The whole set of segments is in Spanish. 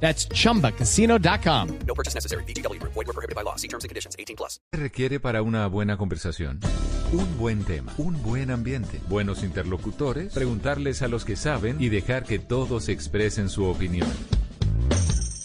That's chumbacasino.com. No purchase necessary. BGW. Void were prohibited by law. See terms and conditions. 18 plus. requiere para una buena conversación? Un buen tema, un buen ambiente, buenos interlocutores, preguntarles a los que saben y dejar que todos expresen su opinión.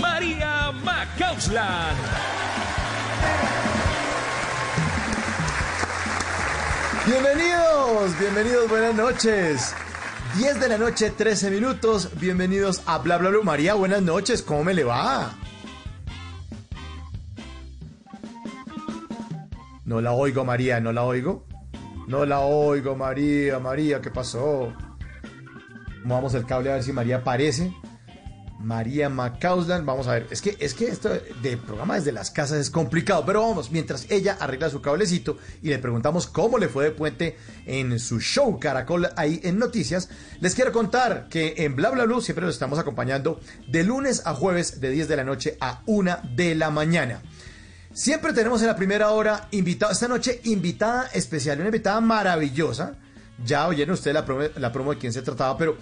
María Macausland. Bienvenidos, bienvenidos, buenas noches. 10 de la noche, 13 minutos. Bienvenidos a Bla Bla. María, buenas noches, ¿cómo me le va? No la oigo, María, no la oigo. No la oigo, María, María, ¿qué pasó? Movamos el cable a ver si María aparece. María Macausland, vamos a ver, es que, es que esto de programa desde las casas es complicado, pero vamos, mientras ella arregla su cablecito y le preguntamos cómo le fue de puente en su show Caracol ahí en Noticias, les quiero contar que en Bla Bla Blue siempre los estamos acompañando de lunes a jueves de 10 de la noche a 1 de la mañana. Siempre tenemos en la primera hora invitado, esta noche invitada especial, una invitada maravillosa. Ya oyeron ustedes la promo, la promo de quién se trataba, pero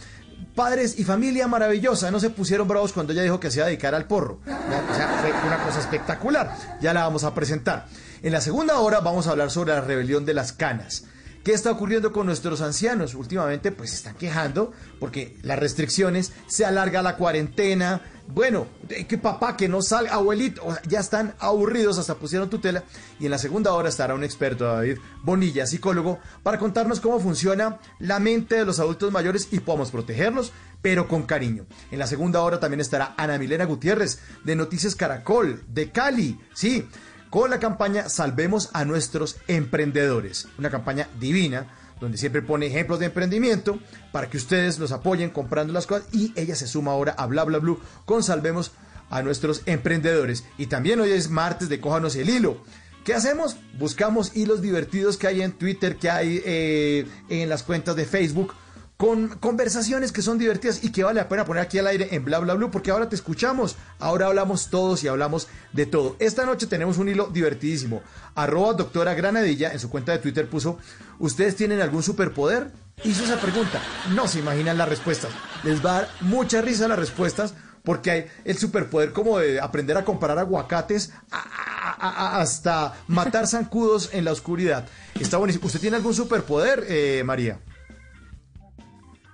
padres y familia maravillosa. No se pusieron bravos cuando ella dijo que se iba a dedicar al porro. O sea, fue una cosa espectacular. Ya la vamos a presentar. En la segunda hora vamos a hablar sobre la rebelión de las canas. ¿Qué está ocurriendo con nuestros ancianos? Últimamente pues se están quejando porque las restricciones, se alarga la cuarentena. Bueno, que papá, que no salga, abuelito, ya están aburridos, hasta pusieron tutela. Y en la segunda hora estará un experto, David Bonilla, psicólogo, para contarnos cómo funciona la mente de los adultos mayores y podamos protegerlos, pero con cariño. En la segunda hora también estará Ana Milena Gutiérrez, de Noticias Caracol, de Cali, sí, con la campaña Salvemos a nuestros emprendedores. Una campaña divina donde siempre pone ejemplos de emprendimiento para que ustedes los apoyen comprando las cosas y ella se suma ahora a Bla Bla Blue con Salvemos a nuestros emprendedores. Y también hoy es martes de Cójanos el Hilo. ¿Qué hacemos? Buscamos hilos divertidos que hay en Twitter, que hay eh, en las cuentas de Facebook, con conversaciones que son divertidas y que vale la pena poner aquí al aire en Bla Bla Blue, porque ahora te escuchamos, ahora hablamos todos y hablamos de todo. Esta noche tenemos un hilo divertidísimo. Arroba doctora Granadilla en su cuenta de Twitter puso, ¿ustedes tienen algún superpoder? Hizo esa pregunta. No se imaginan las respuestas. Les va a dar mucha risa las respuestas porque hay el superpoder como de aprender a comparar aguacates a- a- a- hasta matar zancudos en la oscuridad. Está buenísimo. ¿Usted tiene algún superpoder, eh, María?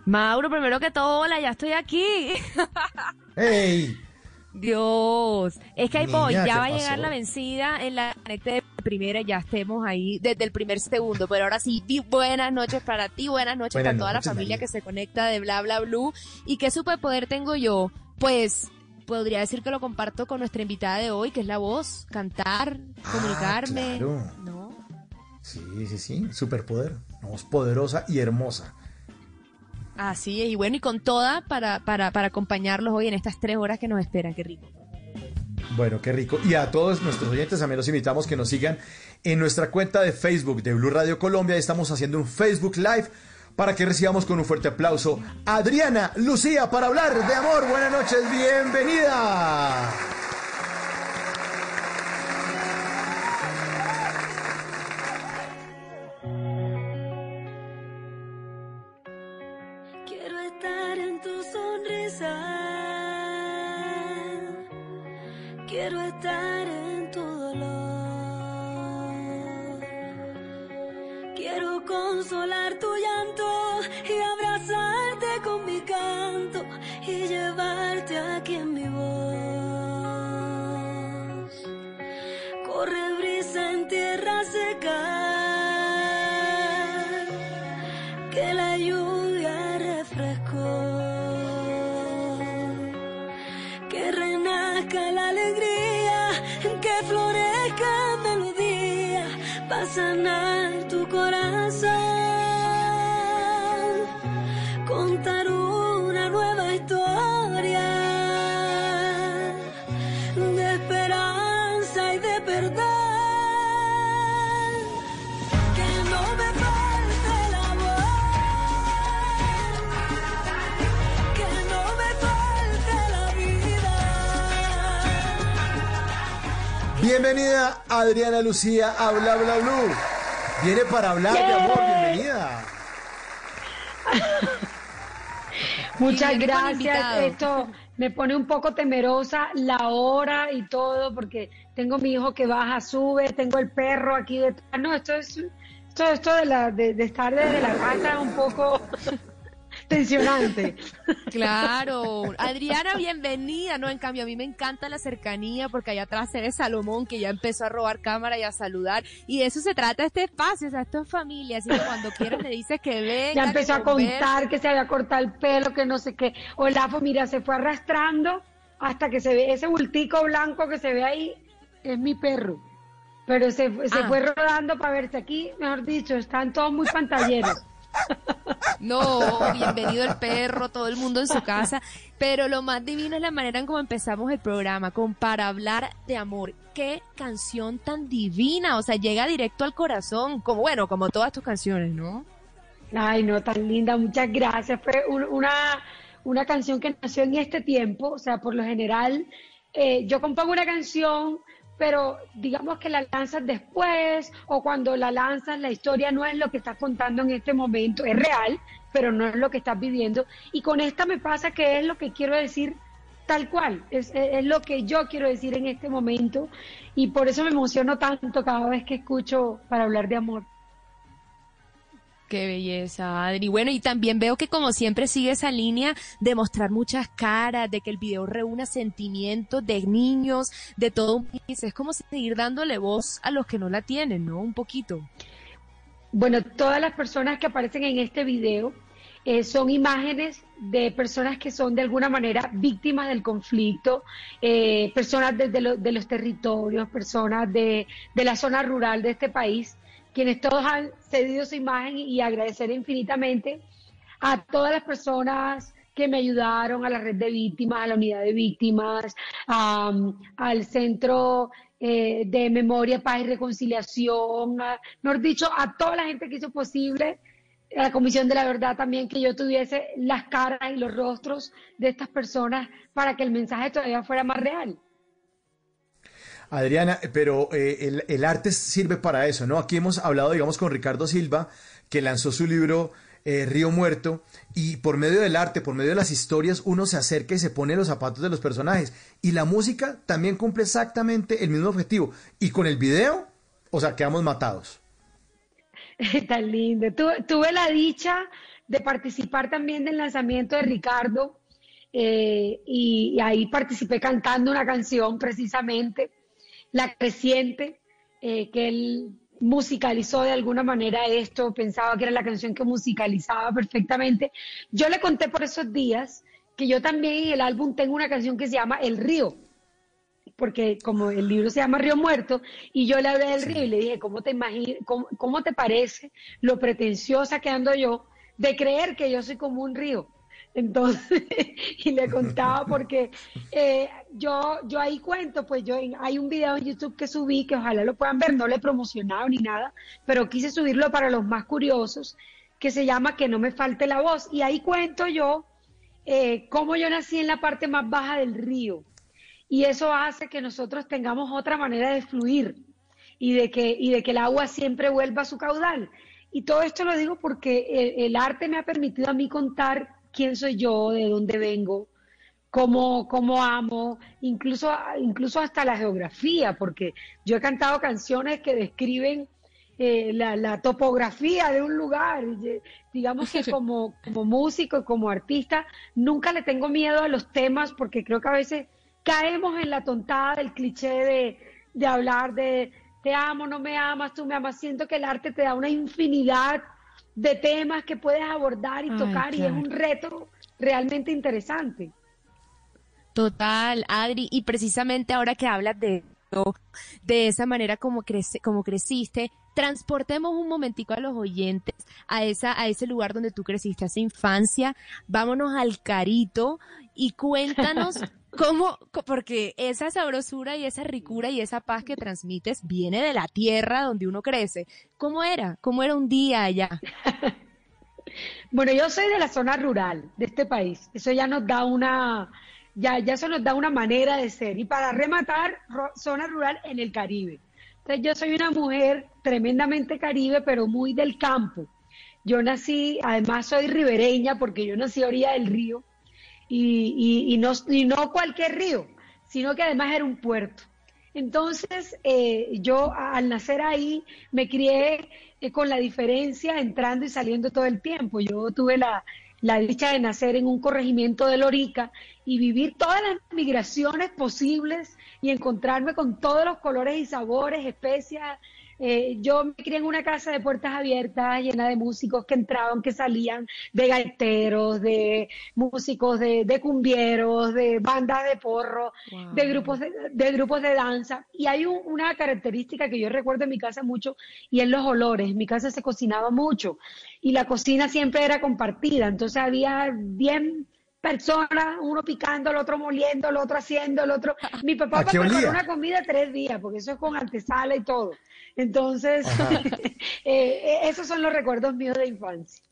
Mauro, primero que todo, hola, ya estoy aquí. ¡Ey! Dios, es que ahí voy, ¿qué ya va a pasó? llegar la vencida en la conecte de primera, ya estemos ahí desde el primer segundo, pero ahora sí, buenas noches para ti, buenas noches Buenas para toda noches, la familia María. que se conecta de Bla Bla Blue. ¿Y qué superpoder tengo yo? Pues podría decir que lo comparto con nuestra invitada de hoy, que es la voz, cantar, Ah, comunicarme. claro. ¿no? Sí, sí, sí. Superpoder. Una voz poderosa y hermosa. Así es, y bueno, y con toda para, para, para acompañarlos hoy en estas tres horas que nos esperan, qué rico. Bueno, qué rico. Y a todos nuestros oyentes también los invitamos que nos sigan en nuestra cuenta de Facebook de Blue Radio Colombia. Estamos haciendo un Facebook Live para que recibamos con un fuerte aplauso a Adriana Lucía para hablar de amor. Buenas noches, bienvenida. Consolar tu llanto y abrazarte con mi canto y llevarte aquí en mi voz. corre brisa en tierra seca, que la lluvia refrescó, que renazca la alegría, que florezca melodía, para sanar una nueva historia de esperanza y de perdón. Bienvenida Adriana Lucía a Bla Bla Blue. Viene para hablar de amor, bienvenida. Muchas gracias. Esto me pone un poco temerosa la hora y todo, porque tengo mi hijo que baja, sube, tengo el perro aquí detrás. No, esto es esto, esto de, la, de, de estar desde la casa un poco tensionante. Claro. Adriana, bienvenida, ¿no? En cambio, a mí me encanta la cercanía porque allá atrás ve Salomón que ya empezó a robar cámara y a saludar. Y de eso se trata este espacio, o sea, esto es familia. Así que cuando quieras le dices que venga. Ya empezó a contar que se había cortado el pelo, que no sé qué. Olafo, mira, se fue arrastrando hasta que se ve ese bultico blanco que se ve ahí, es mi perro. Pero se, se Ah. fue rodando para verse aquí, mejor dicho, están todos muy pantalleros. No, bienvenido el perro, todo el mundo en su casa. Pero lo más divino es la manera en cómo empezamos el programa, con Para hablar de amor. Qué canción tan divina, o sea, llega directo al corazón, como bueno, como todas tus canciones, ¿no? Ay, no, tan linda, muchas gracias. Fue un- una, una canción que nació en este tiempo, o sea, por lo general, eh, yo compongo una canción, pero digamos que la lanzas después, o cuando la lanzas, la historia no es lo que estás contando en este momento, es real, pero no es lo que estás viviendo. Y con esta me pasa que es lo que quiero decir tal cual, es, es- lo que yo quiero decir en este momento, y por eso me emociono tanto cada vez que escucho para hablar de amor. Qué belleza, Adri. Bueno, y también veo que como siempre sigue esa línea de mostrar muchas caras, de que el video reúna sentimientos de niños, de todo un país. Es como seguir dándole voz a los que no la tienen, ¿no? Un poquito. Bueno, todas las personas que aparecen en este video eh, son imágenes de personas que son de alguna manera víctimas del conflicto, eh, personas lo- de los territorios, personas de, de la zona rural de este país, quienes todos han cedido su imagen y agradecer infinitamente a todas las personas que me ayudaron, a la red de víctimas, a la unidad de víctimas, al centro eh, de memoria, paz y reconciliación, a- mejor dicho, a toda la gente que hizo posible, a la Comisión de la Verdad también, que yo tuviese las caras y los rostros de estas personas para que el mensaje todavía fuera más real. Adriana, pero eh, el, arte sirve para eso, ¿no? Aquí hemos hablado, digamos, con Ricardo Silva, que lanzó su libro eh, Río Muerto, y por medio del arte, por medio de las historias, uno se acerca y se pone los zapatos de los personajes. Y la música también cumple exactamente el mismo objetivo. Y con el video, o sea, quedamos matados. Tan lindo. Tuve, tuve la dicha de participar también del lanzamiento de Ricardo eh, y ahí participé cantando una canción precisamente, La Creciente, eh, que él musicalizó de alguna manera esto, pensaba que era la canción que musicalizaba perfectamente. Yo le conté por esos días que yo también en el álbum tengo una canción que se llama El Río porque como el libro se llama Río Muerto, y yo le hablé del río y le dije, ¿cómo te imagi- cómo, cómo te parece lo pretenciosa que ando yo de creer que yo soy como un río? Entonces, y le contaba porque eh, yo, yo ahí cuento, pues yo hay un video en YouTube que subí, que ojalá lo puedan ver, no le he promocionado ni nada, pero quise subirlo para los más curiosos, que se llama Que no me falte la voz. Y ahí cuento yo eh, cómo yo nací en la parte más baja del río y eso hace que nosotros tengamos otra manera de fluir y de que, y de que el agua siempre vuelva a su caudal. Y todo esto lo digo porque el, el arte me ha permitido a mí contar quién soy yo, de dónde vengo, cómo, cómo amo, incluso, incluso hasta la geografía, porque yo he cantado canciones que describen eh, la, la topografía de un lugar. Digamos que como, como músico y como artista, nunca le tengo miedo a los temas porque creo que a veces caemos en la tontada del cliché de, de hablar de te amo, no me amas, tú me amas. Siento que el arte te da una infinidad de temas que puedes abordar y Ay, tocar y es un reto realmente interesante. Total, Adri, y precisamente ahora que hablas de de esa manera como crece, como creciste, transportemos un momentico a los oyentes a esa, a ese lugar donde tú creciste, a esa infancia, vámonos al carito y cuéntanos cómo, porque esa sabrosura y esa ricura y esa paz que transmites viene de la tierra donde uno crece. ¿Cómo era? ¿Cómo era un día allá? Bueno, yo soy de la zona rural de este país. Eso ya nos da una, ya, ya eso nos da una manera de ser. Y para rematar, zona rural en el Caribe. Entonces, yo soy una mujer tremendamente caribe, pero muy del campo. Yo nací, además soy ribereña porque yo nací a orilla del río y, y- y no, y no cualquier río, sino que además era un puerto. Entonces, eh, yo al nacer ahí me crié eh, con la diferencia entrando y saliendo todo el tiempo. Yo tuve la, la dicha de nacer en un corregimiento de Lorica y vivir todas las migraciones posibles y encontrarme con todos los colores y sabores, especias. Eh, yo me crié en una casa de puertas abiertas, llena de músicos que entraban, que salían, de gaiteros, de músicos, de, de cumbieros, de bandas de porro, Wow. de grupos de, de grupos de danza. Y hay un- una característica que yo recuerdo en mi casa mucho y es los olores. En mi casa se cocinaba mucho y la cocina siempre era compartida. Entonces había 10 personas, uno picando, el otro moliendo, el otro haciendo, el otro. Mi papá ¿A qué preparó una comida tres días, porque eso es con antesala y todo. Entonces, Ajá. eh, esos son los recuerdos míos de infancia.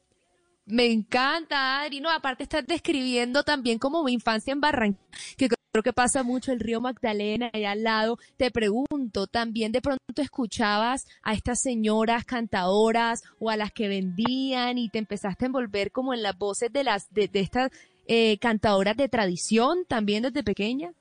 Me encanta, Adri. No, aparte estás describiendo también como mi infancia en Barranquilla, que creo que pasa mucho el río Magdalena allá al lado. Te pregunto, ¿también de pronto escuchabas a estas señoras cantadoras o a las que vendían y te empezaste a envolver como en las voces de las de, de estas eh, cantadoras de tradición también desde pequeña?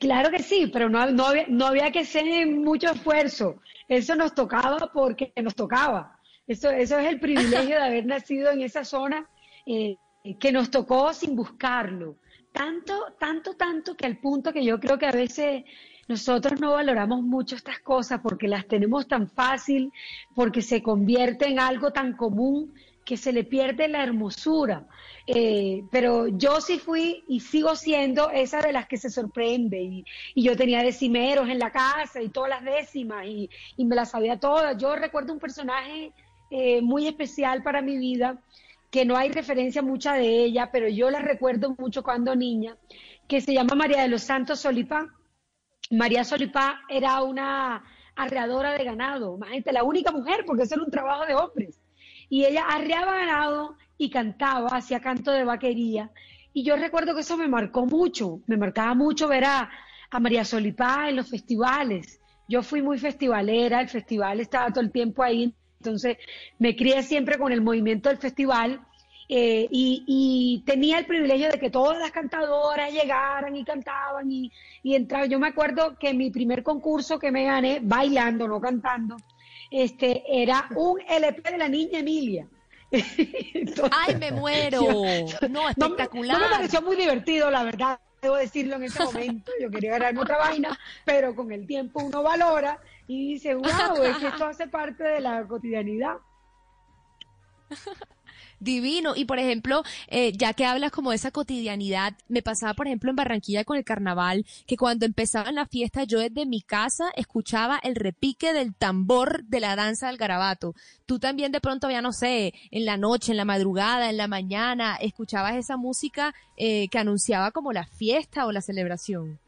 Claro que sí, pero no, no, había, no había que hacer mucho esfuerzo. Eso nos tocaba porque nos tocaba. Eso, eso es el privilegio de haber nacido en esa zona eh, que nos tocó sin buscarlo. Tanto, tanto, tanto que al punto que yo creo que a veces nosotros no valoramos mucho estas cosas porque las tenemos tan fácil, porque se convierte en algo tan común que se le pierde la hermosura. Eh, pero yo sí fui y sigo siendo esa de las que se sorprende. Y, yo tenía decimeros en la casa y todas las décimas y, y me las sabía todas. Yo recuerdo un personaje eh, muy especial para mi vida, que no hay referencia mucha de ella, pero yo la recuerdo mucho cuando niña, que se llama María de los Santos Solipá. María Solipá era una arreadora de ganado, imagínate, la única mujer, porque eso era un trabajo de hombres. Y ella arreaba ganado y cantaba, hacía canto de vaquería. Y yo recuerdo que eso me marcó mucho, me marcaba mucho ver a, María Solipá en los festivales. Yo fui muy festivalera, el festival estaba todo el tiempo ahí, entonces me crié siempre con el movimiento del festival eh, y, y tenía el privilegio de que todas las cantadoras llegaran y cantaban y, y entraban. Yo me acuerdo que mi primer concurso que me gané, bailando, no cantando, este, era un LP de la niña Emilia. Entonces, ¡Ay, me muero! yo- No, no, espectacular. no me pareció muy divertido, la verdad, debo decirlo en ese momento. Yo quería ganarme otra vaina, pero con el tiempo uno valora y dice, wow, es que esto hace parte de la cotidianidad. Divino. Y por ejemplo, eh, ya que hablas como de esa cotidianidad, me pasaba por ejemplo en Barranquilla con el carnaval, que cuando empezaban la fiesta yo desde mi casa escuchaba el repique del tambor de la danza del garabato. Tú también de pronto ya no sé, en la noche, en la madrugada, en la mañana, escuchabas esa música eh, que anunciaba como la fiesta o la celebración.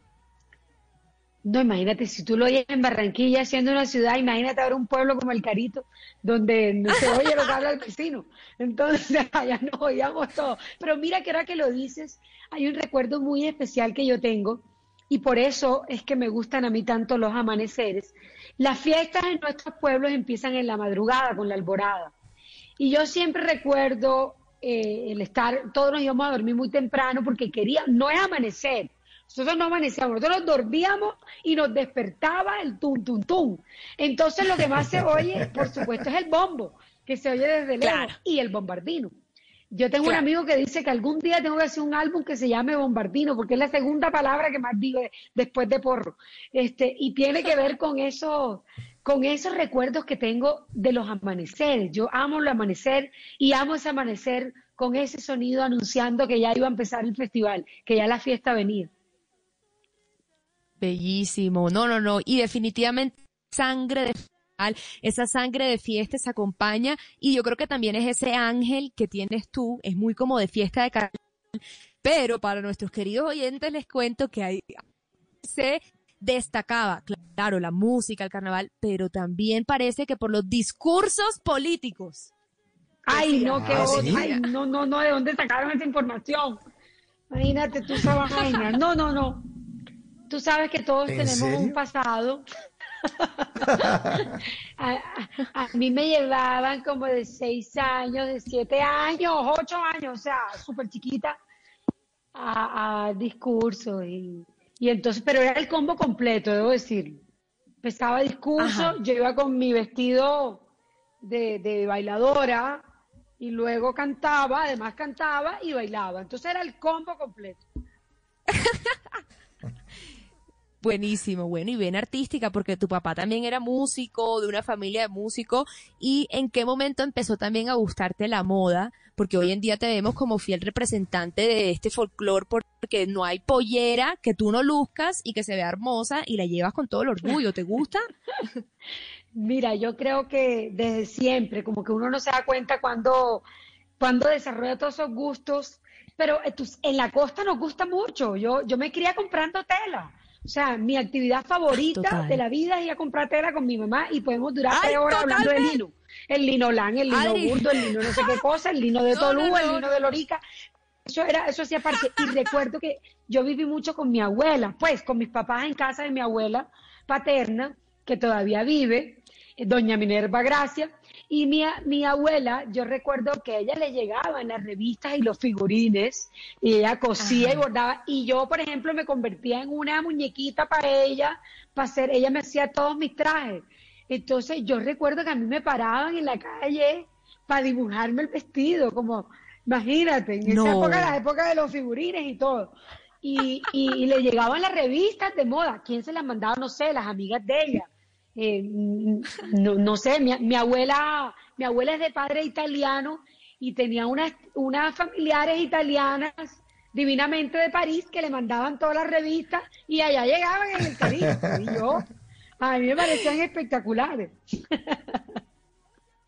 No, imagínate, si tú lo oyes en Barranquilla, siendo una ciudad, imagínate ahora un pueblo como el Carito, donde no se oye lo que habla el vecino. Entonces, allá nos oíamos todo. Pero mira que ahora que lo dices, hay un recuerdo muy especial que yo tengo, y por eso es que me gustan a mí tanto los amaneceres. Las fiestas en nuestros pueblos empiezan en la madrugada, con la alborada. Y yo siempre recuerdo eh, el estar, todos nos íbamos a dormir muy temprano porque quería, no es amanecer, nosotros no amanecíamos, nosotros nos dormíamos y nos despertaba el tum, tum, tum. Entonces lo que más se oye, por supuesto, es el bombo, que se oye desde lejos, Claro. y el bombardino. Yo tengo un amigo que dice que algún día tengo que hacer un álbum que se llame Bombardino, porque es la segunda palabra que más digo de- después de porro. Este, y tiene que ver con eso, con esos recuerdos que tengo de los amaneceres. Yo amo el amanecer y amo ese amanecer con ese sonido anunciando que ya iba a empezar el festival, que ya la fiesta venía. Bellísimo, no, no, no, y definitivamente sangre de esa sangre de fiesta se acompaña y yo creo que también es ese ángel que tienes tú, es muy como de fiesta de carnaval, pero para nuestros queridos oyentes les cuento que hay, se destacaba, claro, la música, el carnaval, pero también parece que por los discursos políticos. Ay, no, qué Ah. ¿sí? Ay, no, no, no, ¿de dónde sacaron esa información? Imagínate tú esa vaina. No, no, no. Tú sabes que todos ¿En tenemos un pasado. a, a- a mí me llevaban como de seis años, de siete años, ocho años, o sea, súper chiquita, a, a discurso. Y, y entonces, pero era el combo completo, debo decir. Empezaba discurso, Ajá. yo iba con mi vestido de, de bailadora y luego cantaba, además cantaba y bailaba. Entonces era el combo completo. Buenísimo, bueno, y bien artística, porque tu papá también era músico, de una familia de músicos, y en qué momento empezó también a gustarte la moda, porque hoy en día te vemos como fiel representante de este folclore, porque no hay pollera que tú no luzcas y que se vea hermosa y la llevas con todo el orgullo, ¿te gusta? Mira, yo creo que desde siempre, como que uno no se da cuenta cuando, cuando desarrolla todos esos gustos, pero eh, en la costa nos gusta mucho. Yo, yo me crié comprando tela. O sea, mi actividad favorita Total. de la vida es ir a comprar tela con mi mamá y podemos durar tres horas hablando de lino. El lino lan, el lino burdo, el lino no sé qué cosa, el lino de No, Tolú, no, el no, lino no. de Lorica. Eso era, eso hacía parte. Y recuerdo que yo viví mucho con mi abuela, pues con mis papás en casa de mi abuela paterna, que todavía vive, eh, doña Minerva Gracia, y mi, mi abuela, yo recuerdo que a ella le llegaban las revistas y los figurines, y ella cosía y bordaba, y yo, por ejemplo, me convertía en una muñequita para ella, para hacer, ella me hacía todos mis trajes. Entonces yo recuerdo que a mí me paraban en la calle para dibujarme el vestido, como, imagínate, en No. esa época, la época de los figurines y todo. Y, y, y le llegaban las revistas de moda. ¿Quién se las mandaba? No sé, las amigas de ella. Eh, no, no sé, mi, mi abuela, mi abuela es de padre italiano y tenía unas, unas familiares italianas divinamente de París que le mandaban todas las revistas y allá llegaban en el Caribe. Y yo, a mí me parecían espectaculares.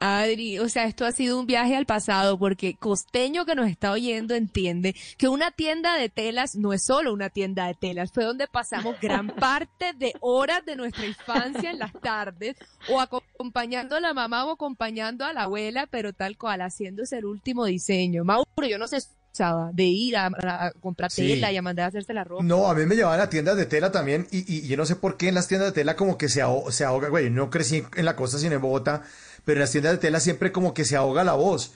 Adri, o sea, esto ha sido un viaje al pasado porque costeño que nos está oyendo entiende que una tienda de telas no es solo una tienda de telas, fue donde pasamos gran parte de horas de nuestra infancia en las tardes o acompañando a la mamá o acompañando a la abuela, pero tal cual, haciéndose el último diseño. Mauro, yo no sé, usaba de ir a, a comprar Sí. tela y a mandar a hacerse la ropa. No, a mí me llevaban a tiendas de tela también y, y yo no sé por qué en las tiendas de tela como que se, ahoga, se ahoga, güey, no crecí en la costa sino en Bogotá, pero en las tiendas de tela siempre como que se ahoga la voz.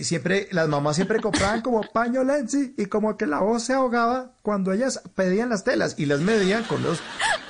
Siempre, las mamás siempre compraban como paño Lenzi y como que la voz se ahogaba cuando ellas pedían las telas y las medían con los,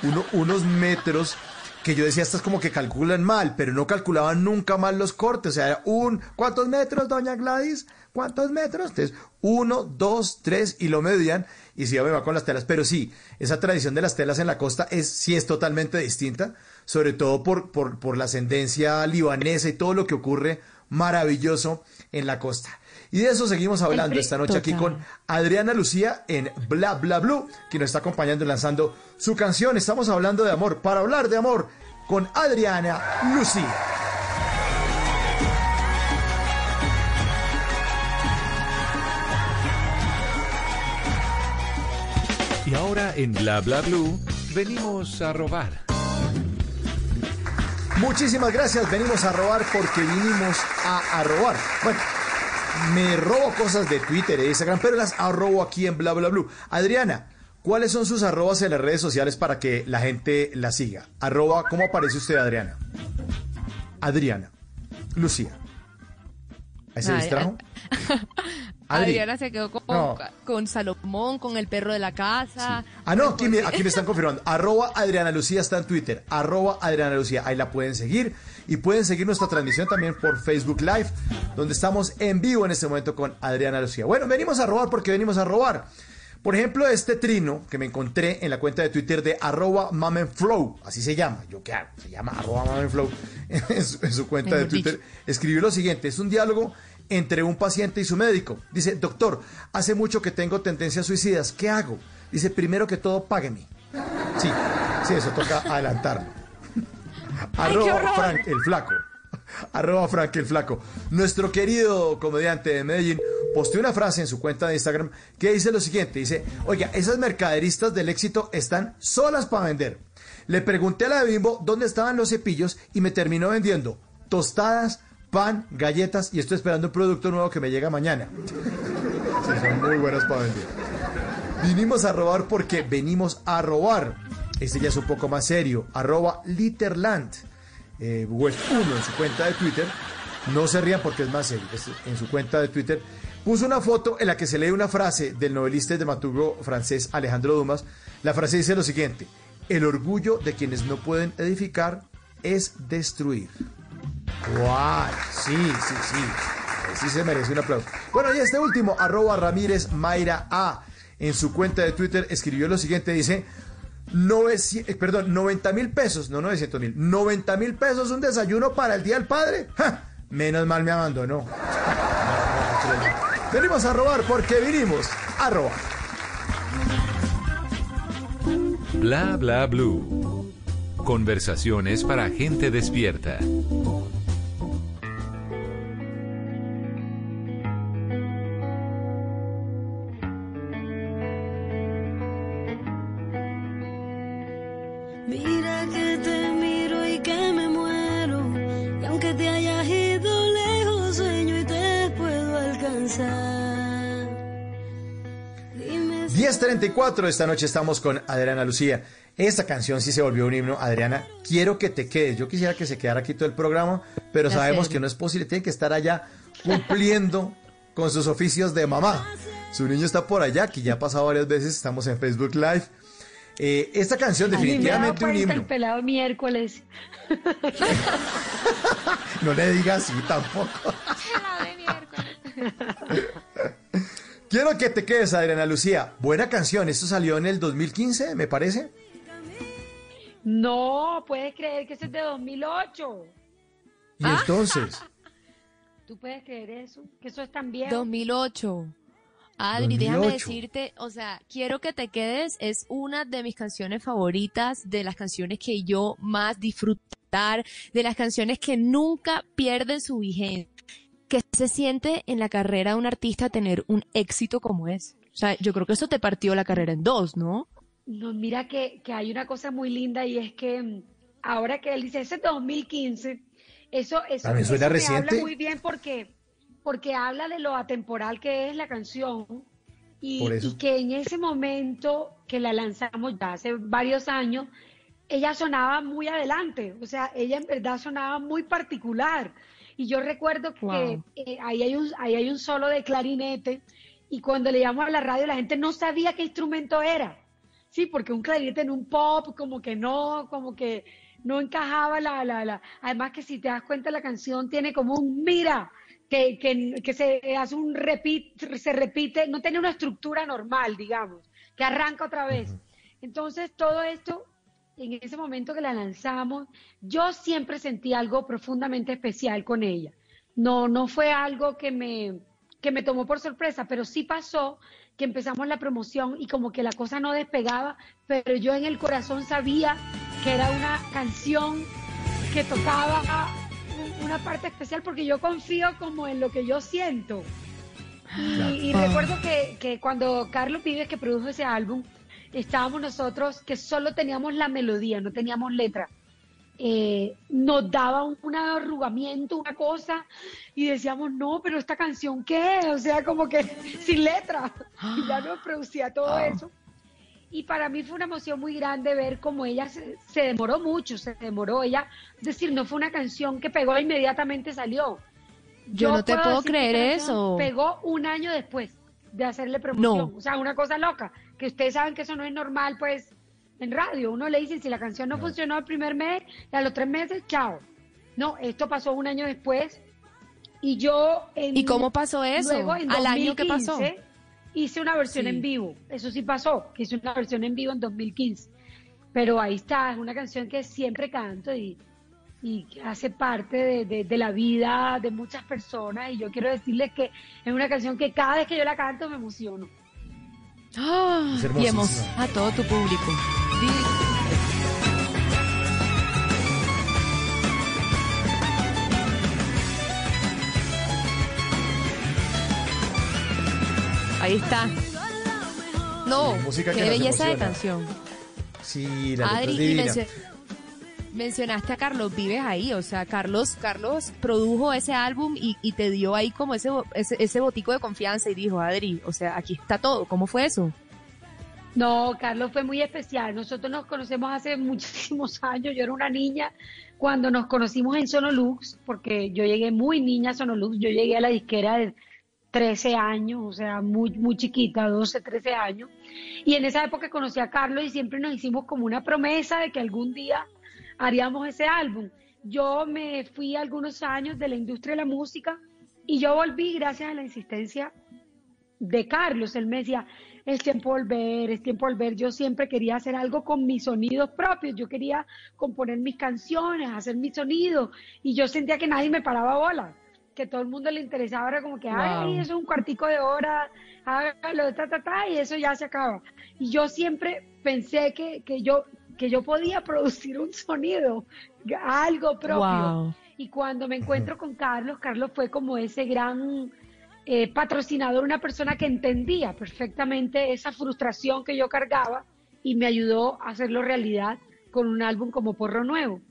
uno- unos metros que yo decía, estas como que calculan mal, pero no calculaban nunca mal los cortes. O sea, era un, ¿cuántos metros, doña Gladys? ¿Cuántos metros? Entonces, uno, dos, tres, y lo medían, y sí, yo me va con las telas. Pero sí, esa tradición de las telas en la costa es, sí es totalmente distinta, sobre todo por, por, por la ascendencia libanesa y todo lo que ocurre maravilloso en la costa. Y de eso seguimos hablando esta noche aquí con Adriana Lucía en Bla Bla Blue, que nos está acompañando y lanzando su canción. Estamos hablando de amor. Para hablar de amor con Adriana Lucía. Y ahora en Bla Bla Blue venimos a robar. Muchísimas gracias. Venimos a robar porque vinimos a, a robar. Bueno, me robo cosas de Twitter e Instagram, pero las arrobo aquí en Bla Bla Blue. Adriana, ¿cuáles son sus arrobas en las redes sociales para que la gente la siga? Arroba, ¿cómo aparece usted, Adriana? Adriana. Lucía. ¿Ahí se distrajo? Adri. Adriana se quedó con, No. con Salomón, con el perro de la casa. Ah, no, aquí me, aquí me están confirmando. Arroba Adriana Lucía está en Twitter. Arroba Adriana Lucía. Ahí la pueden seguir. Y pueden seguir nuestra transmisión también por Facebook Live, donde estamos en vivo en este momento con Adriana Lucía. Bueno, venimos a robar porque venimos a robar. Por ejemplo, este trino que me encontré en la cuenta de Twitter de arroba mamenflow, así se llama, yo qué hago, se llama arroba mamenflow en su, en su cuenta de Twitter, escribió lo siguiente, es un diálogo entre un paciente y su médico. Dice, doctor, hace mucho que tengo tendencias suicidas, ¿qué hago? Dice, primero que todo, págueme. Sí, sí, eso toca adelantarlo. Arroba. Frank el Flaco. Arroba Frank el Flaco. Nuestro querido comediante de Medellín posteó una frase en su cuenta de Instagram que dice lo siguiente. Dice, oiga, esas mercaderistas del éxito están solas para vender. Le pregunté a la de Bimbo dónde estaban los cepillos y me terminó vendiendo tostadas, pan, galletas y estoy esperando un producto nuevo que me llega mañana. Sí, son muy buenas para vender. Vinimos a robar porque venimos a robar. Este ya es un poco más serio. Arroba Litterland. Eh, Web 1 en su cuenta de Twitter. No se rían porque es más serio. En su cuenta de Twitter puso una foto en la que se lee una frase del novelista y dramaturgo francés Alejandro Dumas. La frase dice lo siguiente. El orgullo de quienes no pueden edificar es destruir. ¡Guau! Sí, sí, sí. Sí se merece un aplauso. Bueno, y este último, arroba Ramírez Mayra A. En su cuenta de Twitter escribió lo siguiente, dice, 900, eh, perdón, 90 mil pesos, no 900 mil, 90 mil pesos un desayuno para el Día del Padre. Menos mal me abandonó. Venimos a robar porque vinimos a robar. Bla bla blue. Conversaciones para gente despierta. 54. Esta noche estamos con Adriana Lucía. Esta canción sí se volvió un himno. Adriana, quiero que te quedes. Yo quisiera que se quedara aquí todo el programa, pero sabemos que no es posible. Tiene que estar allá cumpliendo con sus oficios de mamá. Su niño está por allá, que ya ha pasado varias veces. Estamos en Facebook Live. Eh, esta canción definitivamente un himno. Pelado miércoles. no le digas así tampoco. Pelado de miércoles. Quiero que te quedes, Adriana Lucía. Buena canción. Esto salió en el 2015, me parece. No, puedes creer que eso es de 2008. Y entonces, ¿Tú puedes creer eso? Que eso es tan viejo. 2008. Adri, déjame 2008. decirte, o sea, quiero que te quedes, es una de mis canciones favoritas, de las canciones que yo más disfrutar, de las canciones que nunca pierden su vigencia. ¿Qué se siente en la carrera de un artista tener un éxito como es? O sea, yo creo que eso te partió la carrera en dos, ¿no? No, mira que, que hay una cosa muy linda y es que mm, ahora que él dice, ese es 2015, eso, eso, También suena eso me reciente. habla muy bien porque, porque habla de lo atemporal que es la canción y que en ese momento que la lanzamos ya hace varios años, ella sonaba muy adelante, o sea, ella en verdad sonaba muy particular. Y yo recuerdo que Wow. eh, ahí, hay un, ahí hay un solo de clarinete y cuando le llamamos a la radio la gente no sabía qué instrumento era. Sí, porque un clarinete en un pop como que no, como que no encajaba la, la, la. Además que si te das cuenta la canción tiene como un mira, que, que, que se hace un repeat, se repite, no tiene una estructura normal, digamos, que arranca otra vez. Entonces todo esto, en ese momento que la lanzamos, yo siempre sentí algo profundamente especial con ella. No, no fue algo que me, que me tomó por sorpresa, pero sí pasó que empezamos la promoción y como que la cosa no despegaba, pero yo en el corazón sabía que era una canción que tocaba un- una parte especial porque yo confío como en lo que yo siento. Y, y recuerdo que, que cuando Carlos Vives, que produjo ese álbum, estábamos nosotros que solo teníamos la melodía, no teníamos letra. Eh, nos daba un, un arrugamiento, una cosa, y decíamos, no, pero esta canción, ¿qué? O sea, como que sin letra. Y ya nos producía todo eso. Y para mí fue una emoción muy grande ver cómo ella se, se demoró mucho, se demoró. Ella, es decir, no fue una canción que pegó e inmediatamente salió. Yo no te puedo creer eso. Pegó un año después de hacerle promoción. No. O sea, una cosa loca, que ustedes saben que eso no es normal, pues, en radio. Uno le dice, si la canción no, funcionó el primer mes, a los tres meses, chao. No, esto pasó un año después. Y yo... En, ¿Y cómo pasó eso? Luego, en ¿Al año qué pasó? 2015, Hice una versión Sí. en vivo. Eso sí pasó, que hice una versión en vivo en 2015. Pero ahí está, es una canción que siempre canto y, y que hace parte de, de- de la vida de muchas personas. Y yo quiero decirles que es una canción que cada vez que yo la canto me emociono. Es y a todo tu público. Ahí está. No, música qué belleza de canción. Sí, la Adri, es y divina. Mencio- mencionaste a Carlos Vives ahí, o sea, Carlos, Carlos produjo ese álbum y, te dio ahí como ese, ese, ese botico de confianza y dijo, Adri, o sea, aquí está todo. ¿Cómo fue eso? No, Carlos fue muy especial. Nosotros nos conocemos hace muchísimos años. Yo era una niña cuando nos conocimos en Sonolux, porque yo llegué muy niña a Sonolux. Yo llegué a la disquera de 13 años, o sea, muy, muy chiquita, 12, 13 años. Y en esa época conocí a Carlos y siempre nos hicimos como una promesa de que algún día haríamos ese álbum. Yo me fui algunos años de la industria de la música y yo volví gracias a la insistencia de Carlos. Él me decía, es tiempo de volver, es tiempo de volver. Yo siempre quería hacer algo con mis sonidos propios. Yo quería componer mis canciones, hacer mis sonidos. Y yo sentía que nadie me paraba bola. Que todo el mundo le interesaba. Era como que, ay, Wow. eso es un cuartico de hora, hágalo, ta, ta, ta, y eso ya se acaba. Y yo siempre pensé que, que yo que yo podía producir un sonido, algo propio. Wow. Y cuando me encuentro con Carlos, Carlos fue como ese gran eh, patrocinador, una persona que entendía perfectamente esa frustración que yo cargaba y me ayudó a hacerlo realidad con un álbum como Porro Nuevo.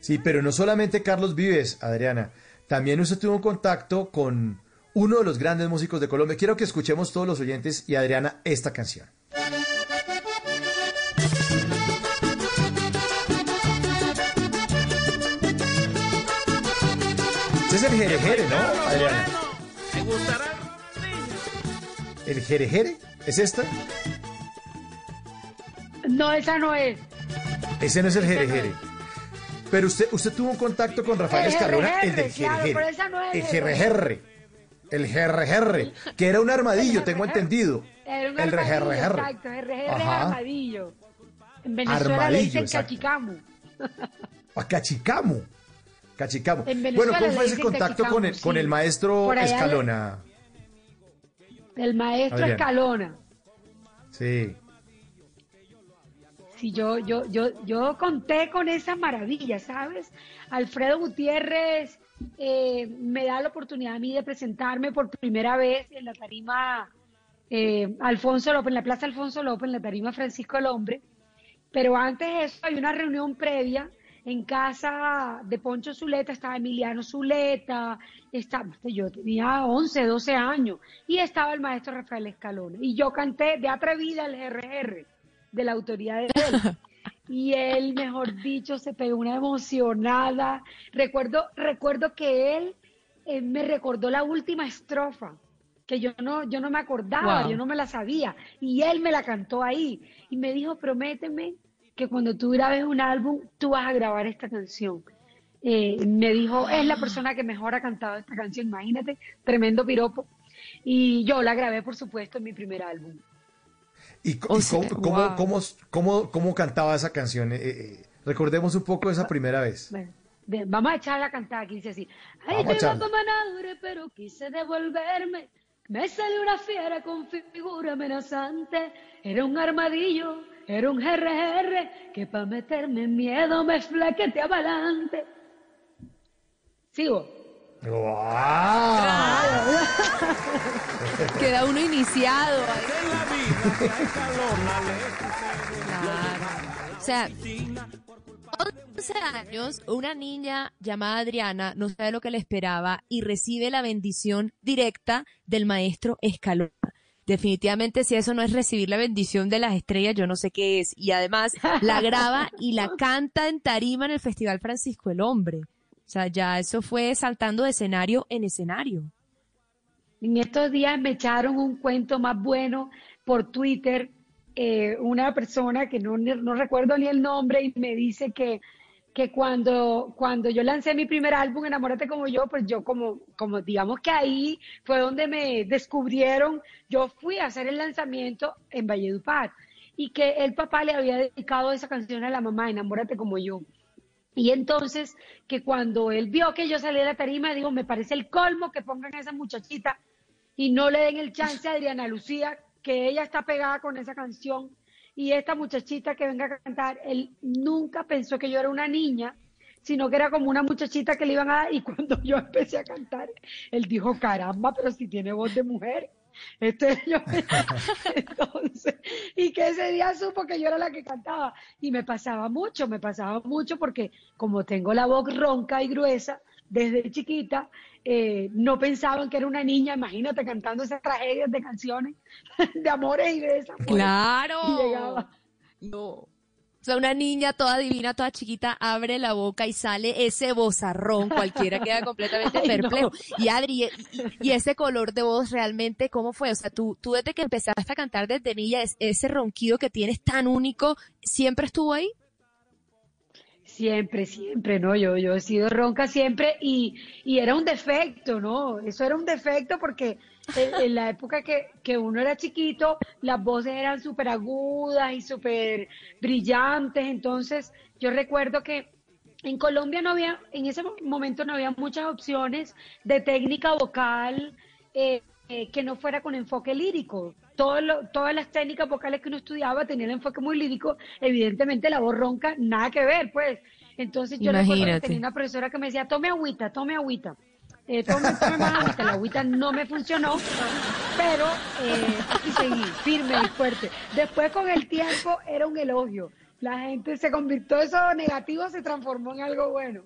Sí, pero no solamente Carlos Vives, Adriana. También usted tuvo un contacto con uno de los grandes músicos de Colombia. Quiero que escuchemos todos los oyentes y Adriana esta canción. Este es el jerejere, ¿no, Adriana? ¿Te gustará? ¿El jerejere? ¿Es esta? No, esa no es. Ese no es el jerejere. Pero usted, usted tuvo un contacto con Rafael El Escalona, el del jerejere. el el jerejere. El jerejere. Que era un armadillo, tengo entendido. El jerejere. exacto, jerejere es Ajá. armadillo. En Venezuela le dicen cachicamo. A Cachicamo. Cachicamo. Bueno, ¿cómo fue ese contacto Cachicamo, con el, con el maestro le- Escalona? El maestro. Escalona. Sí. Sí, yo, yo, yo, yo conté con esa maravilla, ¿sabes? Alfredo Gutiérrez eh, me da la oportunidad a mí de presentarme por primera vez en la tarima eh, Alfonso López, en la Plaza Alfonso López, en la tarima Francisco el Hombre. Pero antes de eso hay una reunión previa en casa de Poncho Zuleta, estaba Emiliano Zuleta, estaba, yo tenía 11, 12 años, y estaba el maestro Rafael Escalona. Y yo canté de atrevida el RR de la autoridad de él. Y él, mejor dicho, se pegó una emocionada. Recuerdo, recuerdo que él eh, me recordó la última estrofa, que yo no, yo no me acordaba, Wow. yo no me la sabía. Y él me la cantó ahí. Y me dijo, prométeme que cuando tú grabes un álbum, tú vas a grabar esta canción. Eh, me dijo, es la persona que mejor ha cantado esta canción, imagínate, tremendo piropo. Y yo la grabé, por supuesto, en mi primer álbum. ¿Y, O sea, cómo, cómo, wow. cómo, cómo- cómo cantaba esa canción? Eh, eh, recordemos un poco esa primera vez. Bueno, vamos a echarla a cantar, que dice así. Ay, Vamos a yo iba echarla. como pero quise devolverme. Me salió una fiera con figura amenazante. Era un armadillo, era un RR, que para meterme en miedo me flaqueteaba adelante. Sigo. ¡Wow! Queda uno iniciado. Claro. O sea, 11 años, una niña llamada Adriana no sabe lo que le esperaba y recibe la bendición directa del maestro Escalona. Definitivamente, si eso no es recibir la bendición de las estrellas, yo no sé qué es. Y además, la graba y la canta en tarima en el Festival Francisco el Hombre. O sea, ya eso fue saltando de escenario en escenario. En estos días me echaron un cuento más bueno por Twitter, eh, una persona que no, no recuerdo ni el nombre y me dice que, que cuando, cuando yo lancé mi primer álbum, Enamórate como yo, pues yo como, como digamos que ahí fue donde me descubrieron, yo fui a hacer el lanzamiento en Valledupar y que el papá le había dedicado esa canción a la mamá, Enamórate como yo. Y entonces, que cuando él vio que yo salí de la tarima, digo, me parece el colmo que pongan a esa muchachita y no le den el chance a Adriana Lucía, que ella está pegada con esa canción. Y esta muchachita que venga a cantar, él nunca pensó que yo era una niña, sino que era como una muchachita que le iban a dar. Y cuando yo empecé a cantar, él dijo, caramba, pero si tiene voz de mujer. Este yo. Entonces, y que ese día supo que yo era la que cantaba. Y me pasaba mucho, me pasaba mucho porque como tengo la voz ronca y gruesa desde chiquita, eh, no pensaban que era una niña, imagínate cantando esas tragedias de canciones de amores y de esas. Claro. Y llegaba. No. O sea, una niña toda divina, toda chiquita, abre la boca y sale ese bozarrón, cualquiera queda completamente Ay, no. perplejo. Y Adri, y, y ese color de voz realmente, ¿cómo fue? O sea, tú, tú desde que empezaste a cantar desde niña, es- ese ronquido que tienes tan único, ¿siempre estuvo ahí? Siempre, siempre, ¿no? Yo, yo he sido ronca siempre y, y era un defecto, ¿no? Eso era un defecto porque en, en la época que, que uno era chiquito, las voces eran súper agudas y súper brillantes. Entonces, yo recuerdo que en Colombia no había, en ese mo- momento no había muchas opciones de técnica vocal eh, eh, que no fuera con enfoque lírico. Todo lo- todas las técnicas vocales que uno estudiaba tenían enfoque muy lírico. Evidentemente la voz ronca, nada que ver, pues. Entonces yo recuerdo que tenía una profesora que me decía, tome agüita, tome agüita. Eh, tome, tome más agüita. La agüita no me funcionó, pero eh, aquí seguí, firme y fuerte. Después con el tiempo era un elogio. La gente se convirtió, eso negativo se transformó en algo bueno.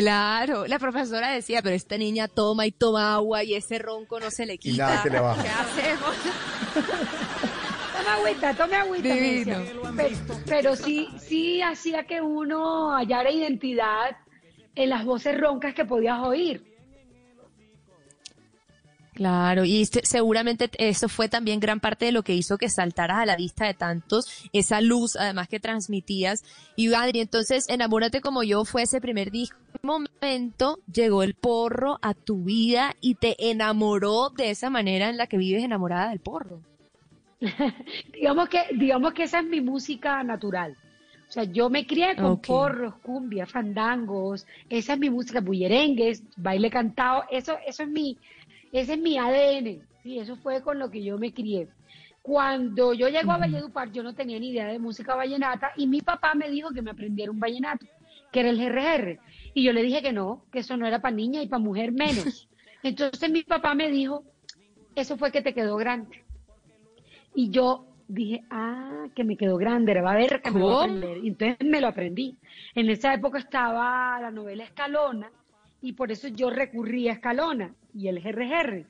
Claro, la profesora decía, pero esta niña toma y toma agua y ese ronco no se le Y quita. nada que le baja. ¿Qué hacemos? Tome agüita, tome agüita. Divino. Pero, pero sí, sí hacía que uno hallara identidad en las voces roncas que podías oír. Claro, y este- seguramente eso fue también gran parte de lo que hizo que saltaras a la vista de tantos, esa luz además que transmitías. Y Adri, entonces, Enamórate como yo fue ese primer disco. ¿En qué momento llegó el porro a tu vida y te enamoró de esa manera en la que vives enamorada del porro? Digamos que, digamos que esa es mi música natural. O sea, yo me crié con porros, cumbia, fandangos, esa es mi música, bullerengues, baile cantado, eso, eso es mi, ese es mi ADN, sí, eso fue con lo que yo me crié. Cuando yo llego a Valledupar, yo no tenía ni idea de música vallenata y mi papá me dijo que me aprendiera un vallenato, que era el GRR. Y yo le dije que no, que eso no era para niña y para mujer menos. Entonces mi papá me dijo, eso fue que te quedó grande. Y yo dije, ah, que me quedó grande, va a ver que me lo voy a ¿Cómo? aprender. Y entonces me lo aprendí. En esa época estaba la novela Escalona y por eso yo recurrí a Escalona y el GRR.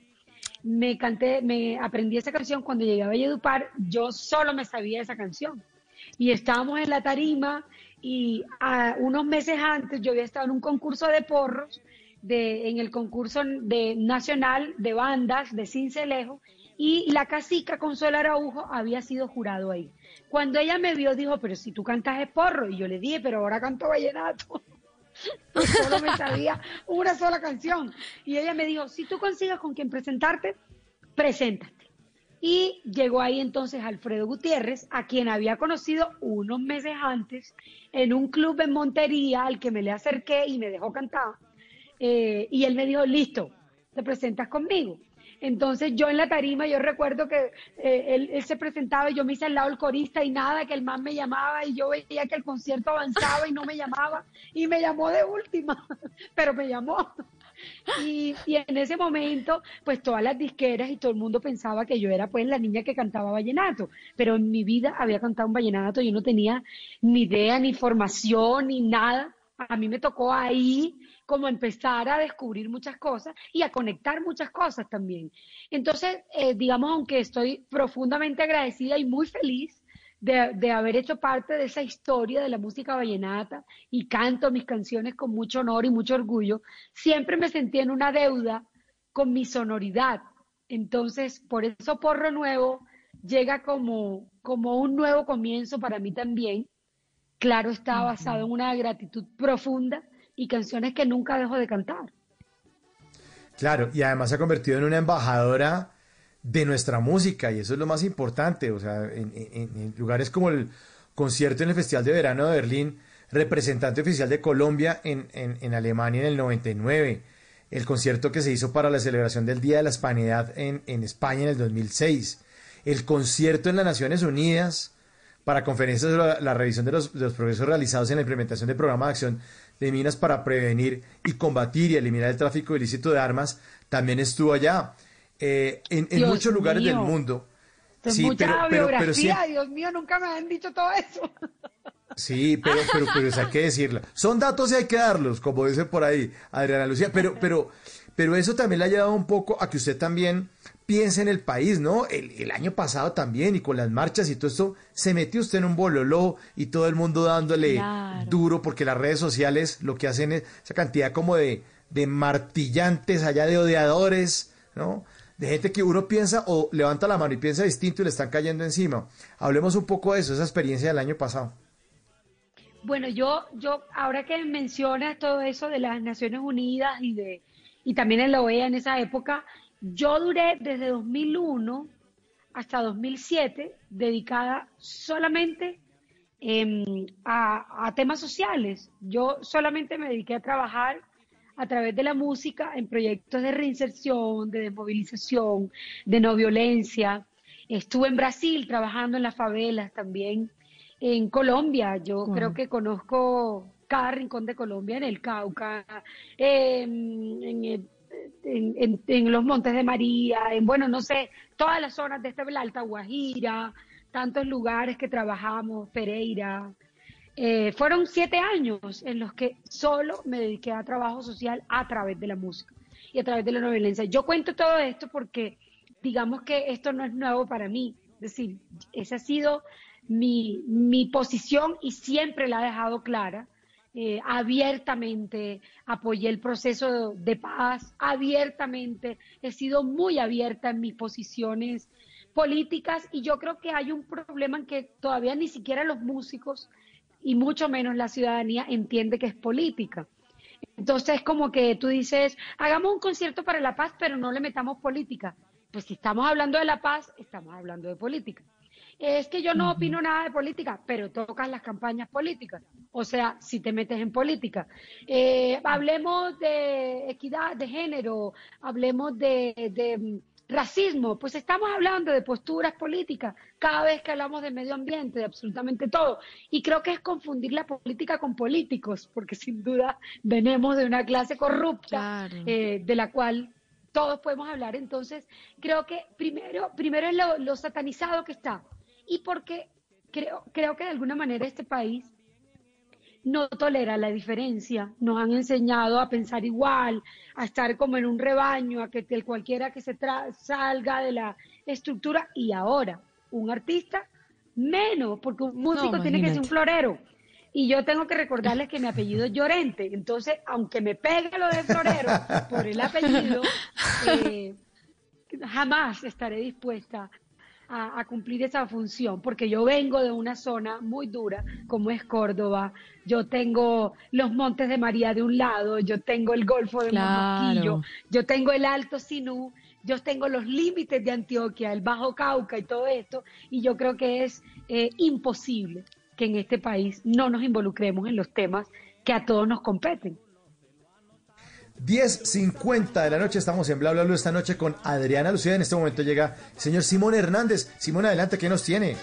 Me canté, me aprendí esa canción cuando llegué a Valledupar, yo solo me sabía esa canción. Y estábamos en la tarima y unos meses antes yo había estado en un concurso de porros, de, en el concurso de, nacional de bandas de Cincelejo, y la cacica Consuelo Araujo había sido jurado ahí. Cuando ella me vio, dijo, pero si tú cantas es porro, y yo le dije, pero ahora canto vallenato. Yo solo me sabía una sola canción. Y ella me dijo, si tú consigues con quien presentarte, preséntate. Y llegó ahí entonces Alfredo Gutiérrez, a quien había conocido unos meses antes en un club en Montería, al que me le acerqué y me dejó cantar. Eh, y él me dijo, listo, te presentas conmigo. Entonces yo en la tarima, yo recuerdo que eh, él, él se presentaba y yo me hice al lado del corista y nada, que el man me llamaba y yo veía que el concierto avanzaba y no me llamaba y me llamó de última, pero me llamó. Y, y en ese momento, pues todas las disqueras y todo el mundo pensaba que yo era pues la niña que cantaba vallenato, pero en mi vida había cantado un vallenato, yo no tenía ni idea, ni formación, ni nada. A mí me tocó ahí como empezar a descubrir muchas cosas y a conectar muchas cosas también. Entonces, eh, digamos, aunque estoy profundamente agradecida y muy feliz de, de haber hecho parte de esa historia de la música vallenata y canto mis canciones con mucho honor y mucho orgullo, siempre me sentí en una deuda con mi sonoridad. Entonces, por eso Porro Nuevo llega como, como un nuevo comienzo para mí también. Claro, está basado en una gratitud profunda y canciones que nunca dejo de cantar. Claro, y además se ha convertido en una embajadora de nuestra música, y eso es lo más importante. O sea, en, lugares como el concierto en el Festival de Verano de Berlín, representante oficial de Colombia en, en- Alemania en el 99, el concierto que se hizo para la celebración del Día de la Hispanidad en, en España en el 2006, el concierto en las Naciones Unidas para conferencias sobre la, la revisión de los, de los progresos realizados en la implementación del programa de acción de minas para prevenir y combatir y eliminar el tráfico ilícito de armas, también estuvo allá. Eh, en muchos lugares del mundo. Es Sí, pero, pero, pero Dios mío, nunca me han dicho todo eso. Sí, pero, pero, pero eso hay que decirlo. Son datos y hay que darlos, como dice por ahí Adriana Lucía. Pero, pero, pero eso también le ha llevado un poco a que usted también piense en el país, ¿no? El, el año pasado también, y con las marchas y todo esto, se metió usted en un bololó y todo el mundo dándole Claro. duro, porque las redes sociales lo que hacen es esa cantidad como de, de martillantes allá, de odiadores, ¿no? De gente que uno piensa o levanta la mano y piensa distinto y le están cayendo encima. Hablemos un poco de eso, esa experiencia del año pasado. Bueno, yo, yo, ahora que mencionas todo eso de las Naciones Unidas y de, y también en la OEA en esa época, yo duré desde 2001 hasta 2007 dedicada solamente em, a, a temas sociales. Yo solamente me dediqué a trabajar a través de la música en proyectos de reinserción, de desmovilización, de no violencia. Estuve en Brasil trabajando en las favelas también. En Colombia, yo creo que conozco cada rincón de Colombia, en el Cauca, em, en, en- en- en los Montes de María, en, bueno, no sé, todas las zonas de esta, la Alta Guajira, tantos lugares que trabajamos, Pereira. Eh, fueron siete años en los que solo me dediqué a trabajo social a través de la música y a través de la no violencia. Yo cuento todo esto porque digamos que esto no es nuevo para mí. Es decir, esa ha sido mi, mi posición y siempre la he dejado clara. Eh, abiertamente apoyé el proceso de paz, abiertamente he sido muy abierta en mis posiciones políticas y yo creo que hay un problema en que todavía ni siquiera los músicos y mucho menos la ciudadanía entiende que es política. Entonces, como que tú dices, hagamos un concierto para la paz, pero no le metamos política. Pues si estamos hablando de la paz, estamos hablando de política. Es que yo no opino nada de política, pero tocas las campañas políticas. O sea, si te metes en política. Eh, hablemos de equidad de género, hablemos de, de, racismo, pues estamos hablando de posturas políticas cada vez que hablamos de medio ambiente, de absolutamente todo. Y creo que es confundir la política con políticos, porque sin duda venimos de una clase corrupta Claro. eh, de la cual todos podemos hablar. Entonces, creo que primero, primero es lo, lo satanizado que está. Y porque creo, creo que de alguna manera este país no tolera la diferencia. Nos han enseñado a pensar igual, a estar como en un rebaño, a que el cualquiera que se tra- salga de la estructura. Y ahora, un artista menos, porque un músico tiene que ser un florero. Y yo tengo que recordarles que mi apellido es Llorente. Entonces, aunque me pegue lo de florero por el apellido, eh, jamás estaré dispuesta a, a cumplir esa función, porque yo vengo de una zona muy dura, como es Córdoba. Yo tengo los Montes de María de un lado, yo tengo el Golfo de Claro. Yo tengo el Alto Sinú, yo tengo los límites de Antioquia, el Bajo Cauca y todo esto, y yo creo que es eh, imposible que en este país no nos involucremos en los temas que a todos nos competen. 10.50 de la noche, estamos en Bla Bla Bla esta noche con Adriana Lucía. En este momento llega el señor Simón Hernández. Simón, adelante, ¿qué nos tiene?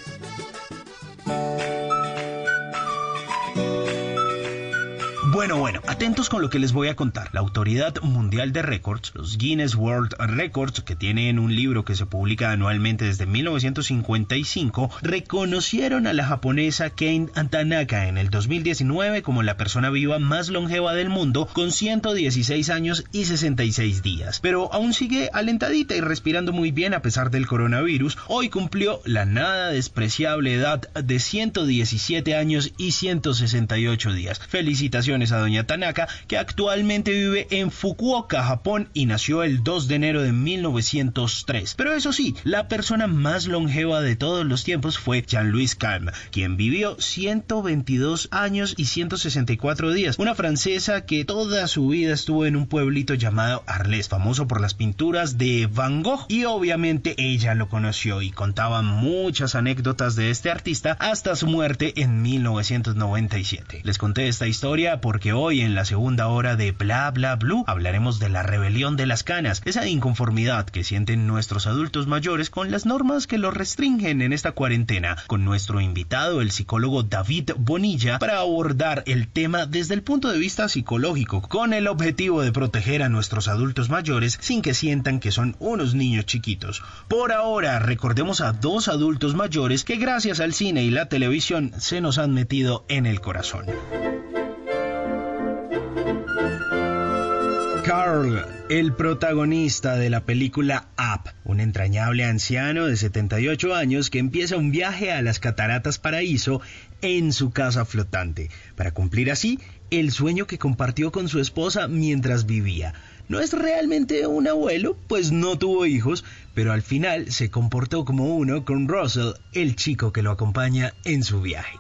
Bueno, bueno, atentos con lo que les voy a contar. La Autoridad Mundial de Records, los Guinness World Records, que tienen un libro que se publica anualmente desde 1955, reconocieron a la japonesa Kane Tanaka en el 2019 como la persona viva más longeva del mundo, con 116 años y 66 días. Pero aún sigue alentadita y respirando muy bien a pesar del coronavirus. Hoy cumplió la nada despreciable edad de 117 años y 168 días. Felicitaciones a doña Tanaka, que actualmente vive en Fukuoka, Japón, y nació el 2 de enero de 1903. Pero eso sí, la persona más longeva de todos los tiempos fue Jean-Louis Calme, quien vivió 122 años y 164 días. Una francesa que toda su vida estuvo en un pueblito llamado Arles, famoso por las pinturas de Van Gogh. Y obviamente ella lo conoció y contaba muchas anécdotas de este artista hasta su muerte en 1997. Les conté esta historia porque hoy en la segunda hora de Bla Bla Blue hablaremos de la rebelión de las canas, esa inconformidad que sienten nuestros adultos mayores con las normas que los restringen en esta cuarentena, con nuestro invitado el psicólogo David Bonilla para abordar el tema desde el punto de vista psicológico, con el objetivo de proteger a nuestros adultos mayores sin que sientan que son unos niños chiquitos. Por ahora, recordemos a dos adultos mayores que gracias al cine y la televisión se nos han metido en el corazón. Carl, el protagonista de la película Up, un entrañable anciano de 78 años que empieza un viaje a las cataratas Paraíso en su casa flotante, para cumplir así el sueño que compartió con su esposa mientras vivía. No es realmente un abuelo, pues no tuvo hijos, pero al final se comportó como uno con Russell, el chico que lo acompaña en su viaje.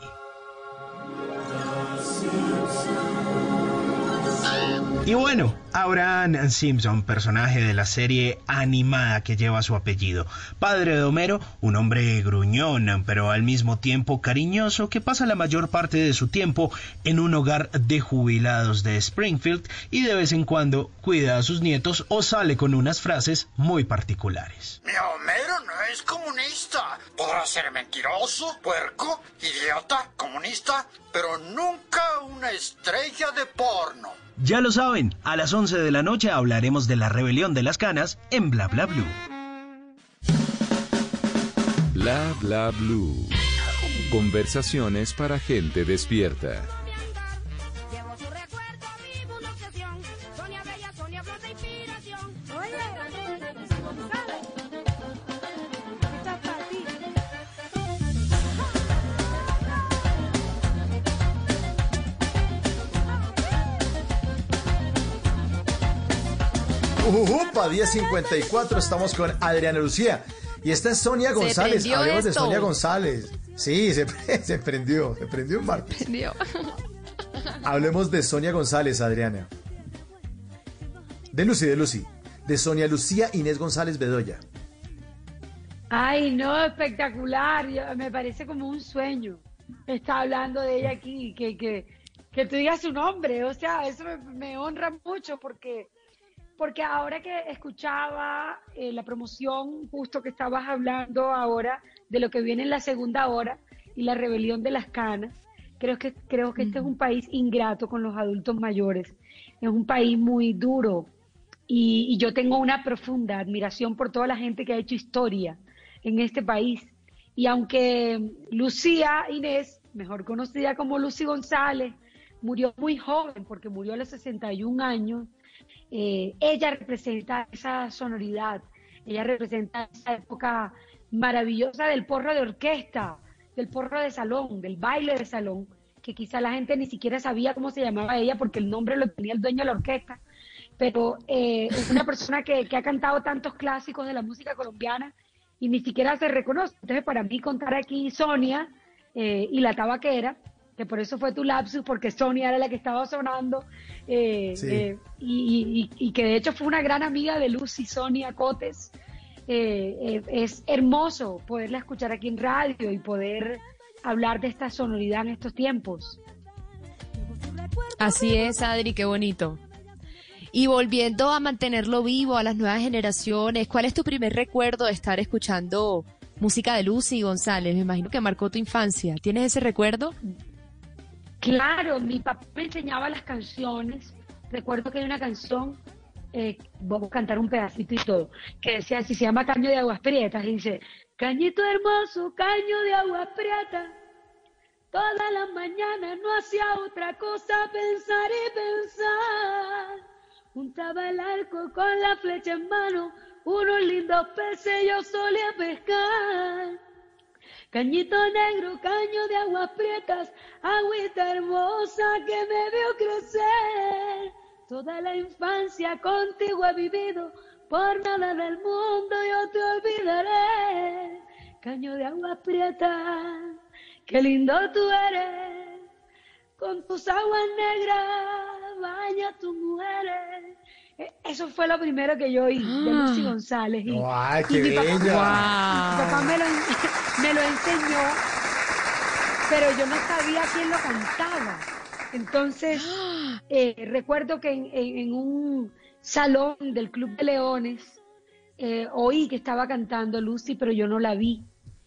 Y bueno, Abraham Simpson, personaje de la serie animada que lleva su apellido. Padre de Homero, un hombre gruñón, pero al mismo tiempo cariñoso, que pasa la mayor parte de su tiempo en un hogar de jubilados de Springfield y de vez en cuando cuida a sus nietos o sale con unas frases muy particulares. Mi Homero no es comunista. Podrá ser mentiroso, puerco, idiota, comunista, pero nunca una estrella de porno. Ya lo saben, a las 11 de la noche hablaremos de la rebelión de las canas en Bla Bla Blue. Bla bla blue. Conversaciones para gente despierta. Ujujupa, 1054, estamos con Adriana Lucía. Y esta es Sonia González. prendió Hablemos de. Sonia González. Sí, se, se prendió, se prendió un martes. Dios. Hablemos de Sonia González, Adriana. De Lucy, de Lucy. De Sonia Lucía Inés González Bedoya. Ay, no, espectacular. Yo- me parece como un sueño. Está hablando de ella aquí, que, que, que tú digas su nombre. O sea, eso me, me honra mucho porque, porque ahora que escuchaba eh, la promoción, justo que estabas hablando ahora de lo que viene en la segunda hora y la rebelión de las canas, creo que, creo que este es un país ingrato con los adultos mayores. Es un país muy duro, y, y yo tengo una profunda admiración por toda la gente que ha hecho historia en este país. Y aunque Lucía Inés, mejor conocida como Lucy González, murió muy joven, porque murió a los 61 años, eh, ella representa esa sonoridad, ella representa esa época maravillosa del porro de orquesta, del porro de salón, del baile de salón, que quizá la gente ni siquiera sabía cómo se llamaba ella porque el nombre lo tenía el dueño de la orquesta pero eh, es una persona que, ha cantado tantos clásicos de la música colombiana y ni siquiera se reconoce. Entonces, para mí contar aquí Sonia eh, y la tabaquera, que por eso fue tu lapsus, porque Sonia era la que estaba sonando, eh, Sí. eh, y, y- y que de hecho fue una gran amiga de Lucy, Sonia Cotes. Eh, eh, es hermoso poderla escuchar aquí en radio y poder hablar de esta sonoridad en estos tiempos. Así es, Adri, qué bonito. Y volviendo a mantenerlo vivo a las nuevas generaciones, ¿cuál es tu primer recuerdo de estar escuchando música de Lucy González? Me imagino que marcó tu infancia. ¿Tienes ese recuerdo? Claro, mi papá me enseñaba las canciones. Recuerdo que hay una canción, eh, vamos a cantar un pedacito y todo, que decía así, se llama Caño de Aguas Prietas, y dice, Cañito hermoso, caño de aguas prietas, todas las mañanas no hacía otra cosa pensar y pensar. Juntaba el arco con la flecha en mano, unos lindos peces yo solía pescar. Cañito negro, caño de aguas prietas, agüita hermosa que me vio crecer. Toda la infancia contigo he vivido, por nada del mundo yo te olvidaré. Caño de aguas prietas, qué lindo tú eres. Con tus aguas negras baña tus mujeres. Eso fue lo primero que yo oí de Lucy González. Y, ¡Ay, y qué mi papá- bella! mi papá me lo, me lo enseñó, pero yo no sabía quién lo cantaba. Entonces, eh, recuerdo que en, en- en un salón del Club de Leones eh, oí que estaba cantando Lucy, pero yo no la vi.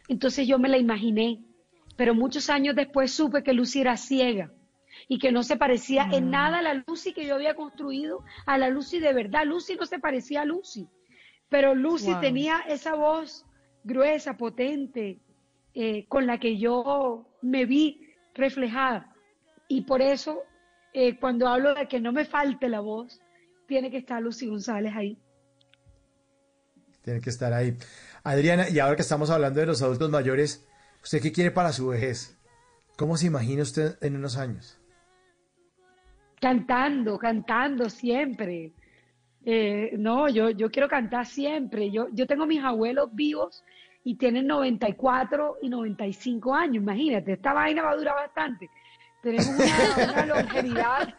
Entonces yo me la imaginé. Pero muchos años después supe que Lucy era ciega y que no se parecía en nada a la Lucy que yo había construido, a la Lucy de verdad. Lucy no se parecía a Lucy, pero Lucy Wow. tenía esa voz gruesa, potente, eh, con la que yo me vi reflejada. Y por eso, eh, cuando hablo de que no me falte la voz, tiene que estar Lucy González ahí. Tiene que estar ahí. Adriana, y ahora que estamos hablando de los adultos mayores, ¿usted qué quiere para su vejez? ¿Cómo se imagina usted en unos años? Cantando, cantando siempre. Eh, no, yo, yo quiero cantar siempre. Yo, yo tengo mis abuelos vivos y tienen 94 y 95 años. Imagínate, esta vaina va a durar bastante. Tenemos una, una longevidad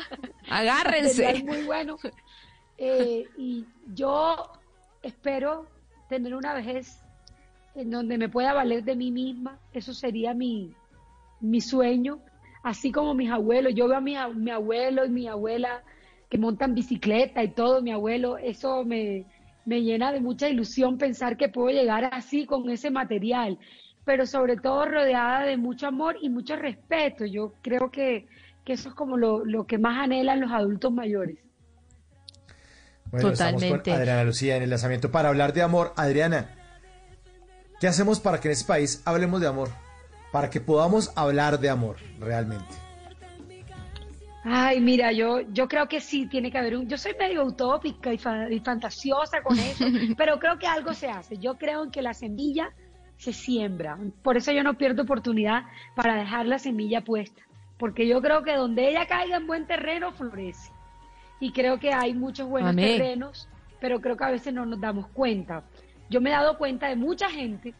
Agárrense. material muy bueno. Eh, y yo espero tener una vejez en donde me pueda valer de mí misma. Eso sería mi, mi sueño. Así como mis abuelos. Yo veo a mi, a- mi abuelo y mi abuela que montan bicicleta y todo. Mi abuelo, eso me, me llena de mucha ilusión pensar que puedo llegar así con ese material. Pero sobre todo rodeada de mucho amor y mucho respeto. Yo creo que, que eso es como lo, lo que más anhelan los adultos mayores. Bueno, estamos Totalmente. con Adriana Lucía en el lanzamiento para hablar de amor. Adriana, ¿qué hacemos para que en este país hablemos de amor? Para que podamos hablar de amor realmente. Ay, mira, yo, yo creo que sí tiene que haber un. Yo soy medio utópica y, fa- y fantasiosa con eso, pero creo que algo se hace. Yo creo en que la semilla se siembra. Por eso yo no pierdo oportunidad para dejar la semilla puesta, porque yo creo que donde ella caiga en buen terreno florece. Y creo que hay muchos buenos Amén. terrenos, pero creo que a veces no nos damos cuenta. Yo me he dado cuenta de mucha gente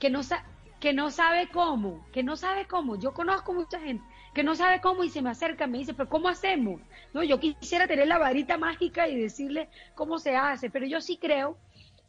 que no, sa- que no sabe cómo, que no sabe cómo. Yo conozco mucha gente que no sabe cómo y se me acerca, me dice, pero ¿cómo hacemos? No, yo quisiera tener la varita mágica y decirle cómo se hace, pero yo sí creo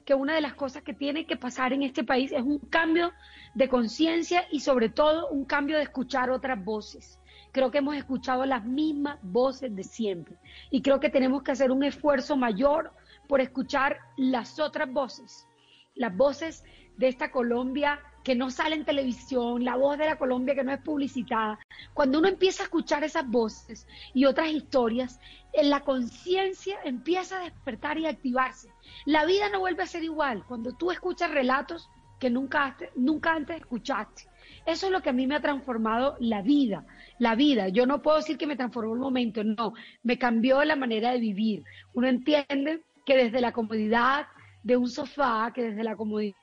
que una de las cosas que tiene que pasar en este país es un cambio de conciencia y sobre todo un cambio de escuchar otras voces. Creo que hemos escuchado las mismas voces de siempre y creo que tenemos que hacer un esfuerzo mayor por escuchar las otras voces, las voces de esta Colombia que no sale en televisión, la voz de la Colombia que no es publicitada. Cuando uno empieza a escuchar esas voces y otras historias, la conciencia empieza a despertar y a activarse. La vida no vuelve a ser igual cuando tú escuchas relatos que nunca, nunca antes escuchaste. Eso es lo que a mí me ha transformado la vida, la vida. Yo no puedo decir que me transformó el momento, no, me cambió la manera de vivir. Uno entiende que desde la comodidad de un sofá, que desde la comodidad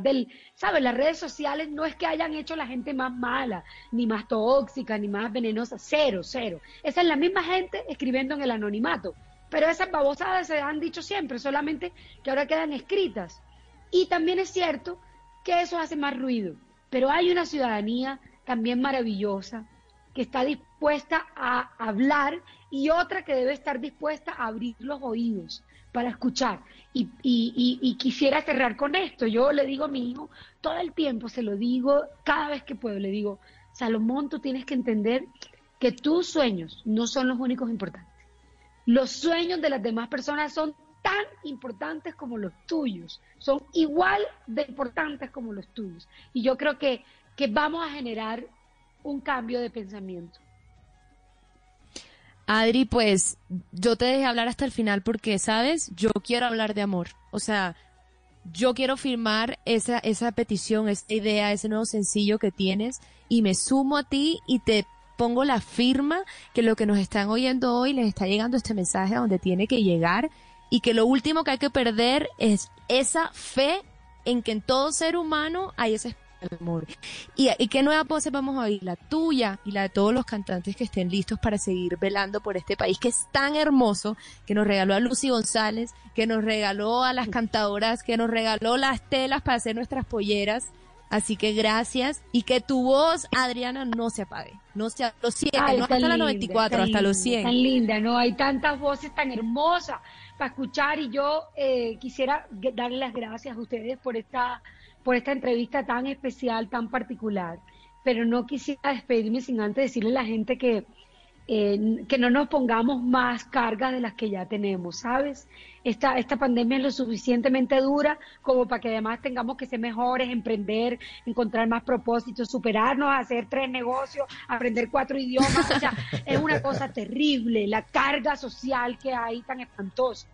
del, ¿sabes? Las redes sociales no es que hayan hecho la gente más mala, ni más tóxica, ni más venenosa, cero, cero. Esa es la misma gente escribiendo en el anonimato. Pero esas babosadas se han dicho siempre, solamente que ahora quedan escritas. Y también es cierto que eso hace más ruido. Pero hay una ciudadanía también maravillosa que está dispuesta a hablar y otra que debe estar dispuesta a abrir los oídos para escuchar. Y, y- quisiera cerrar con esto. Yo le digo a mi hijo, todo el tiempo se lo digo, cada vez que puedo, le digo, Salomón, tú tienes que entender que tus sueños no son los únicos importantes. Los sueños de las demás personas son tan importantes como los tuyos, son igual de importantes como los tuyos. Y yo creo que, que vamos a generar un cambio de pensamiento. Adri, pues yo te dejé hablar hasta el final porque, ¿sabes? Yo quiero hablar de amor. O sea, yo quiero firmar esa, esa petición, esa idea, ese nuevo sencillo que tienes y me sumo a ti y te pongo la firma que lo que nos están oyendo hoy les está llegando este mensaje a donde tiene que llegar y que lo último que hay que perder es esa fe en que en todo ser humano hay ese amor. ¿Y, y qué nueva voz vamos a oír? La tuya y la de todos los cantantes que estén listos para seguir velando por este país que es tan hermoso, que nos regaló a Lucy González, que nos regaló a las cantadoras, que nos regaló las telas para hacer nuestras polleras. Así que gracias y que tu voz, Adriana, no se apague. No se, los 100, Ay, no hasta la linda, 94, tan hasta los linda, 100. Tan linda, ¿no? Hay tantas voces tan hermosas para escuchar y yo eh, quisiera darle las gracias a ustedes por esta, por esta entrevista tan especial, tan particular. Pero no quisiera despedirme sin antes decirle a la gente que, eh, que no nos pongamos más cargas de las que ya tenemos, ¿sabes? Esta, esta pandemia es lo suficientemente dura como para que además tengamos que ser mejores, emprender, encontrar más propósitos, superarnos, hacer tres negocios, aprender cuatro idiomas. O sea, es una cosa terrible la carga social que hay tan espantosa.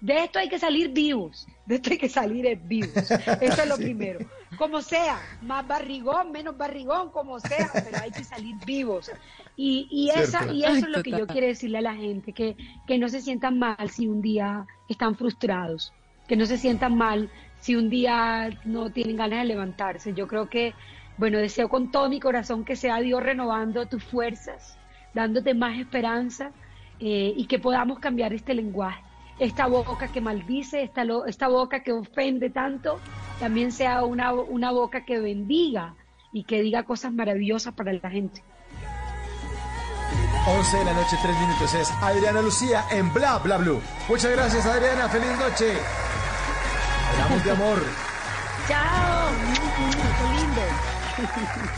De esto hay que salir vivos, de esto hay que salir vivos. Eso es lo primero. Como sea, más barrigón, menos barrigón, como sea, pero hay que salir vivos. Y, y, esa, y eso Ay, es lo que yo quiero decirle a la gente, que, que no se sientan mal si un día están frustrados, que no se sientan mal si un día no tienen ganas de levantarse. Yo creo que, bueno, deseo con todo mi corazón que sea Dios renovando tus fuerzas, dándote más esperanza eh, y que podamos cambiar este lenguaje. Esta boca que maldice, esta, esta boca que ofende tanto, también sea una, una boca que bendiga y que diga cosas maravillosas para la gente. 11 de la noche, 3 minutos. Es Adriana Lucía en Bla Bla Blue. Muchas gracias, Adriana. Feliz noche. Hablamos de amor. ¡Chao! ¡Qué lindo!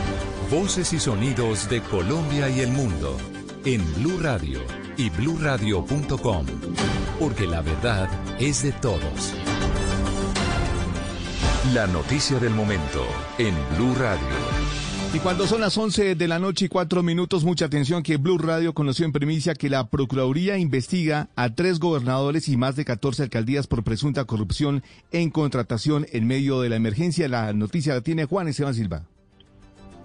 Voces y sonidos de Colombia y el mundo en Blue Radio y bluradio.com, porque la verdad es de todos. La noticia del momento en Blue Radio. Y cuando son las 11 de la noche y cuatro minutos, mucha atención que Blue Radio conoció en primicia que la Procuraduría investiga a tres gobernadores y más de 14 alcaldías por presunta corrupción en contratación en medio de la emergencia. La noticia la tiene Juan Esteban Silva.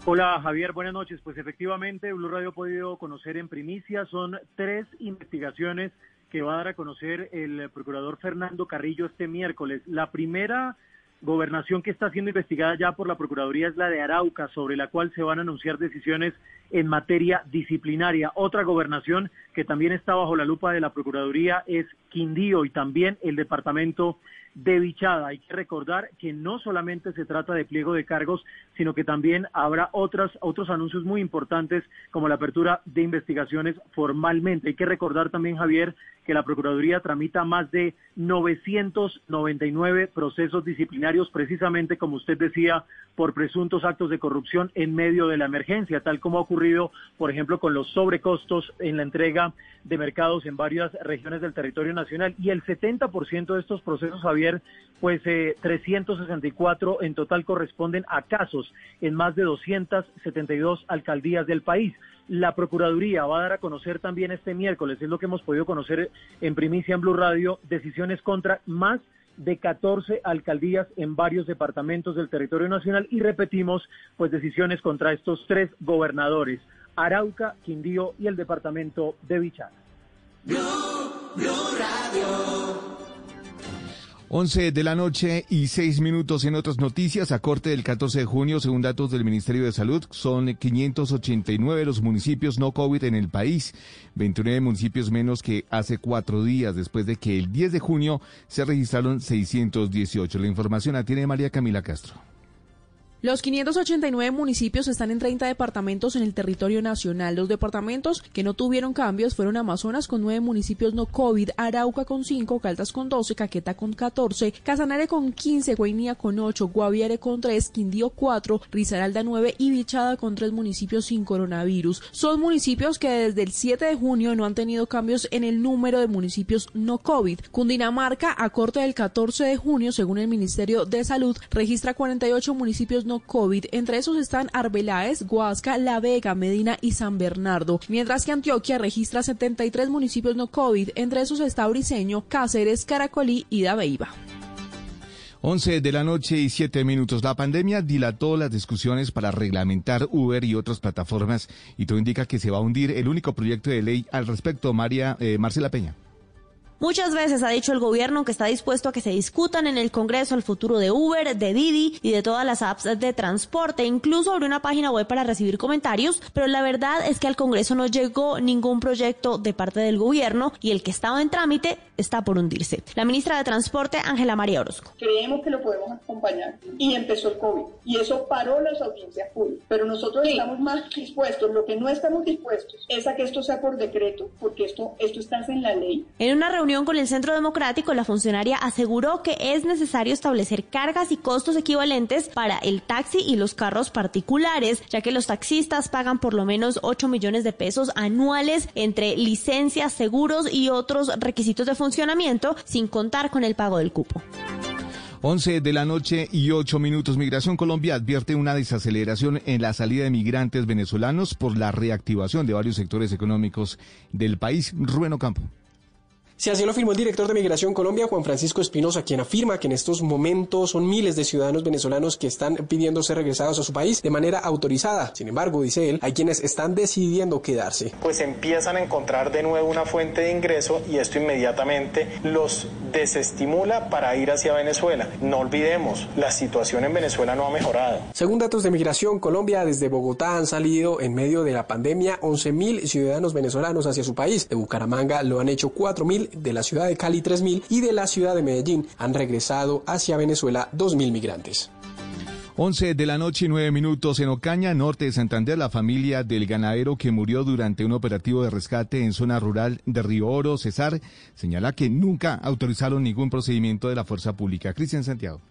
Hola Javier, buenas noches. Pues efectivamente, Blue Radio ha podido conocer en primicia, son tres investigaciones que va a dar a conocer el procurador Fernando Carrillo este miércoles. La primera gobernación que está siendo investigada ya por la Procuraduría es la de Arauca, sobre la cual se van a anunciar decisiones en materia disciplinaria. Otra gobernación que también está bajo la lupa de la Procuraduría es Quindío y también el departamento de Vichada. Hay que recordar que no solamente se trata de pliego de cargos, sino que también habrá otras, otros anuncios muy importantes como la apertura de investigaciones formalmente. Hay que recordar también, Javier, que la Procuraduría tramita más de 999 procesos disciplinarios, precisamente como usted decía, por presuntos actos de corrupción en medio de la emergencia, tal como ha ocurrido, por ejemplo, con los sobrecostos en la entrega de mercados en varias regiones del territorio nacional. Y el 70% de estos procesos, Pues eh, 364 en total corresponden a casos en más de 272 alcaldías del país. La Procuraduría va a dar a conocer también este miércoles, es lo que hemos podido conocer en primicia en Blue Radio, decisiones contra más de 14 alcaldías en varios departamentos del territorio nacional y repetimos, pues decisiones contra estos tres gobernadores. Arauca, Quindío y el departamento de Bichara. 11 de la noche y 6 minutos en otras noticias. A corte del 14 de junio, según datos del Ministerio de Salud, son 589 los municipios no COVID en el país, 29 municipios menos que hace cuatro días, después de que el 10 de junio se registraron 618. La información la tiene María Camila Castro. Los 589 municipios están en 30 departamentos en el territorio nacional. Los departamentos que no tuvieron cambios fueron Amazonas con 9 municipios no COVID, Arauca con 5, Caldas con 12, Caqueta con 14, Casanare con 15, Guainía con 8, Guaviare con 3, Quindío 4, Risaralda 9 y Bichada con 3 municipios sin coronavirus. Son municipios que desde el 7 de junio no han tenido cambios en el número de municipios no COVID. Cundinamarca, a corte del 14 de junio, según el Ministerio de Salud, registra 48 municipios no COVID. Entre esos están Arbeláez, Huasca, La Vega, Medina y San Bernardo. Mientras que Antioquia registra 73 municipios no COVID. Entre esos está Briseño, Cáceres, Caracolí y Dabeiba. 11 de la noche y 7 minutos. La pandemia dilató las discusiones para reglamentar Uber y otras plataformas y todo indica que se va a hundir el único proyecto de ley al respecto. María eh, Marcela Peña. Muchas veces ha dicho el gobierno que está dispuesto a que se discutan en el Congreso el futuro de Uber, de Didi y de todas las apps de transporte. Incluso abrió una página web para recibir comentarios, pero la verdad es que al Congreso no llegó ningún proyecto de parte del gobierno y el que estaba en trámite está por hundirse. La ministra de Transporte, Ángela María Orozco. Creemos que lo podemos acompañar y empezó el COVID y eso paró las audiencias públicas. Pero nosotros estamos más dispuestos, lo que no estamos dispuestos es a que esto sea por decreto, porque esto, esto está en la ley. En una reunión con el Centro Democrático, la funcionaria aseguró que es necesario establecer cargas y costos equivalentes para el taxi y los carros particulares, ya que los taxistas pagan por lo menos 8 millones de pesos anuales entre licencias, seguros y otros requisitos de funcionamiento, sin contar con el pago del cupo. 11 de la noche y 8 minutos. Migración Colombia advierte una desaceleración en la salida de migrantes venezolanos por la reactivación de varios sectores económicos del país. Rueno Campo. Si así lo afirmó el director de Migración Colombia, Juan Francisco Espinosa, quien afirma que en estos momentos son miles de ciudadanos venezolanos que están pidiendo ser regresados a su país de manera autorizada. Sin embargo, dice él, hay quienes están decidiendo quedarse. Pues empiezan a encontrar de nuevo una fuente de ingreso y esto inmediatamente los desestimula para ir hacia Venezuela. No olvidemos, la situación en Venezuela no ha mejorado. Según datos de Migración Colombia, desde Bogotá han salido en medio de la pandemia 11.000 ciudadanos venezolanos hacia su país. De Bucaramanga lo han hecho 4.000 de la ciudad de Cali 3.000 y de la ciudad de Medellín han regresado hacia Venezuela 2.000 migrantes. 11 de la noche y 9 minutos en Ocaña, norte de Santander, la familia del ganadero que murió durante un operativo de rescate en zona rural de Río Oro, Cesar, señala que nunca autorizaron ningún procedimiento de la fuerza pública. Cristian Santiago.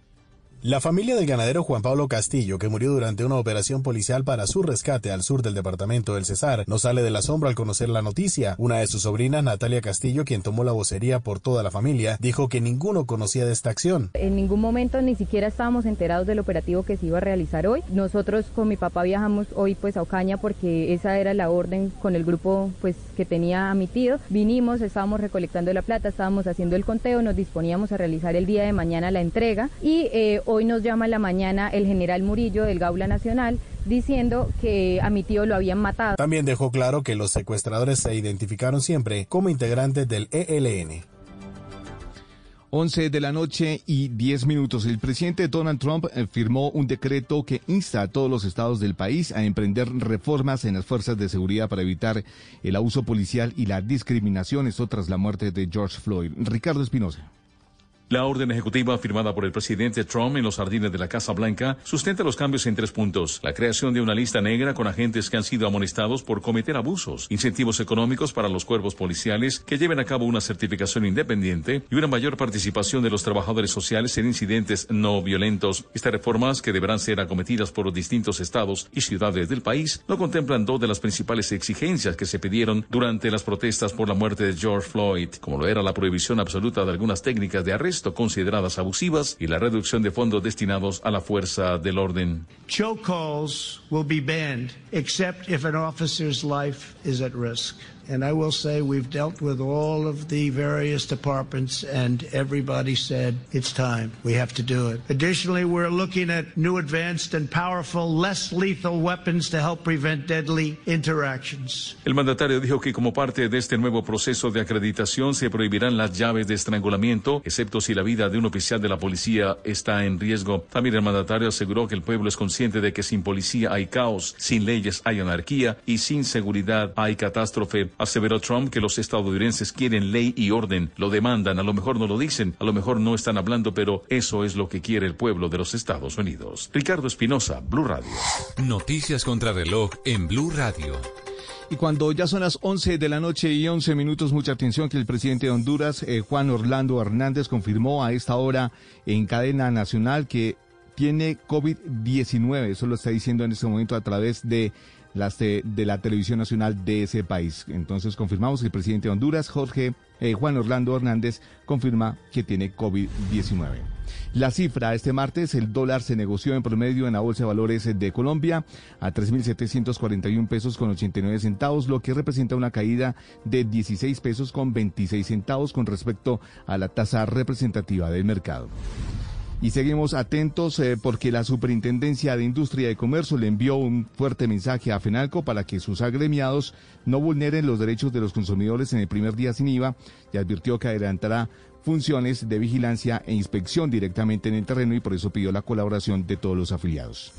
La familia del ganadero Juan Pablo Castillo, que murió durante una operación policial para su rescate al sur del departamento del Cesar, no sale del asombro al conocer la noticia. Una de sus sobrinas, Natalia Castillo, quien tomó la vocería por toda la familia, dijo que ninguno conocía de esta acción. En ningún momento ni siquiera estábamos enterados del operativo que se iba a realizar hoy. Nosotros con mi papá viajamos hoy pues a Ocaña porque esa era la orden con el grupo pues que tenía a mi tío. Vinimos, estábamos recolectando la plata, estábamos haciendo el conteo, nos disponíamos a realizar el día de mañana la entrega y eh, Hoy nos llama en la mañana el general Murillo del Gaula Nacional diciendo que a mi tío lo habían matado. También dejó claro que los secuestradores se identificaron siempre como integrantes del ELN. 11 de la noche y 10 minutos. El presidente Donald Trump eh, firmó un decreto que insta a todos los estados del país a emprender reformas en las fuerzas de seguridad para evitar el abuso policial y la discriminación, esto tras la muerte de George Floyd. Ricardo Espinosa. La orden ejecutiva firmada por el presidente Trump en los jardines de la Casa Blanca sustenta los cambios en tres puntos. La creación de una lista negra con agentes que han sido amonestados por cometer abusos, incentivos económicos para los cuerpos policiales que lleven a cabo una certificación independiente y una mayor participación de los trabajadores sociales en incidentes no violentos. Estas reformas, que deberán ser acometidas por los distintos estados y ciudades del país, no contemplan dos de las principales exigencias que se pidieron durante las protestas por la muerte de George Floyd, como lo era la prohibición absoluta de algunas técnicas de arresto consideradas abusivas y la reducción de fondos destinados a la fuerza del orden. Choke calls will be banned except if an officer's life is at risk. And I will say we've dealt with all of the various departments, and everybody said it's time. We have to do it. Additionally, we're looking at new advanced and powerful, less lethal weapons to help prevent deadly interactions. El mandatario dijo que como parte de este nuevo proceso de acreditación se prohibirán las llaves de estrangulamiento, excepto si la vida de un oficial de la policía está en riesgo. También el mandatario aseguró que el pueblo es consciente de que sin policía hay caos, sin leyes hay anarquía y sin seguridad hay catástrofe. Aseveró Trump que los estadounidenses quieren ley y orden, lo demandan, a lo mejor no lo dicen, a lo mejor no están hablando, pero eso es lo que quiere el pueblo de los Estados Unidos. Ricardo Espinosa, Blue Radio. Noticias contra reloj en Blue Radio. Y cuando ya son las 11 de la noche y 11 minutos, mucha atención que el presidente de Honduras, eh, Juan Orlando Hernández, confirmó a esta hora en cadena nacional que tiene COVID-19. Eso lo está diciendo en este momento a través de las de, de, la televisión nacional de ese país. Entonces confirmamos que el presidente de Honduras, Jorge eh, Juan Orlando Hernández, confirma que tiene COVID-19. La cifra, este martes el dólar se negoció en promedio en la Bolsa de Valores de Colombia a 3.741 pesos con 89 centavos, lo que representa una caída de 16 pesos con 26 centavos con respecto a la tasa representativa del mercado. Y seguimos atentos eh, porque la Superintendencia de Industria y Comercio le envió un fuerte mensaje a FENALCO para que sus agremiados no vulneren los derechos de los consumidores en el primer día sin IVA y advirtió que adelantará funciones de vigilancia e inspección directamente en el terreno y por eso pidió la colaboración de todos los afiliados.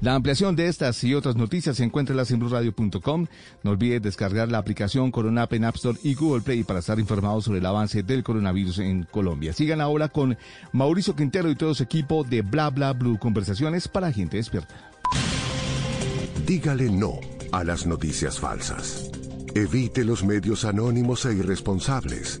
La ampliación de estas y otras noticias se encuentra en blueradio.com. No olvide descargar la aplicación Corona App en App Store y Google Play para estar informados sobre el avance del coronavirus en Colombia. Sigan ahora con Mauricio Quintero y todo su equipo de Bla Bla Blue Conversaciones para gente despierta. Dígale no a las noticias falsas. Evite los medios anónimos e irresponsables.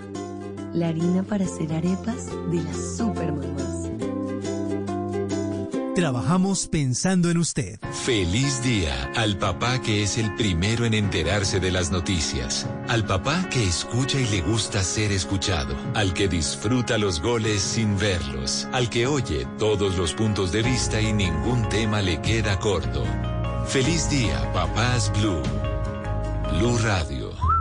La harina para hacer arepas de las super mamás. Trabajamos pensando en usted. Feliz día al papá que es el primero en enterarse de las noticias. Al papá que escucha y le gusta ser escuchado. Al que disfruta los goles sin verlos. Al que oye todos los puntos de vista y ningún tema le queda corto. Feliz día, papás Blue. Blue Radio.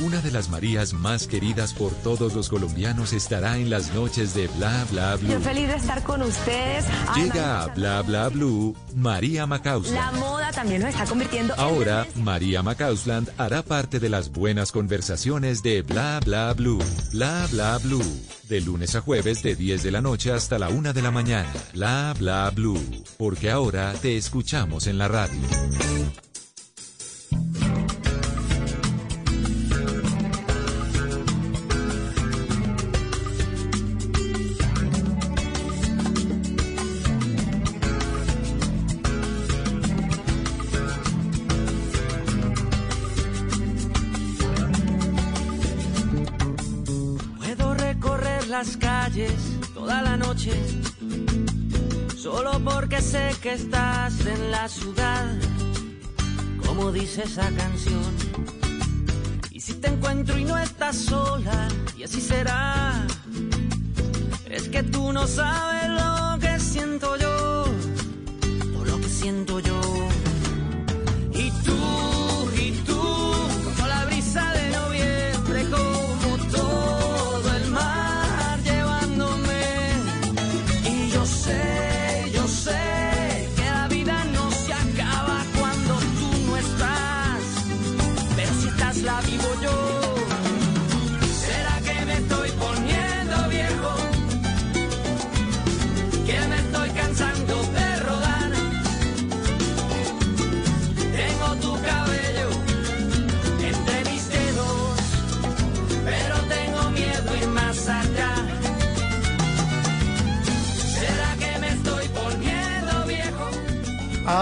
Una de las Marías más queridas por todos los colombianos estará en las noches de Bla Bla Blue. Yo feliz de estar con ustedes. Llega a Bla Bla Blue María Macausland. La moda también nos está convirtiendo en Ahora, María Macausland hará parte de las buenas conversaciones de Bla Bla Blue. Bla Bla Blue. De lunes a jueves de 10 de la noche hasta la 1 de la mañana. Bla Bla Blue. Porque ahora te escuchamos en la radio. Solo porque sé que estás en la ciudad, como dice esa canción. Y si te encuentro y no estás sola, y así será, es que tú no sabes lo que siento yo, todo lo que siento yo.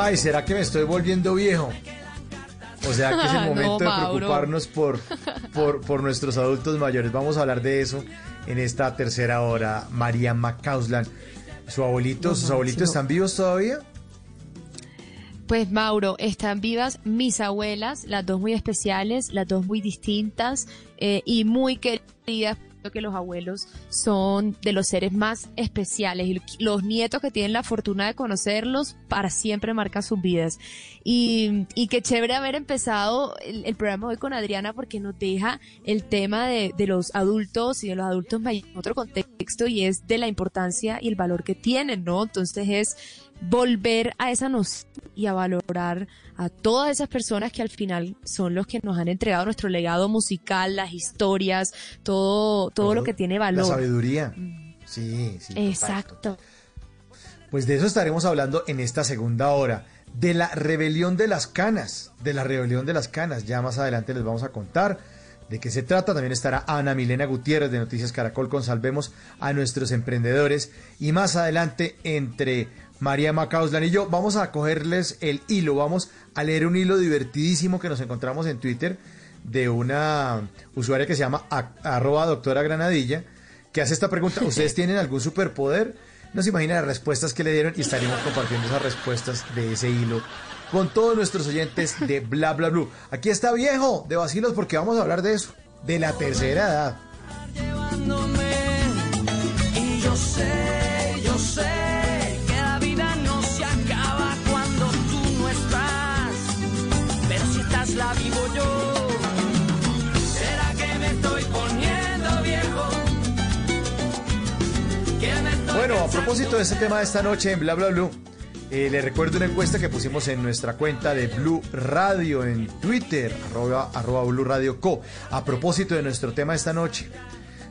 Ay, ¿será que me estoy volviendo viejo? O sea que es el No, momento de preocuparnos por, por, por nuestros adultos mayores. Vamos a hablar de eso en esta tercera hora. María Macauslan, su abuelito, No, ¿sus abuelitos no. están vivos todavía? Pues Mauro, están vivas mis abuelas, las dos muy especiales, las dos muy distintas eh, y muy queridas. Que los abuelos son de los seres más especiales y los nietos que tienen la fortuna de conocerlos para siempre marcan sus vidas. Y, y qué chévere haber empezado el, programa hoy con Adriana porque nos deja el tema de, de los adultos y de los adultos en otro contexto y es de la importancia y el valor que tienen, ¿no? Entonces es volver a esa noción y a valorar a todas esas personas que al final son los que nos han entregado nuestro legado musical, las historias, todo, todo lo que tiene La valor. sabiduría. Sí, sí. total, Exacto. Pues de eso estaremos hablando en esta segunda hora. De la rebelión de las canas. De la rebelión de las canas. Ya más adelante les vamos a contar de qué se trata. También estará Ana Milena Gutiérrez de Noticias Caracol con Salvemos a nuestros emprendedores. Y más adelante entre María Macauslan y yo vamos a cogerles el hilo. Vamos a leer un hilo divertidísimo que nos encontramos en Twitter de una usuaria que se llama a- arroba doctora granadilla que hace esta pregunta. ¿Ustedes tienen algún superpoder? No se imaginan las respuestas que le dieron y estaremos compartiendo esas respuestas de ese hilo con todos nuestros oyentes de Bla Bla Blue. Aquí está viejo de vacilos porque vamos a hablar de eso, de la tercera edad. Y yo sé, Bueno, a propósito de este tema de esta noche en Bla Bla Blue, eh, le recuerdo una encuesta que pusimos en nuestra cuenta de Blue Radio en Twitter, arroba, arroba Blue Radio Co. A propósito de nuestro tema de esta noche.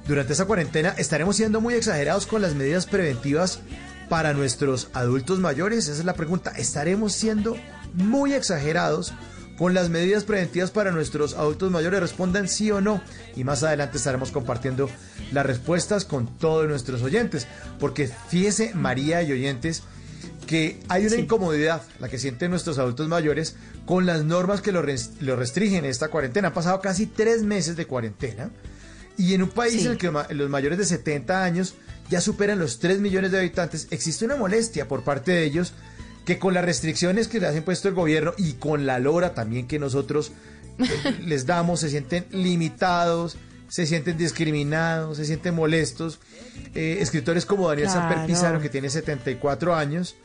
Durante esta cuarentena estaremos siendo muy exagerados con las medidas preventivas para nuestros adultos mayores. Esa es la pregunta. ¿Estaremos siendo muy exagerados con las medidas preventivas para nuestros adultos mayores? Respondan sí o no. Y más adelante estaremos compartiendo las respuestas con todos nuestros oyentes. Porque fíjese, María y oyentes, que hay una incomodidad, la que sienten nuestros adultos mayores, con las normas que lo, res- lo restringen en esta cuarentena. Han pasado casi tres meses de cuarentena. Y en un país Sí. en el que los mayores de 70 años ya superan los 3 millones de habitantes, existe una molestia por parte de ellos que con las restricciones que les ha impuesto el gobierno y con la lora también que nosotros eh, les damos, se sienten limitados, se sienten discriminados, se sienten molestos. Eh, escritores como Daniel Samper Claro. Pizarro, que tiene 74 años,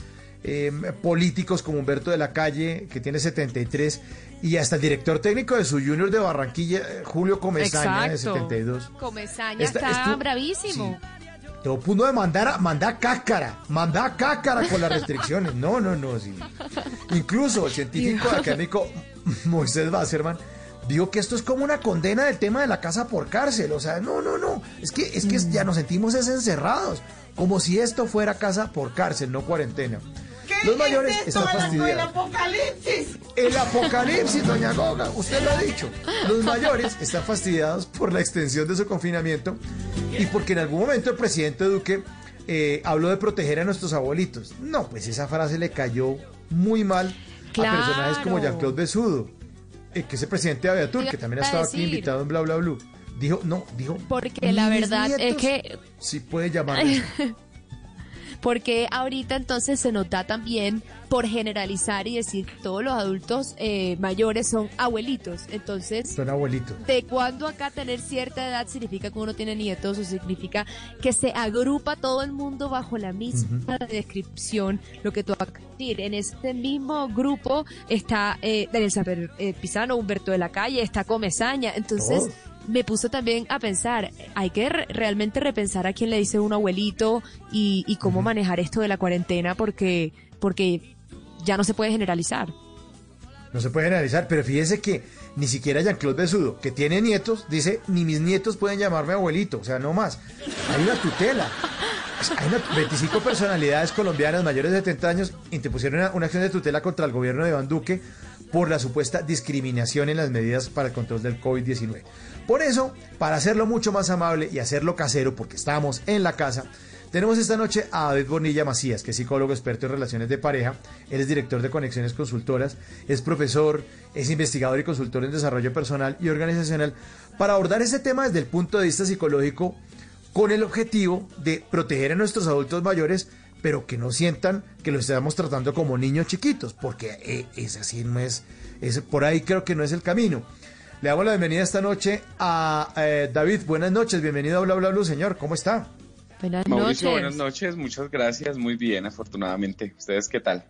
eh, políticos como Humberto de la Calle, que tiene 73, y hasta el director técnico de su Junior de Barranquilla, eh, Julio Comesaña, de Exacto. 72. Comesaña está esto- bravísimo. Todo punto de mandar a, mandar cácara, mandar cácara con las restricciones. No, no, no. sí. Incluso el científico académico Moisés Basserman dijo que esto es como una condena del tema de la casa por cárcel. O sea, no, no, no. Es que, es que ya nos sentimos es encerrados. Como si esto fuera casa por cárcel, no cuarentena. Los mayores están fastidiados. apocalipsis! El apocalipsis, doña Goga, usted lo ha dicho. Los mayores están fastidiados por la extensión de su confinamiento y porque en algún momento el presidente Duque eh, habló de proteger a nuestros abuelitos. No, pues esa frase le cayó muy mal Claro. a personajes como Jean-Claude Besudo, eh, que es el presidente de Aviatur, que también ha estado aquí invitado en Bla Bla Blue. Dijo, no, dijo. Porque la "Mis verdad es nietos", que Sí puede llamarles. porque ahorita entonces se nota también por generalizar y decir todos los adultos eh, mayores son abuelitos. Entonces, son abuelitos. ¿De cuándo acá tener cierta edad significa que uno tiene nietos o significa que se agrupa todo el mundo bajo la misma descripción? Lo que tú acabas de decir. En este mismo grupo está eh, Daniel Saper eh, Pisano, Humberto de la Calle, está Comezaña. Entonces, me puso también a pensar, hay que realmente repensar a quién le dice un abuelito y, cómo manejar esto de la cuarentena porque, porque ya no se puede generalizar. No se puede generalizar, pero fíjese que ni siquiera Jean-Claude Besudo, que tiene nietos, dice, ni mis nietos pueden llamarme abuelito, o sea, no más. Hay una tutela. Hay 25 personalidades colombianas mayores de 70 años interpusieron una, una acción de tutela contra el gobierno de Iván Duque por la supuesta discriminación en las medidas para el control del COVID-19. Por eso, para hacerlo mucho más amable y hacerlo casero, porque estamos en la casa, tenemos esta noche a David Bonilla Macías, que es psicólogo experto en relaciones de pareja. Él es director de Conexiones Consultoras, es profesor, es investigador y consultor en desarrollo personal y organizacional, para abordar ese tema desde el punto de vista psicológico con el objetivo de proteger a nuestros adultos mayores pero que no sientan que los estamos tratando como niños chiquitos, porque eh, es así, no es, es, por ahí creo que no es el camino. Le damos la bienvenida esta noche a eh, David. Buenas noches, bienvenido a Bla Bla Bla, señor. ¿Cómo está? Buenas Mauricio, buenas noches, muchas gracias, muy bien, afortunadamente. ¿Ustedes qué tal?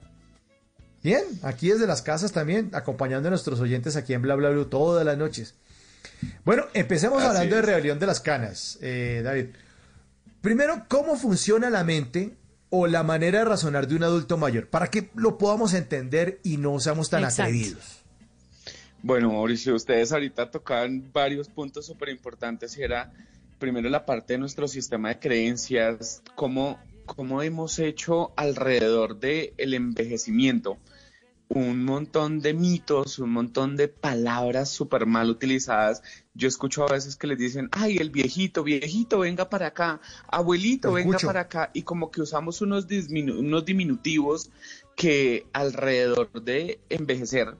Bien, aquí desde las casas también, acompañando a nuestros oyentes aquí en Bla Bla Bla todas las noches. Bueno, empecemos hablando de rebelión de las canas, eh, David. Primero, ¿cómo funciona la mente o la manera de razonar de un adulto mayor, para que lo podamos entender y no seamos tan atrevidos. Bueno, Mauricio, ustedes ahorita tocaban varios puntos súper importantes y era primero la parte de nuestro sistema de creencias, cómo, cómo hemos hecho alrededor del el envejecimiento un montón de mitos, un montón de palabras súper mal utilizadas. Yo escucho a veces que les dicen, ay, el viejito, viejito, venga para acá, abuelito, venga para acá, y como que usamos unos, unos diminutivos que alrededor de envejecer,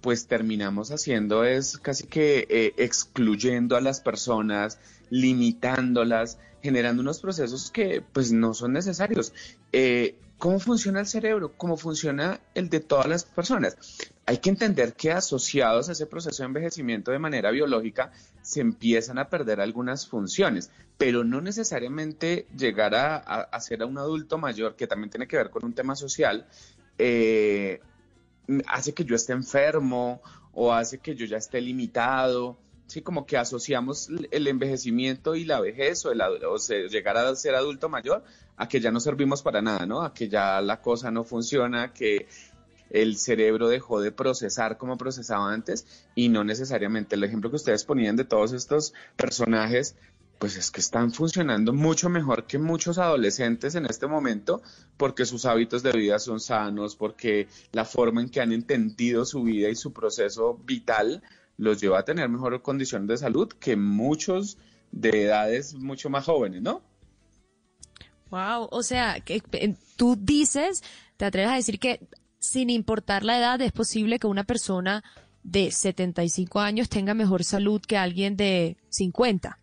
pues terminamos haciendo es casi que eh, excluyendo a las personas, limitándolas, generando unos procesos que pues no son necesarios. Eh, ¿Cómo funciona el cerebro? ¿Cómo funciona el de todas las personas? Hay que entender que asociados a ese proceso de envejecimiento de manera biológica se empiezan a perder algunas funciones, pero no necesariamente llegar a, ser a un adulto mayor, que también tiene que ver con un tema social, eh, hace que yo esté enfermo o hace que yo ya esté limitado. Sí, como que asociamos el envejecimiento y la vejez o, el, o llegar a ser adulto mayor a que ya no servimos para nada, ¿no? A que ya la cosa no funciona, que el cerebro dejó de procesar como procesaba antes y no necesariamente el ejemplo que ustedes ponían de todos estos personajes, pues es que están funcionando mucho mejor que muchos adolescentes en este momento porque sus hábitos de vida son sanos, porque la forma en que han entendido su vida y su proceso vital los lleva a tener mejor condición de salud que muchos de edades mucho más jóvenes, ¿no? Wow, o sea, que tú dices, te atreves a decir que sin importar la edad es posible que una persona de 75 años tenga mejor salud que alguien de 50.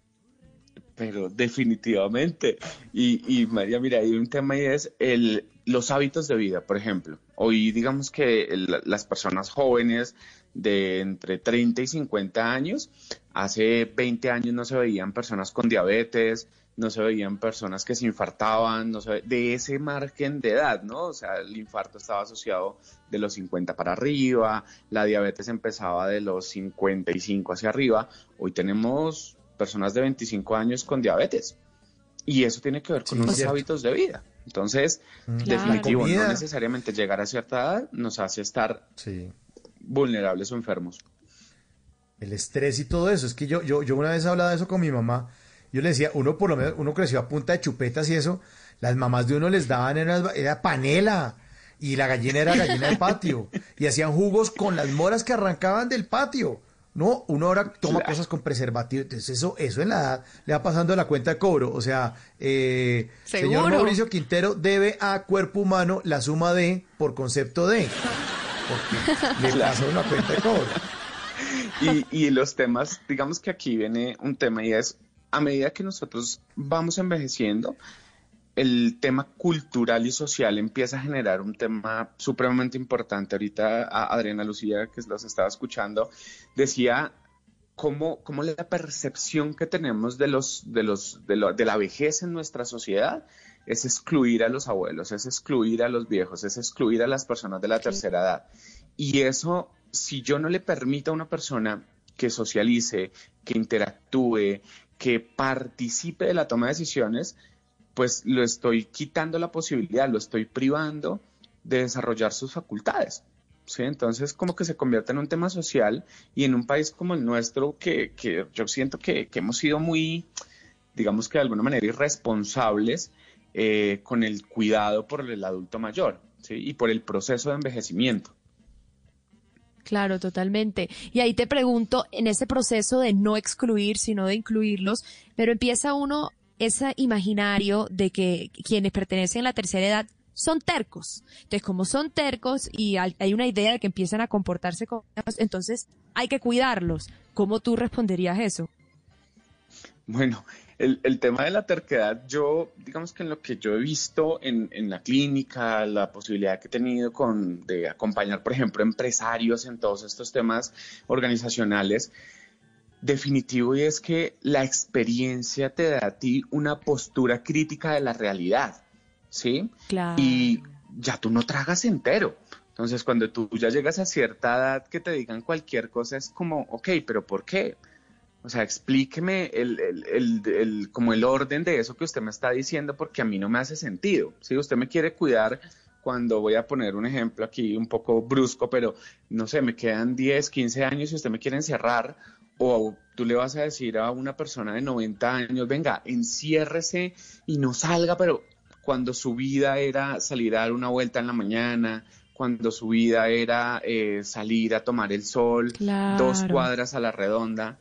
Pero definitivamente. Y, y María, mira, hay un tema y es el, los hábitos de vida, por ejemplo. Hoy digamos que las personas jóvenes de entre 30 y 50 años, hace 20 años no se veían personas con diabetes, no se veían personas que se infartaban, no se de ese margen de edad, ¿no? O sea, el infarto estaba asociado de los 50 para arriba, la diabetes empezaba de los 55 hacia arriba. Hoy tenemos personas de 25 años con diabetes y eso tiene que ver con unos hábitos de vida. Entonces, mm. definitivo, no necesariamente llegar a cierta edad nos hace estar vulnerables o enfermos. El estrés y todo eso. Es que yo, yo, yo una vez hablaba de eso con mi mamá yo le decía, uno por lo menos, uno creció a punta de chupetas y eso, las mamás de uno les daban, era, era panela, y la gallina era gallina de patio, y hacían jugos con las moras que arrancaban del patio. No, uno ahora toma cosas con preservativo, entonces eso, eso en la edad le va pasando la cuenta de cobro. O sea, eh, señor Mauricio Quintero debe a cuerpo humano la suma de por concepto de, porque le pasa una cuenta de cobro. Y, y los temas, digamos que aquí viene un tema y es a medida que nosotros vamos envejeciendo, el tema cultural y social empieza a generar un tema supremamente importante. Ahorita Adriana Lucía, que los estaba escuchando, decía cómo, cómo la percepción que tenemos de, los, de, los, de, de la vejez en nuestra sociedad es excluir a los abuelos, es excluir a los viejos, es excluir a las personas de la tercera edad. Y eso, si yo no le permito a una persona que socialice, que interactúe, que participe de la toma de decisiones, pues lo estoy quitando la posibilidad, lo estoy privando de desarrollar sus facultades. ¿sí? Entonces, como que se convierte en un tema social y en un país como el nuestro, que, yo siento que, hemos sido muy, digamos que de alguna manera, irresponsables eh, con el cuidado por el adulto mayor ¿sí? y por el proceso de envejecimiento. Claro, totalmente. Y ahí te pregunto, en ese proceso de no excluir, sino de incluirlos, pero empieza uno ese imaginario de que quienes pertenecen a la tercera edad son tercos. Entonces, como son tercos y hay una idea de que empiezan a comportarse como entonces hay que cuidarlos. ¿Cómo tú responderías eso? Bueno, el, tema de la terquedad, yo, digamos que en lo que yo he visto en, la clínica, la posibilidad que he tenido con, de acompañar, por ejemplo, empresarios en todos estos temas organizacionales, definitivo y es que la experiencia te da a ti una postura crítica de la realidad, ¿sí? Claro. Y ya tú no tragas entero. Entonces, cuando tú ya llegas a cierta edad que te digan cualquier cosa, es como, ok, pero ¿por qué? O sea, explíqueme el, el, el, como el orden de eso que usted me está diciendo porque a mí no me hace sentido. Si usted me quiere cuidar cuando voy a poner un ejemplo aquí un poco brusco, pero no sé, me quedan 10, 15 años y usted me quiere encerrar o tú le vas a decir a una persona de 90 años, venga, enciérrese y no salga, pero cuando su vida era salir a dar una vuelta en la mañana, cuando su vida era eh, salir a tomar el sol, dos cuadras a la redonda,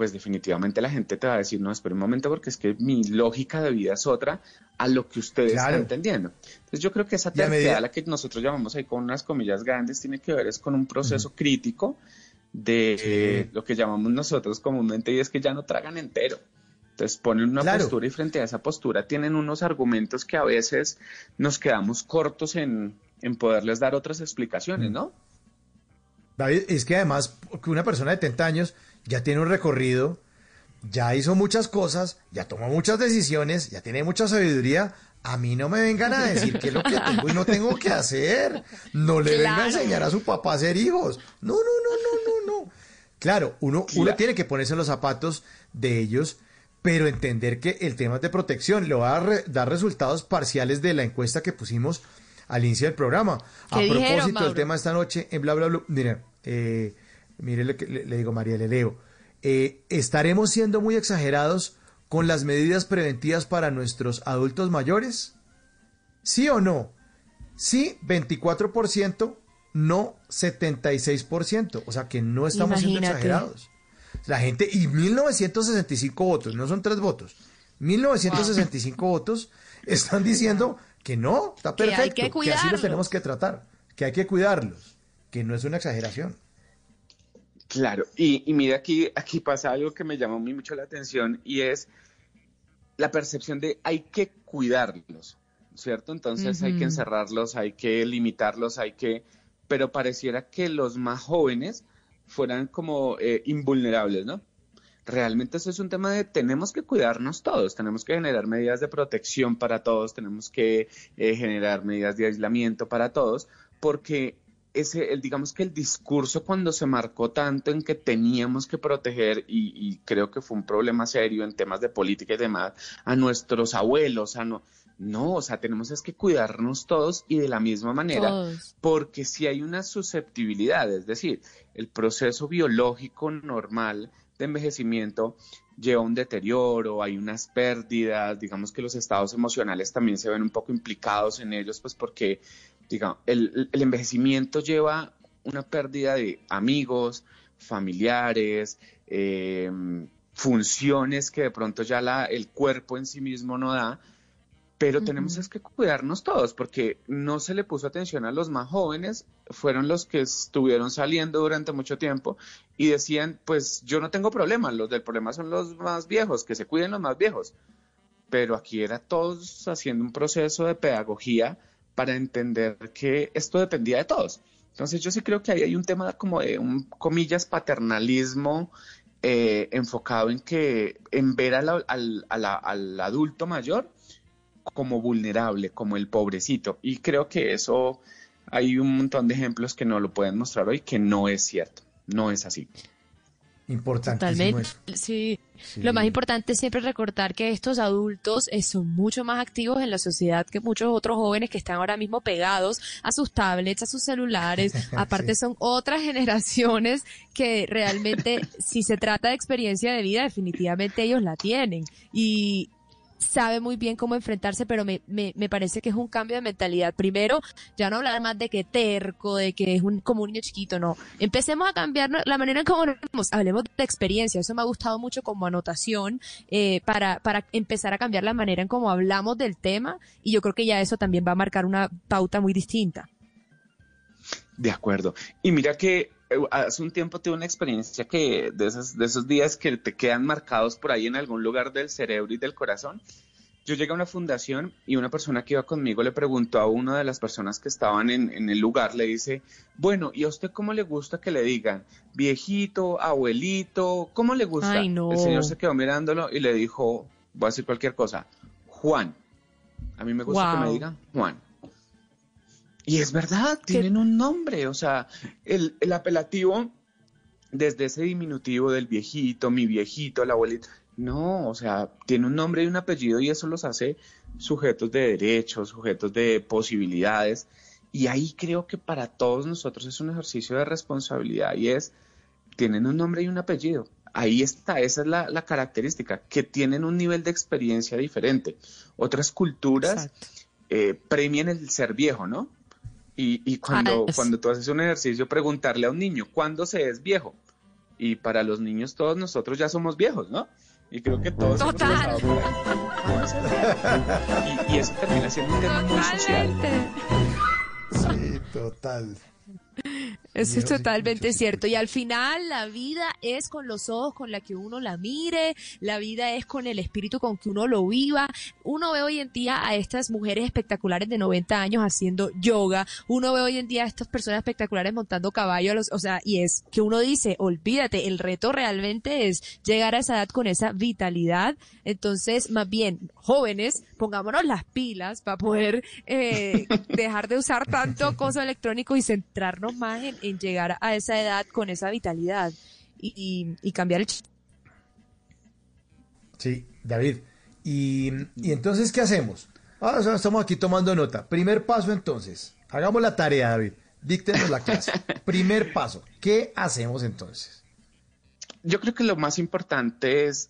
pues definitivamente la gente te va a decir, no, espera un momento porque es que mi lógica de vida es otra a lo que ustedes están entendiendo. Entonces yo creo que esa tercera, a la que nosotros llamamos ahí con unas comillas grandes, tiene que ver es con un proceso crítico de lo que llamamos nosotros comúnmente y es que ya no tragan entero. Entonces ponen una postura y frente a esa postura tienen unos argumentos que a veces nos quedamos cortos en, en poderles dar otras explicaciones, ¿no? David, es que además una persona de 70 años ya tiene un recorrido, ya hizo muchas cosas, ya tomó muchas decisiones, ya tiene mucha sabiduría. A mí no me vengan a decir qué es lo que tengo y no tengo que hacer. No le venga a enseñar a su papá a ser hijos. No, no, no, no, no, no. Claro, uno, uno tiene que ponerse en los zapatos de ellos, pero entender que el tema es de protección. Le va a dar resultados parciales de la encuesta que pusimos al inicio del programa. A propósito del tema esta noche en bla bla bla. Mire, eh, mire le, le, digo María, le leo. Eh, ¿Estaremos siendo muy exagerados con las medidas preventivas para nuestros adultos mayores? ¿Sí o no? Sí, 24%, no 76%. O sea que no estamos siendo exagerados. La gente, y 1965 votos, no son tres votos, 1965 votos están diciendo que no, está perfecto, que, así los tenemos que tratar, que hay que cuidarlos, que no es una exageración. Claro, y, y mira aquí, aquí pasa algo que me llamó muy mucho la atención y es la percepción de hay que cuidarlos, ¿cierto? Entonces hay que encerrarlos, hay que limitarlos, hay que, pero pareciera que los más jóvenes fueran como eh, invulnerables, ¿no? realmente eso es un tema de tenemos que cuidarnos todos, tenemos que generar medidas de protección para todos, tenemos que eh, generar medidas de aislamiento para todos, porque ese, el, digamos que el discurso cuando se marcó tanto en que teníamos que proteger, y, creo que fue un problema serio en temas de política y demás, a nuestros abuelos, a no, no, o sea, tenemos es que cuidarnos todos y de la misma manera, porque si hay una susceptibilidad, es decir, el proceso biológico normal de envejecimiento lleva un deterioro, hay unas pérdidas, digamos que los estados emocionales también se ven un poco implicados en ellos, pues porque, digamos, el, envejecimiento lleva una pérdida de amigos, familiares, eh, funciones que de pronto ya la, el cuerpo en sí mismo no da, pero tenemos es que cuidarnos todos, porque no se le puso atención a los más jóvenes, fueron los que estuvieron saliendo durante mucho tiempo y decían, pues yo no tengo problema, los del problema son los más viejos, que se cuiden los más viejos. pero aquí era todos haciendo un proceso de pedagogía para entender que esto dependía de todos. Entonces yo sí creo que ahí hay un tema como de un, comillas, paternalismo eh, enfocado en que en ver al, al adulto mayor como vulnerable, como el pobrecito. Y creo que eso hay un montón de ejemplos que no lo pueden mostrar hoy que no es cierto, no es así. Importantísimo Totalmente. Sí. Lo más importante es siempre recordar que estos adultos eh, son mucho más activos en la sociedad que muchos otros jóvenes que están ahora mismo pegados a sus tablets, a sus celulares. Aparte son otras generaciones que realmente, si se trata de experiencia de vida, definitivamente ellos la tienen. Y, sabe muy bien cómo enfrentarse, pero me, me, me, parece que es un cambio de mentalidad. Primero, ya no hablar más de que terco, de que es un, como un niño chiquito, no. Empecemos a cambiar la manera en cómo nos hablemos de experiencia. Eso me ha gustado mucho como anotación eh, para, para empezar a cambiar la manera en cómo hablamos del tema y yo creo que ya eso también va a marcar una pauta muy distinta. De acuerdo. Y mira que hace un tiempo tuve una experiencia que de esos, de esos días que te quedan marcados por ahí en algún lugar del cerebro y del corazón. Yo llegué a una fundación y una persona que iba conmigo le preguntó a una de las personas que estaban en, el lugar, le dice, bueno, ¿y a usted cómo le gusta que le digan? ¿Viejito, abuelito? ¿Cómo le gusta? El señor se quedó mirándolo y le dijo, voy a decir cualquier cosa, Juan. A mí me gusta que me digan Juan. Y es verdad, tienen un nombre, o sea, el, apelativo desde ese diminutivo del viejito, mi viejito, el abuelito, no, o sea, tiene un nombre y un apellido y eso los hace sujetos de derechos, sujetos de posibilidades. Y ahí creo que para todos nosotros es un ejercicio de responsabilidad y es, tienen un nombre y un apellido. Ahí está, esa es la, característica, que tienen un nivel de experiencia diferente. Otras culturas eh, premian el ser viejo, ¿no? Y, cuando, ah, cuando tú haces un ejercicio, preguntarle a un niño, ¿cuándo se es viejo? Y para los niños todos nosotros ya somos viejos, ¿no? Y creo que todos Total. y, y, eso termina siendo un tema muy social. Sí, total. Eso es totalmente cierto. Y al final la vida es con los ojos con la que uno la mire, la vida es con el espíritu con que uno lo viva. Uno ve hoy en día a estas mujeres espectaculares de 90 años haciendo yoga, uno ve hoy en día a estas personas espectaculares montando caballo, o sea, y es que uno dice, olvídate, el reto realmente es llegar a esa edad con esa vitalidad. Entonces, más bien, jóvenes, pongámonos las pilas para poder eh, dejar de usar tanto coso electrónico y centrarnos más en, llegar a esa edad con esa vitalidad y, cambiar el Sí, David. Y, entonces, ¿qué hacemos? Ah, estamos aquí tomando nota. Primer paso entonces. Hagamos la tarea, David. Díctenos la clase. Primer paso. ¿Qué hacemos entonces? Yo creo que lo más importante es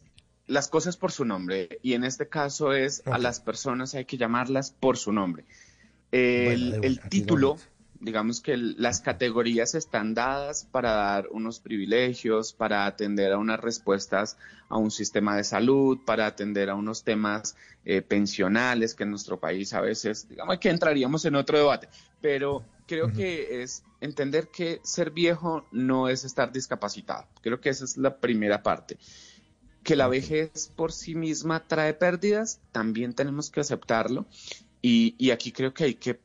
las cosas por su nombre. Y en este caso es a las personas hay que llamarlas por su nombre. El, el título digamos que las categorías están dadas para dar unos privilegios, para atender a unas respuestas a un sistema de salud, para atender a unos temas eh, pensionales que en nuestro país a veces, digamos que entraríamos en otro debate, pero creo que es entender que ser viejo no es estar discapacitado. Creo que esa es la primera parte. Que la vejez por sí misma trae pérdidas, también tenemos que aceptarlo. Y, y aquí creo que hay que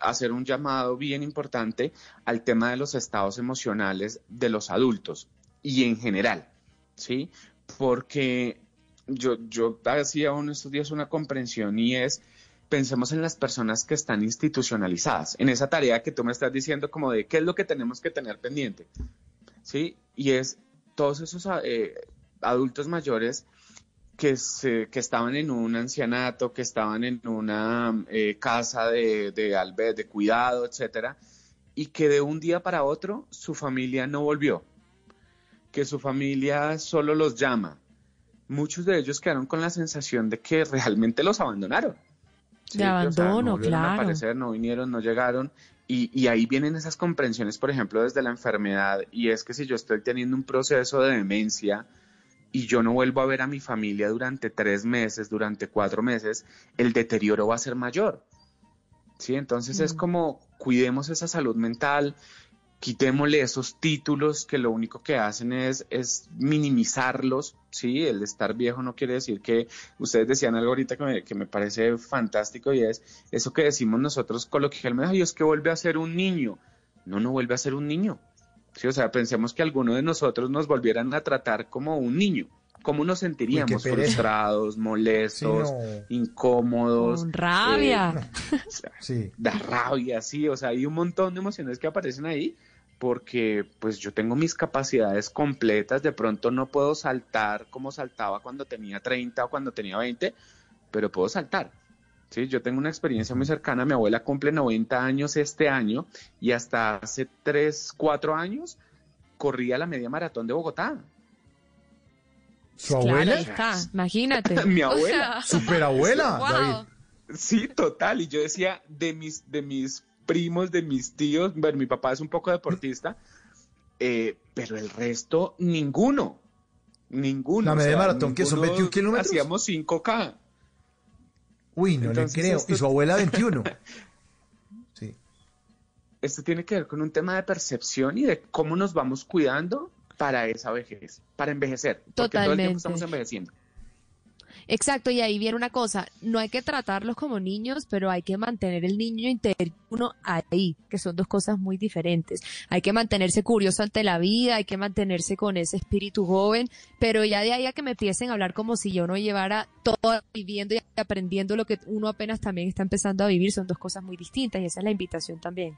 hacer un llamado bien importante al tema de los estados emocionales de los adultos y en general, ¿sí? Porque yo, yo hacía en estos días una comprensión y es, pensemos en las personas que están institucionalizadas, en esa tarea que tú me estás diciendo como de qué es lo que tenemos que tener pendiente, ¿sí? Y es todos esos eh, adultos mayores que, se, que estaban en un ancianato, que estaban en una eh, casa de, de, de cuidado, etcétera, y que de un día para otro su familia no volvió, que su familia solo los llama. Muchos de ellos quedaron con la sensación de que realmente los abandonaron. De abandono, no claro. aparecer, no vinieron, no llegaron. Y, y, ahí vienen esas comprensiones, por ejemplo, desde la enfermedad. Y es que si yo estoy teniendo un proceso de demencia, y yo no vuelvo a ver a mi familia durante tres meses, durante cuatro meses, el deterioro va a ser mayor. ¿Sí? Entonces es como cuidemos esa salud mental quitémosle esos títulos que lo único que hacen es, es minimizarlos, ¿sí? El estar viejo no quiere decir que, ustedes decían algo ahorita que me, que me parece fantástico y es eso que decimos nosotros coloquialmente, ay, es que vuelve a ser un niño. No, no vuelve a ser un niño. Sí, o sea, pensemos que alguno de nosotros nos volvieran a tratar como un niño. ¿Cómo nos sentiríamos? Frustrados, molestos, incómodos. Con rabia. Eh, sí. Da rabia, sí. O sea, hay un montón de emociones que aparecen ahí porque pues yo tengo mis capacidades completas, de pronto no puedo saltar como saltaba cuando tenía 30 o cuando tenía 20, pero puedo saltar. Sí, yo tengo una experiencia muy cercana, mi abuela cumple 90 años este año y hasta hace 3, 4 años corría la media maratón de Bogotá. ¿Su abuela? imagínate. mi abuela. Superabuela, David. Sí, total. Y yo decía, de mis, de mis primos, de mis tíos, bueno, mi papá es un poco deportista, eh, pero el resto, ninguno. Ninguno. La media maratón, que son 21 kilómetros. Hacíamos 5K. Uy, no le creo. Y su abuela 21. sí. Esto tiene que ver con un tema de percepción y de cómo nos vamos cuidando para esa vejez, para envejecer. Porque Totalmente. todo el tiempo estamos envejeciendo. Exacto, y ahí viene una cosa, no hay que tratarlos como niños, pero hay que mantener el niño interno ahí, que son dos cosas muy diferentes. Hay que mantenerse curioso ante la vida, hay que mantenerse con ese espíritu joven, pero ya de ahí a que me empiecen a hablar como si yo no llevara todo viviendo y aprendiendo lo que uno apenas también está empezando a vivir, son dos cosas muy distintas y esa es la invitación también.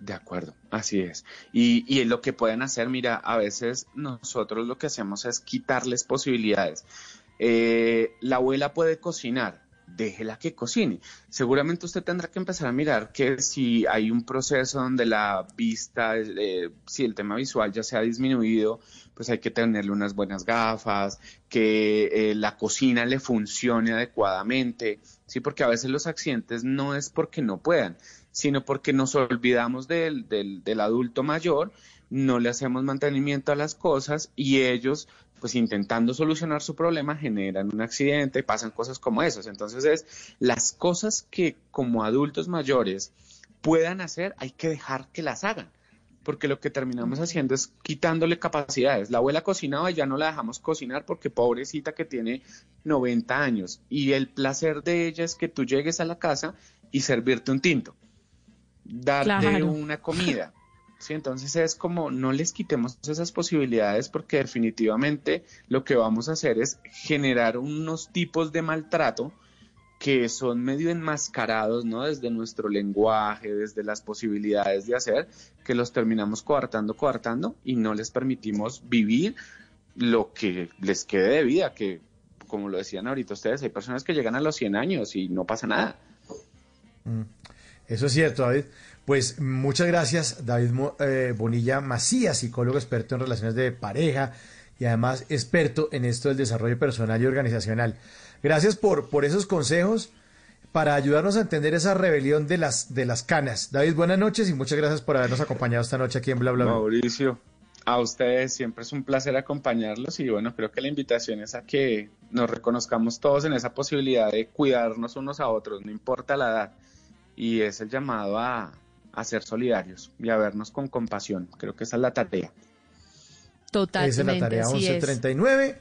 De acuerdo, así es. Y, y lo que pueden hacer, mira, a veces nosotros lo que hacemos es quitarles posibilidades. Eh, la abuela puede cocinar, déjela que cocine. Seguramente usted tendrá que empezar a mirar que si hay un proceso donde la vista, eh, si el tema visual ya se ha disminuido, pues hay que tenerle unas buenas gafas, que eh, la cocina le funcione adecuadamente, sí, porque a veces los accidentes no es porque no puedan, sino porque nos olvidamos del, del, del adulto mayor, no le hacemos mantenimiento a las cosas y ellos pues intentando solucionar su problema generan un accidente, pasan cosas como esas. Entonces es las cosas que como adultos mayores puedan hacer, hay que dejar que las hagan. Porque lo que terminamos haciendo es quitándole capacidades. La abuela cocinaba y ya no la dejamos cocinar porque pobrecita que tiene 90 años. Y el placer de ella es que tú llegues a la casa y servirte un tinto, darte Claro. una comida. Sí, entonces es como no les quitemos esas posibilidades porque definitivamente lo que vamos a hacer es generar unos tipos de maltrato que son medio enmascarados, ¿no? Desde nuestro lenguaje, desde las posibilidades de hacer, que los terminamos coartando, coartando y no les permitimos vivir lo que les quede de vida, que como lo decían ahorita ustedes, hay personas que llegan a los 100 años y no pasa nada. Mm. Eso es cierto, David. Pues muchas gracias, David eh, Bonilla Macías, psicólogo experto en relaciones de pareja y además experto en esto del desarrollo personal y organizacional. Gracias por, por esos consejos para ayudarnos a entender esa rebelión de las, de las canas. David, buenas noches y muchas gracias por habernos acompañado esta noche aquí en Bla Bla Bla. Mauricio, a ustedes siempre es un placer acompañarlos y bueno, creo que la invitación es a que nos reconozcamos todos en esa posibilidad de cuidarnos unos a otros, no importa la edad. Y es el llamado a, a ser solidarios y a vernos con compasión. Creo que esa es la tarea. Totalmente. Esa es la tarea así es. 1139.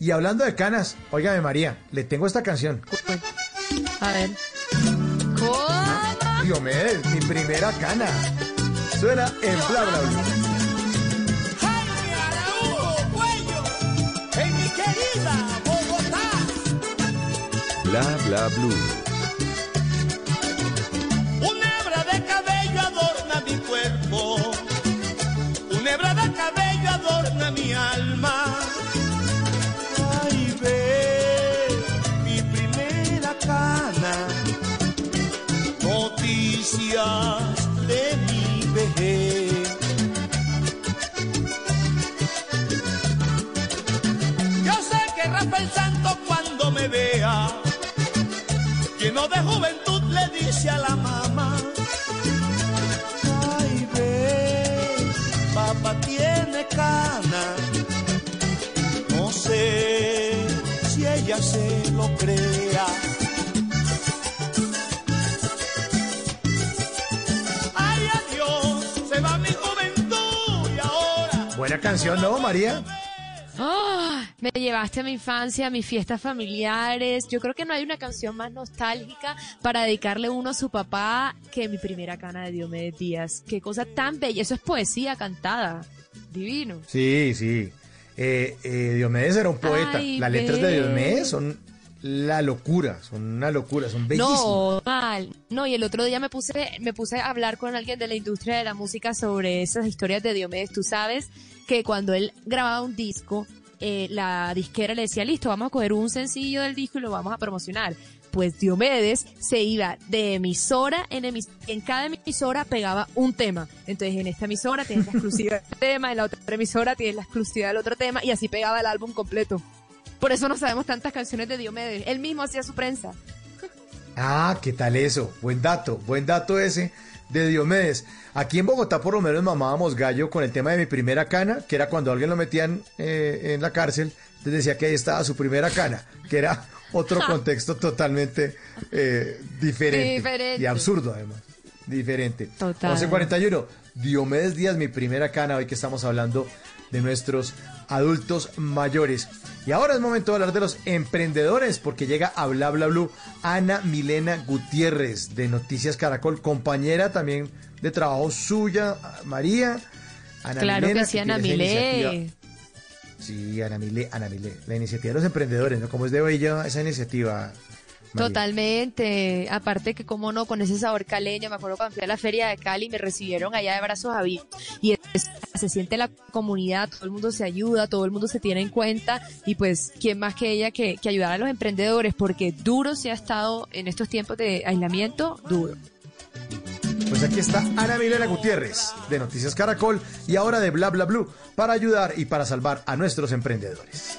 Y hablando de canas, óigame María, le tengo esta canción. A ver. ¿Cómo? Diomedes, mi primera cana. Suena en Bla Bla Bla. En mi querida Bogotá. Bla bla blue. De mi vejez. Yo sé que Rafael Santo cuando me vea lleno de juventud le dice a la mamá ay ve papá tiene cana no sé si ella se lo crea canción, ¿no, María? Ah, me llevaste a mi infancia, a mis fiestas familiares. Yo creo que no hay una canción más nostálgica para dedicarle uno a su papá que mi primera cana de Diomedes Díaz. Qué cosa tan bella. Eso es poesía cantada. Divino. Sí, sí. Eh, eh, Diomedes era un poeta. Ay, Las letras de. Diomedes son la locura, son una locura, son bellísimas. No, mal. No, y el otro día me puse, me puse a hablar con alguien de la industria de la música sobre esas historias de Diomedes. Tú sabes que cuando él grababa un disco, eh, la disquera le decía, listo, vamos a coger un sencillo del disco y lo vamos a promocionar. Pues Diomedes se iba de emisora en emisora, en cada emisora pegaba un tema. Entonces en esta emisora tienes la exclusiva del tema, en la otra emisora tienes la exclusiva del otro tema y así pegaba el álbum completo. Por eso no sabemos tantas canciones de Diomedes. Él mismo hacía su prensa. Ah, ¿qué tal eso? Buen dato, buen dato ese de Diomedes. Aquí en Bogotá por lo menos mamábamos gallo con el tema de mi primera cana, que era cuando alguien lo metían eh, en la cárcel, entonces decía que ahí estaba su primera cana, que era otro contexto totalmente eh, diferente, Diferente. y absurdo además, diferente. Total. 11.41, Diomedes Díaz, mi primera cana, hoy que estamos hablando de nuestros adultos mayores. Y ahora es momento de hablar de los emprendedores, porque llega a Bla Bla Blue Ana Milena Gutiérrez de Noticias Caracol, compañera también de trabajo suya, María. Ana claro Milena, que sí, Ana Milé. Sí, Ana Milé, Ana Milé, la iniciativa de los emprendedores, ¿no? Como es de bella esa iniciativa. María? Totalmente. Aparte que, como no, con ese sabor caleño, me acuerdo cuando fui a la feria de Cali, me recibieron allá de brazos abiertos. Y es- se siente la comunidad, todo el mundo se ayuda, todo el mundo se tiene en cuenta. Y pues, ¿quién más que ella que, que ayudar a los emprendedores? Porque duro se ha estado en estos tiempos de aislamiento, duro. Pues aquí está Ana Milena Gutiérrez de Noticias Caracol y ahora de Bla Bla Blue para ayudar y para salvar a nuestros emprendedores.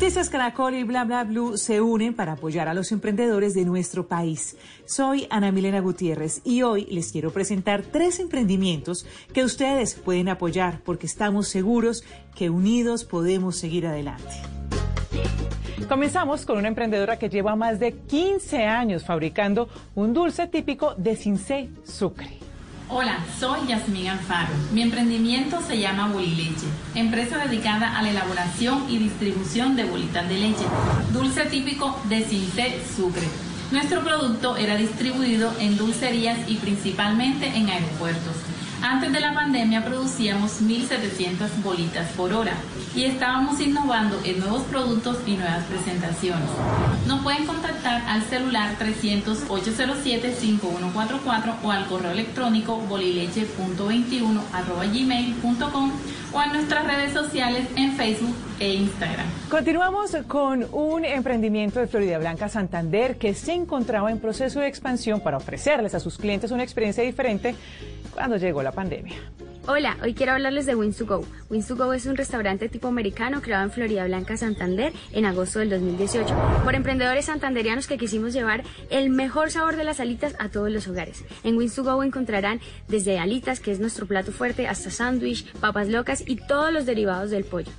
Noticias Caracol y Bla Bla Blue se unen para apoyar a los emprendedores de nuestro país. Soy Ana Milena Gutiérrez y hoy les quiero presentar tres emprendimientos que ustedes pueden apoyar porque estamos seguros que unidos podemos seguir adelante. Comenzamos con una emprendedora que lleva más de 15 años fabricando un dulce típico de Cincé Sucre. Hola, soy Yasmín Alfaro. Mi emprendimiento se llama Bolileche, empresa dedicada a la elaboración y distribución de bolitas de leche, dulce típico de Cincé Sucre. Nuestro producto era distribuido en dulcerías y principalmente en aeropuertos. Antes de la pandemia producíamos 1.700 bolitas por hora y estábamos innovando en nuevos productos y nuevas presentaciones. Nos pueden contactar al celular 300-807-5144 o al correo electrónico bolileche.21 gmail.com o en nuestras redes sociales en Facebook e Instagram. Continuamos con un emprendimiento de Florida Blanca Santander que se encontraba en proceso de expansión para ofrecerles a sus clientes una experiencia diferente cuando llegó la pandemia. Hola, hoy quiero hablarles de Wings to Go. Wings to Go es un restaurante tipo americano creado en Florida Blanca, Santander, en agosto del 2018, por emprendedores santanderianos que quisimos llevar el mejor sabor de las alitas a todos los hogares. En Wings to Go encontrarán desde alitas, que es nuestro plato fuerte, hasta sándwich, papas locas y todos los derivados del pollo.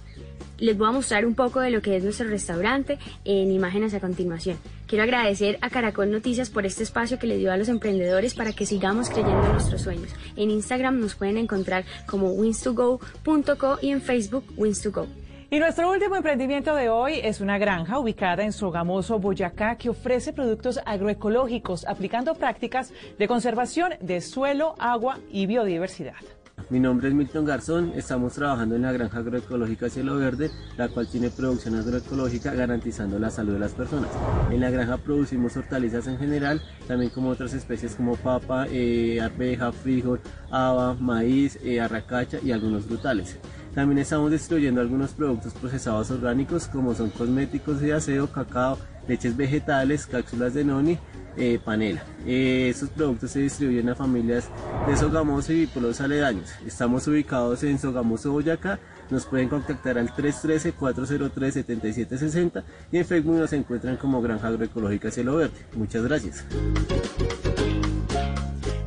Les voy a mostrar un poco de lo que es nuestro restaurante en imágenes a continuación. Quiero agradecer a Caracol Noticias por este espacio que le dio a los emprendedores para que sigamos creyendo en nuestros sueños. En Instagram nos pueden encontrar como wins2go.co y en Facebook wins2go. Y nuestro último emprendimiento de hoy es una granja ubicada en Sogamoso, Boyacá, que ofrece productos agroecológicos aplicando prácticas de conservación de suelo, agua y biodiversidad. Mi nombre es Milton Garzón, estamos trabajando en la granja agroecológica Cielo Verde, la cual tiene producción agroecológica garantizando la salud de las personas. En la granja producimos hortalizas en general, también como otras especies como papa, eh, arveja, frijol, haba, maíz, eh, arracacha y algunos frutales. También estamos distribuyendo algunos productos procesados orgánicos como son cosméticos de aseo, cacao, leches vegetales, cápsulas de noni, eh, panela. Eh, estos productos se distribuyen a familias de Sogamoso y pueblos aledaños. Estamos ubicados en Sogamoso, Boyacá. Nos pueden contactar al 313-403-7760 y en Facebook nos encuentran como Granja Agroecológica Cielo Verde. Muchas gracias.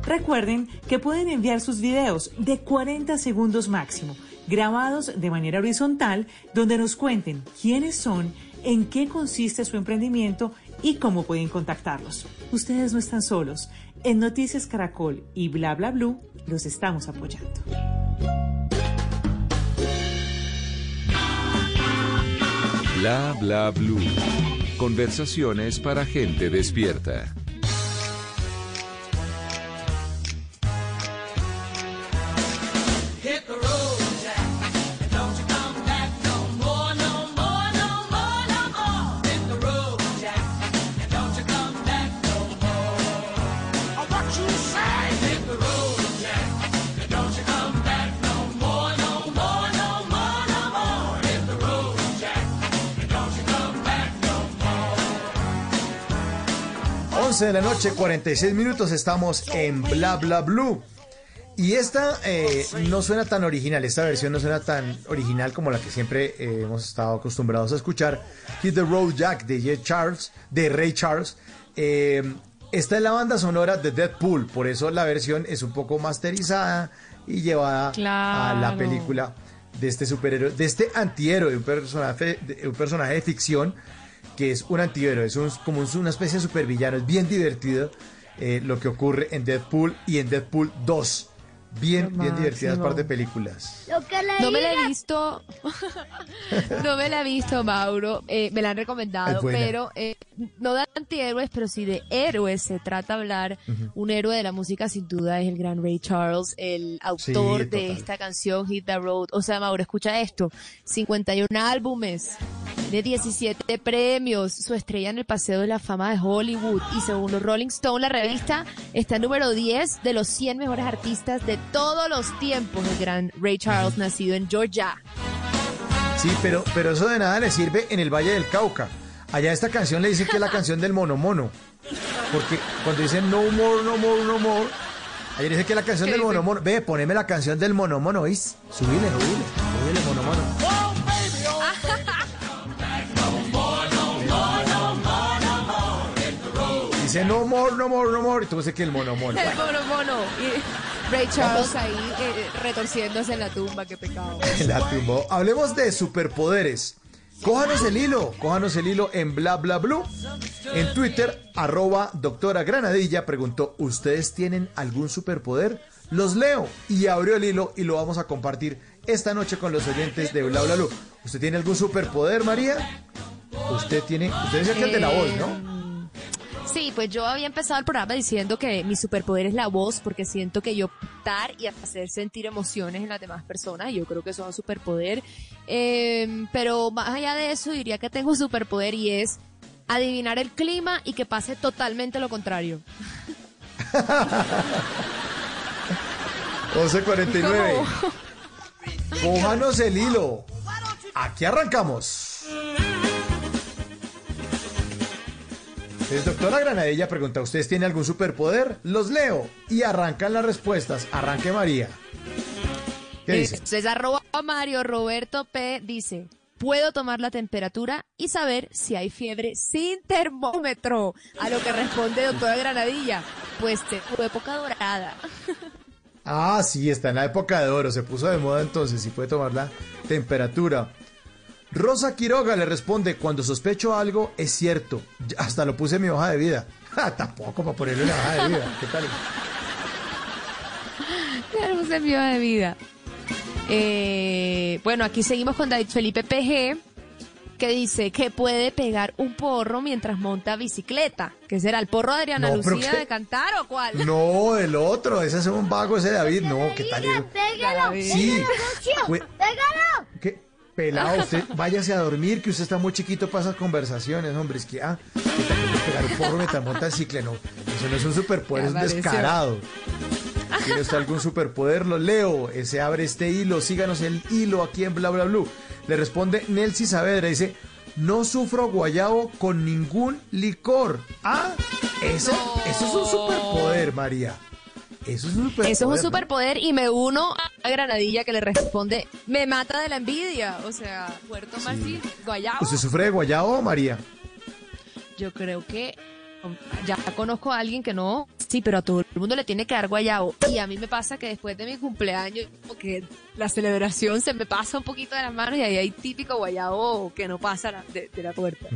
Recuerden que pueden enviar sus videos de 40 segundos máximo, grabados de manera horizontal, donde nos cuenten quiénes son, en qué consiste su emprendimiento y cómo pueden contactarlos. Ustedes no están solos. En Noticias Caracol y Bla Bla Blue los estamos apoyando. Bla Bla Blue. Conversaciones para gente despierta. 11 de la noche, 46 minutos, estamos en Bla Bla Blue. Y esta eh, no suena tan original, esta versión no suena tan original como la que siempre eh, hemos estado acostumbrados a escuchar. Hit the Road Jack de Ray Charles, de Ray Charles. Eh, esta es la banda sonora de Deadpool, por eso la versión es un poco masterizada y llevada a la Claro. película de este superhéroe, de este antihéroe, un personaje, de- un personaje de ficción que es un antihéroe, es un- como un- una especie de supervillano, es bien divertido eh, lo que ocurre en Deadpool y en Deadpool 2. Bien, bien divertidas máximo. par de películas. No me la he visto. no me la he visto, Mauro. Eh, me la han recomendado, Es pero eh, no de antihéroes, pero sí de héroes. Se trata hablar. Un héroe de la música, sin duda, es el gran Ray Charles, el autor Sí, de esta canción, Hit the Road. O sea, Mauro, escucha esto: 51 álbumes. De 17 premios, su estrella en el Paseo de la Fama de Hollywood y según los Rolling Stone, la revista está número 10 de los 100 mejores artistas de todos los tiempos. El gran Ray Charles, nacido en Georgia. Sí, pero, pero eso de nada le sirve en el Valle del Cauca. Allá esta canción le dicen que es la canción del mono mono. Porque cuando dicen no more, no more, no more, ayer dice que es la canción ¿Qué del dicen? mono mono. Ve, poneme la canción del mono mono, ¿oís? Subile, subile, subile, mono mono. Dice no more, no more, no more. Y tú dices que el mono mono. El mono mono. Ray Charles ahí eh, retorciéndose en la tumba, qué pecado. La tumbó. Hablemos de superpoderes. Cójanos el hilo, cójanos el hilo en bla bla blue. En Twitter, arroba doctora Granadilla preguntó, ¿ustedes tienen algún superpoder? Los leo y abrió el hilo y lo vamos a compartir esta noche con los oyentes de bla bla blue. ¿Usted tiene algún superpoder, María? Usted tiene, usted que el de la voz, ¿no? Sí, pues yo había empezado el programa diciendo que mi superpoder es la voz, porque siento que yo dar y hacer sentir emociones en las demás personas, y yo creo que eso es un superpoder. Eh, pero más allá de eso, diría que tengo un superpoder y es adivinar el clima y que pase totalmente lo contrario. 11.49. Cójanos el hilo. Aquí arrancamos. Es doctora Granadilla pregunta, ¿ustedes tienen algún superpoder? Los leo y arrancan las respuestas. Arranque María. ¿Qué Eh, dice? Es arroba Mario Roberto P dice, puedo tomar la temperatura y saber si hay fiebre sin termómetro. A lo que responde doctora Granadilla, pues de tu época dorada. Ah, sí, está en la época de oro. Se puso de moda entonces y puede tomar la temperatura. Rosa Quiroga le responde, cuando sospecho algo, es cierto. Hasta lo puse en mi hoja de vida. Ja, Tampoco para ponerlo en la hoja de vida. ¿Qué tal? Tenemos envío de vida. Eh, bueno, aquí seguimos con David Felipe PG. que dice que puede pegar un porro mientras monta bicicleta. ¿Qué será? ¿El porro de Adriana No, Lucía de cantar o cuál? No, el otro, ese es un vago ese David, no, ¿qué tal? Pégalo, Sí. Güey, ¿Qué? Pelado, usted váyase a dormir, que usted está muy chiquito para esas conversaciones, hombre. Es que, ah, ¿qué tal que pegar un porro mientras monta el cicle? No, eso no es un superpoder, es un descarado. ¿Tiene usted algún superpoder? Lo leo. Se abre este hilo. Síganos el hilo aquí en Bla Bla Blue. Le responde Nelcy Saavedra. Dice: No sufro guayabo con ningún licor. Ah, ese- eso es un superpoder, María. Eso es un superpoder. Eso es un ¿no? superpoder y me uno a Granadilla que le responde, me mata de la envidia. O sea, Puerto Marfil, Guayabo. ¿Usted sufre de guayabo, María? Yo creo que ya conozco a alguien que no, sí, pero a todo el mundo le tiene que dar guayabo. Y a mí me pasa que después de mi cumpleaños, como que la celebración se me pasa un poquito de las manos y ahí hay típico guayabo que no pasa de, de la puerta.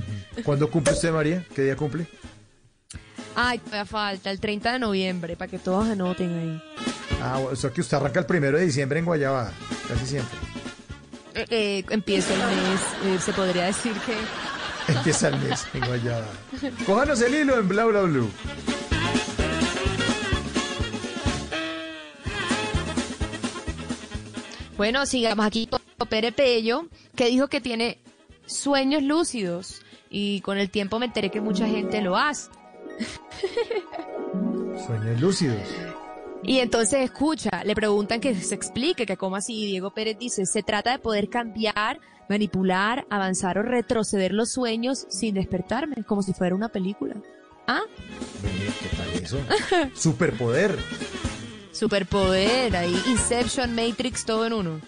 ¿Cuándo cumple usted, María? ¿Qué día cumple? Ay, me falta el 30 de noviembre para que todos anoten ahí. Ah, o sea que usted arranca el primero de diciembre en Guayabada, casi siempre. Eh, eh, empiezo el mes, eh, se podría decir que... Empieza el mes en Guayabada. Cójanos el hilo en Bla Bla Blue. Bueno, sigamos aquí con Pere Pello, que dijo que tiene sueños lúcidos y con el tiempo me enteré que mucha gente lo hace. Sueños lúcidos. Y entonces escucha, le preguntan que se explique, que cómo así, Diego Pérez dice, se trata de poder cambiar, manipular, avanzar o retroceder los sueños sin despertarme, como si fuera una película. ¿Ah? ¿Qué tal eso? Superpoder. Superpoder, ahí, Inception, Matrix, todo en uno.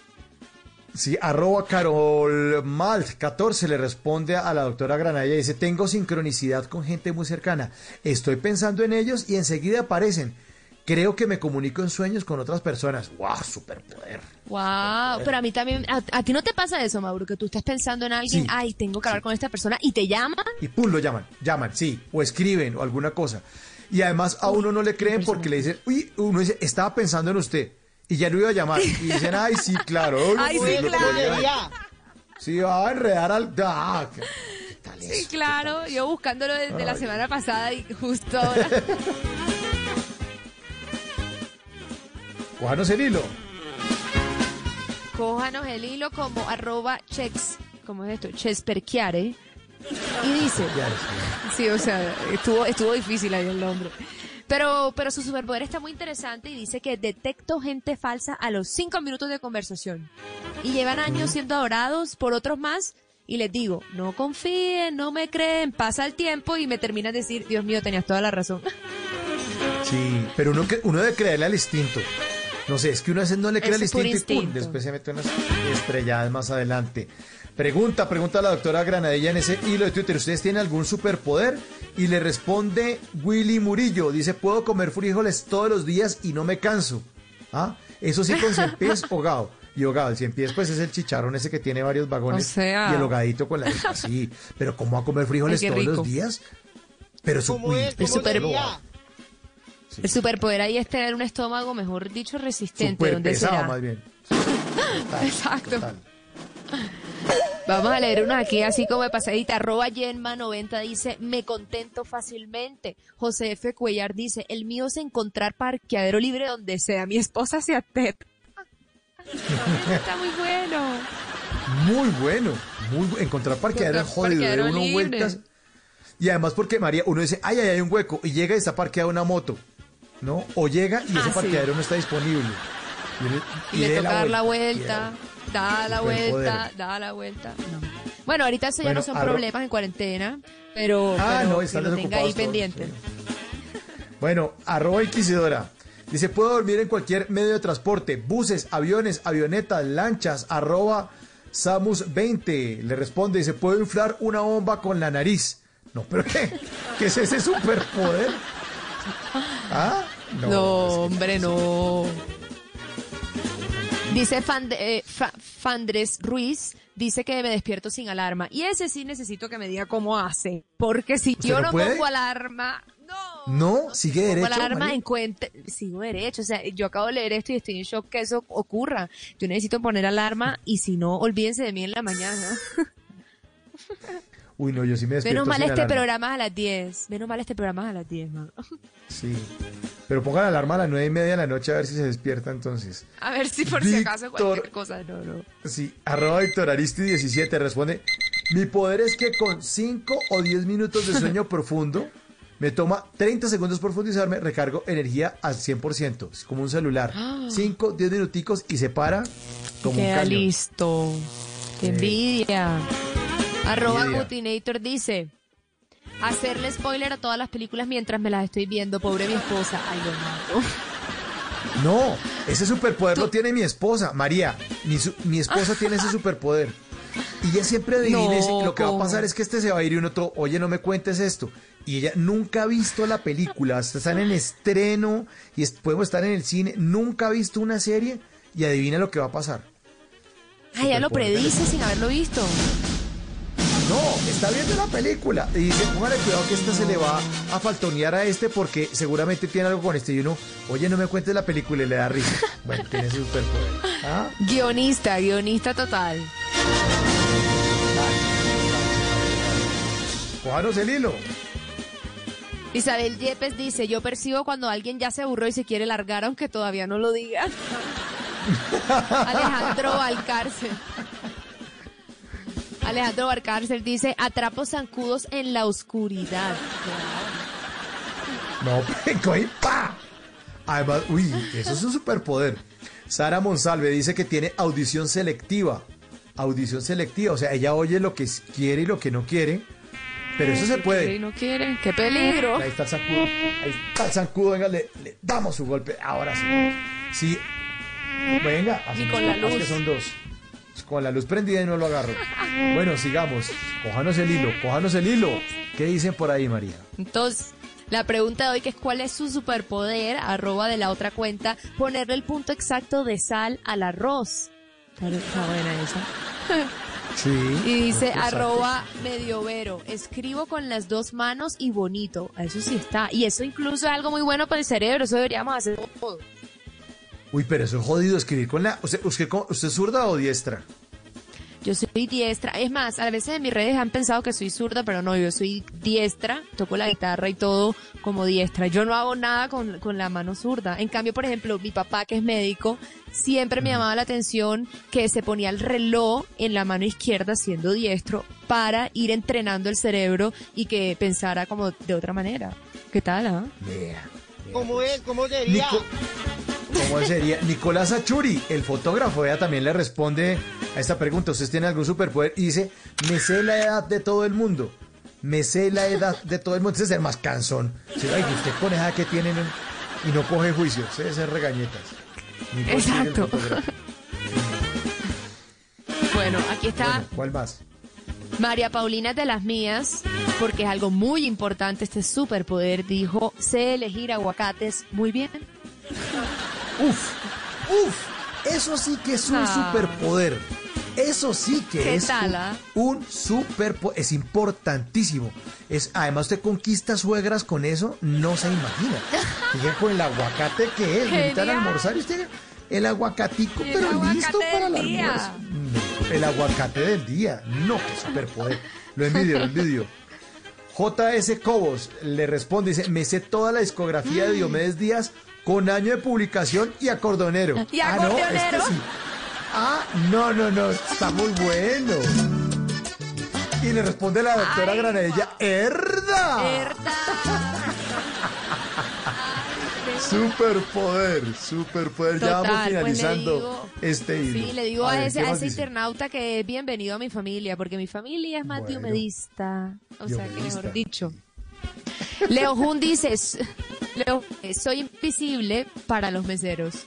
Sí, arroba Carol Malt 14 le responde a la doctora Granadilla y dice, tengo sincronicidad con gente muy cercana. Estoy pensando en ellos y enseguida aparecen. Creo que me comunico en sueños con otras personas. ¡Wow! Superpoder. Wow, pero a mí también, a, a ti no te pasa eso, Mauro, que tú estás pensando en alguien, Sí. ay, tengo que hablar con esta persona y te llama. Y pum, lo llaman, llaman, sí, o escriben o alguna cosa. Y además a uno no le creen porque le dicen, uy, uno dice, estaba pensando en usted y ya lo iba a llamar. Y dicen, ay, sí, claro. Ay, sí, claro. Sí, va a enredar al... Ah, ¿qué- qué tal Sí, claro, yo buscándolo desde la semana pasada y justo ahora. Cójanos el hilo. Cójanos el hilo como arroba chex, ¿cómo es esto? Chesperchiare. Y dice, sí, o sea, estuvo, estuvo difícil ahí el nombre. Pero, pero su superpoder está muy interesante y dice que detecto gente falsa a los cinco minutos de conversación. Y llevan años siendo adorados por otros más. Y les digo, no confíen, no me creen, pasa el tiempo y me terminan de decir, Dios mío, tenías toda la razón. Sí, pero uno, uno debe creerle al instinto. No sé, es que uno a veces no le cree al puro instinto, y pum, instinto. después se mete unas estrelladas más adelante. Pregunta, pregunta a la doctora Granadilla en ese hilo de Twitter. ¿Ustedes tienen algún superpoder? Y le responde Willy Murillo. Dice, puedo comer frijoles todos los días y no me canso. ¿Ah? Eso sí con cien pies hogado. Y hogado, el cien pies pues es el chicharrón ese que tiene varios vagones. O sea. Y el hogadito con la así. Pero ¿cómo va a comer frijoles Ay, todos los días? Pero su uy, El, super- el superpoder ahí es tener un estómago, mejor dicho, resistente. Súper donde pesado será? más bien. Exacto. Vamos a leer uno aquí así como de pasadita. Arroba Yenma90 dice, me contento fácilmente. José F. Cuellar dice, el mío es encontrar parqueadero libre donde sea. Mi esposa se ateta. Está muy bueno. Muy bueno. Muy bu- Encontrar parqueadero. De parqueadero uno libre. vueltas. Y además porque María, uno dice, ay, ay, hay un hueco. Y llega y está parqueada una moto. ¿No? O llega y Ah, ese sí. parqueadero no está disponible. Y, uno- Y, y le toca dar la Y vuelta, da la vuelta, da la vuelta. Bueno, ahorita eso ya Bueno, no son problemas en cuarentena, pero, Ah, pero no, que lo tenga ahí todos, pendiente. Bueno, arroba inquisidora. Dice, puedo dormir en cualquier medio de transporte, buses, aviones, avionetas, lanchas, arroba Samus20. Le responde, dice, puedo inflar una bomba con la nariz. No, pero ¿qué? ¿Qué es ese superpoder? ¿Ah? No, hombre, no. Dice Fand- eh, Fa- Fandres Ruiz, dice que me despierto sin alarma. Y ese sí necesito que me diga cómo hace. Porque si ¿Usted yo no no pongo alarma, No, sigue pongo derecho. alarma, María. encuentre, sigo derecho. O sea, yo acabo de leer esto y estoy en shock que eso ocurra. Yo necesito poner alarma y si no, olvídense de mí en la mañana. Uy, no, yo sí me despierto Menos mal este alarma. programa a las 10. Menos mal este programa a las 10, Mauro. Sí. Pero pongan la alarma a las nueve y media de la noche a ver si se despierta entonces. A ver si por si acaso cualquier cosa. No, no. Sí, arroba Víctor Aristi 17 responde, mi poder es que con 5 o 10 minutos de sueño profundo, me toma 30 segundos profundizarme, recargo energía al 100%, es como un celular. 5, 10 minuticos y se para como un Queda cañón. listo. Qué envidia. Arroba. Gutinator dice. Hacerle spoiler a todas las películas mientras me las estoy viendo. Pobre mi esposa. Ay, lo mato. No, ese superpoder lo tiene mi esposa, María. Mi, su- mi esposa tiene ese superpoder. Y ella siempre adivina, No, lo que va a ¿cómo? pasar es que este se va a ir y uno todo, oye, no me cuentes esto. Y ella nunca ha visto la película, hasta están en estreno y es- podemos estar en el cine, nunca ha visto una serie y adivina lo que va a pasar. Ay, ya lo Superpoder. predice sin haberlo visto. No, está viendo la película y dice, póngale cuidado que esta se le va a faltonear a este porque seguramente tiene algo con este y uno, oye, no me cuentes la película y le da risa. Bueno, tiene ese superpoder. ¿Ah? Guionista, guionista total. Cójanos el hilo. Isabel Yepes dice, yo percibo cuando alguien ya se aburrió y se quiere largar aunque todavía no lo diga. Alejandro Valcárcel. Alejandro Valcárcel dice, atrapo zancudos en la oscuridad. No, coge, pa. Además, uy, eso es un superpoder. Sara Monsalve dice que tiene audición selectiva. Audición selectiva, o sea, ella oye lo que quiere y lo que no quiere. Pero eso se puede. y no quiere. ¡Qué peligro! Ahí está el zancudo. Ahí está el zancudo. Venga, le, le damos su golpe. Ahora sí. Sí. Venga. así Ni con la es luz. que son dos. Con la luz prendida y no lo agarro. Bueno, sigamos. Cójanos el hilo. Cójanos el hilo. ¿Qué dicen por ahí, María? Entonces, la pregunta de hoy que es cuál es su superpoder, arroba de la otra cuenta, ponerle el punto exacto de sal al arroz. Está está buena esa. Sí. Y dice Exacto. arroba mediovero, escribo con las dos manos y bonito. Eso sí está. Y eso incluso es algo muy bueno para el cerebro, eso deberíamos hacer todo. Uy, pero eso es jodido escribir con la. ¿Usted, usted, usted es zurda o diestra? Yo soy diestra. Es más, a veces en mis redes han pensado que soy zurda, pero no, yo soy diestra, toco la guitarra y todo como diestra. Yo no hago nada con, con la mano zurda. En cambio, por ejemplo, mi papá, que es médico, siempre me llamaba la atención que se ponía el reloj en la mano izquierda siendo diestro para ir entrenando el cerebro y que pensara como de otra manera. ¿Qué tal, ah? ¿Cómo es? ¿Cómo sería? Nico- ¿Cómo sería? Nicolás Achuri, el fotógrafo, ella también le responde a esta pregunta. ¿Usted tiene algún superpoder? Y dice, me sé la edad de todo el mundo. Me sé la edad de todo el mundo. Ese es el más cansón. Sí, ay, que usted con esa que tienen y no coge juicio. Se debe ser regañetas. Exacto. Bueno, aquí está Bueno, ¿Cuál más? María Paulina es de las mías, porque es algo muy importante este superpoder. Dijo, sé elegir aguacates muy bien. Uf, uf, eso sí que es un Ah. superpoder. Eso sí que ¿Qué es tal, un, ah? un superpoder. Es importantísimo. Es, además, usted conquista suegras con eso, no se imagina. Fíjate con el aguacate que es. Genial. almorzar y usted, el aguacatico, El pero aguacate listo para el almuerzo. No, el aguacate del día. No, qué superpoder. Lo envidio, lo envidio. JS Cobos le responde, dice, me sé toda la discografía de Diomedes Díaz con año de publicación y acordonero. Y Ah, no, acordeonero. este sí. Ah, no, no, no, está muy bueno. Y le responde la doctora Granadilla, ¡Herda! Superpoder, superpoder. ya vamos Total, pues finalizando digo- este hilo. Sí, le digo a, ver, ese, ¿qué a ese internauta que es bienvenido a mi familia, porque mi familia es más Bueno. diomedista. O sea, que mejor dicho. Leo Jun dice, "S- Leo, eh, soy invisible para los meseros.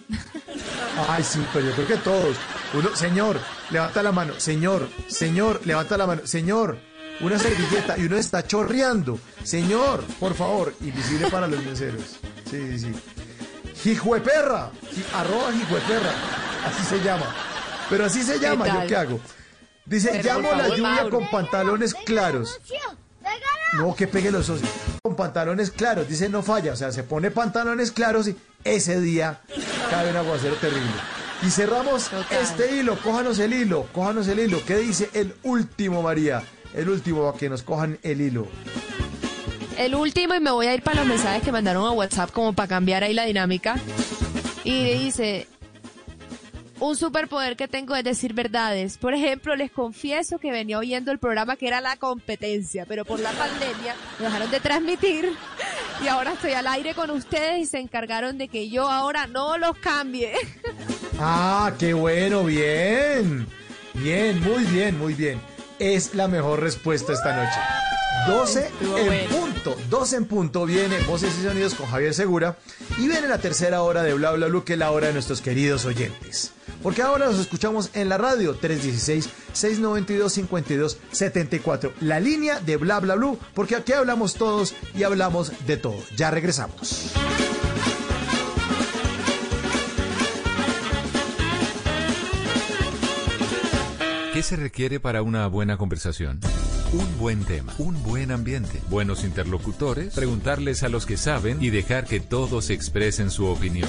Ay, sí, pero yo creo que todos. Uno, señor, levanta la mano. Señor, señor, levanta la mano. Señor, una servilleta y uno está chorreando. Señor, por favor, invisible para los meseros. Sí, sí, sí. Jijueperra, ji- arroba jijueperra, así se llama. Pero así se llama, ¿yo qué hago? Dice, Pero, llamo la lluvia Mauro. con pantalones claros. No, que pegue los socios. Con pantalones claros, dice no falla. O sea, se pone pantalones claros y ese día cae un aguacero terrible. Y cerramos Total. este hilo, cójanos el hilo, cójanos el hilo. ¿Qué dice el último, María? el último a que nos cojan el hilo. El último, y me voy a ir para los mensajes que mandaron a WhatsApp como para cambiar ahí la dinámica. Y dice, un superpoder que tengo es decir verdades. Por ejemplo, les confieso que venía oyendo el programa que era la competencia, pero por la pandemia me dejaron de transmitir y ahora estoy al aire con ustedes y se encargaron de que yo ahora no los cambie. Ah, qué bueno, bien. Bien, muy bien, muy bien. Es la mejor respuesta esta noche. 12 en punto, 12 en punto viene Voces y Sonidos con Javier Segura y viene la tercera hora de Bla Bla Blue que es la hora de nuestros queridos oyentes. Porque ahora los escuchamos en la radio 316-692-5274. La línea de Bla Bla Blue, porque aquí hablamos todos y hablamos de todo. Ya regresamos. ¿Qué se requiere para una buena conversación? Un buen tema, un buen ambiente, buenos interlocutores, preguntarles a los que saben y dejar que todos expresen su opinión.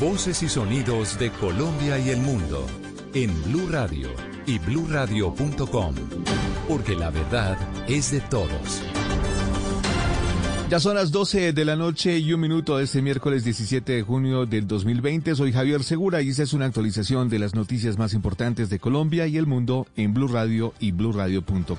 Voces y sonidos de Colombia y el mundo en Blue Radio y bluradio.com, porque la verdad es de todos. Ya son las 12 de la noche y un minuto de este miércoles 17 de junio del 2020. Soy Javier Segura y esta es una actualización de las noticias más importantes de Colombia y el mundo en Blue Radio y bluradio.com.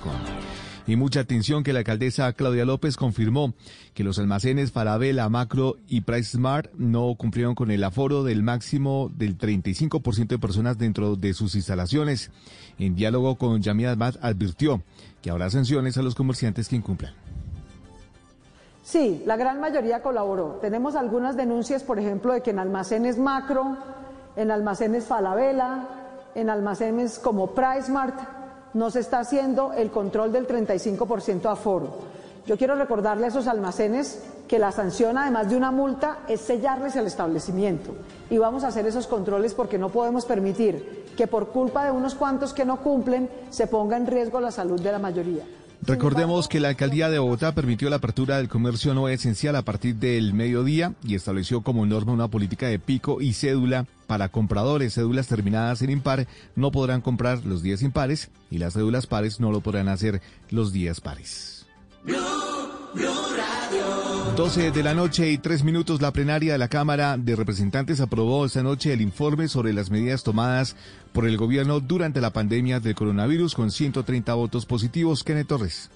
Y mucha atención que la alcaldesa Claudia López confirmó que los almacenes Falabella, Macro y Price Smart no cumplieron con el aforo del máximo del 35% de personas dentro de sus instalaciones. En diálogo con Yamia Ahmad advirtió que habrá sanciones a los comerciantes que incumplan. Sí, la gran mayoría colaboró. Tenemos algunas denuncias, por ejemplo, de que en almacenes Macro, en almacenes Falabella, en almacenes como PriceMart, no se está haciendo el control del 35% aforo. Yo quiero recordarle a esos almacenes que la sanción, además de una multa, es sellarles el establecimiento. Y vamos a hacer esos controles porque no podemos permitir que por culpa de unos cuantos que no cumplen se ponga en riesgo la salud de la mayoría. Recordemos que la alcaldía de Bogotá permitió la apertura del comercio no esencial a partir del mediodía y estableció como norma una política de pico y cédula para compradores. Cédulas terminadas en impar no podrán comprar los días impares y las cédulas pares no lo podrán hacer los días pares. 12 de la noche y 3 minutos, la plenaria de la Cámara de Representantes aprobó esta noche el informe sobre las medidas tomadas por el gobierno durante la pandemia del coronavirus con 130 votos positivos. Kenneth Torres.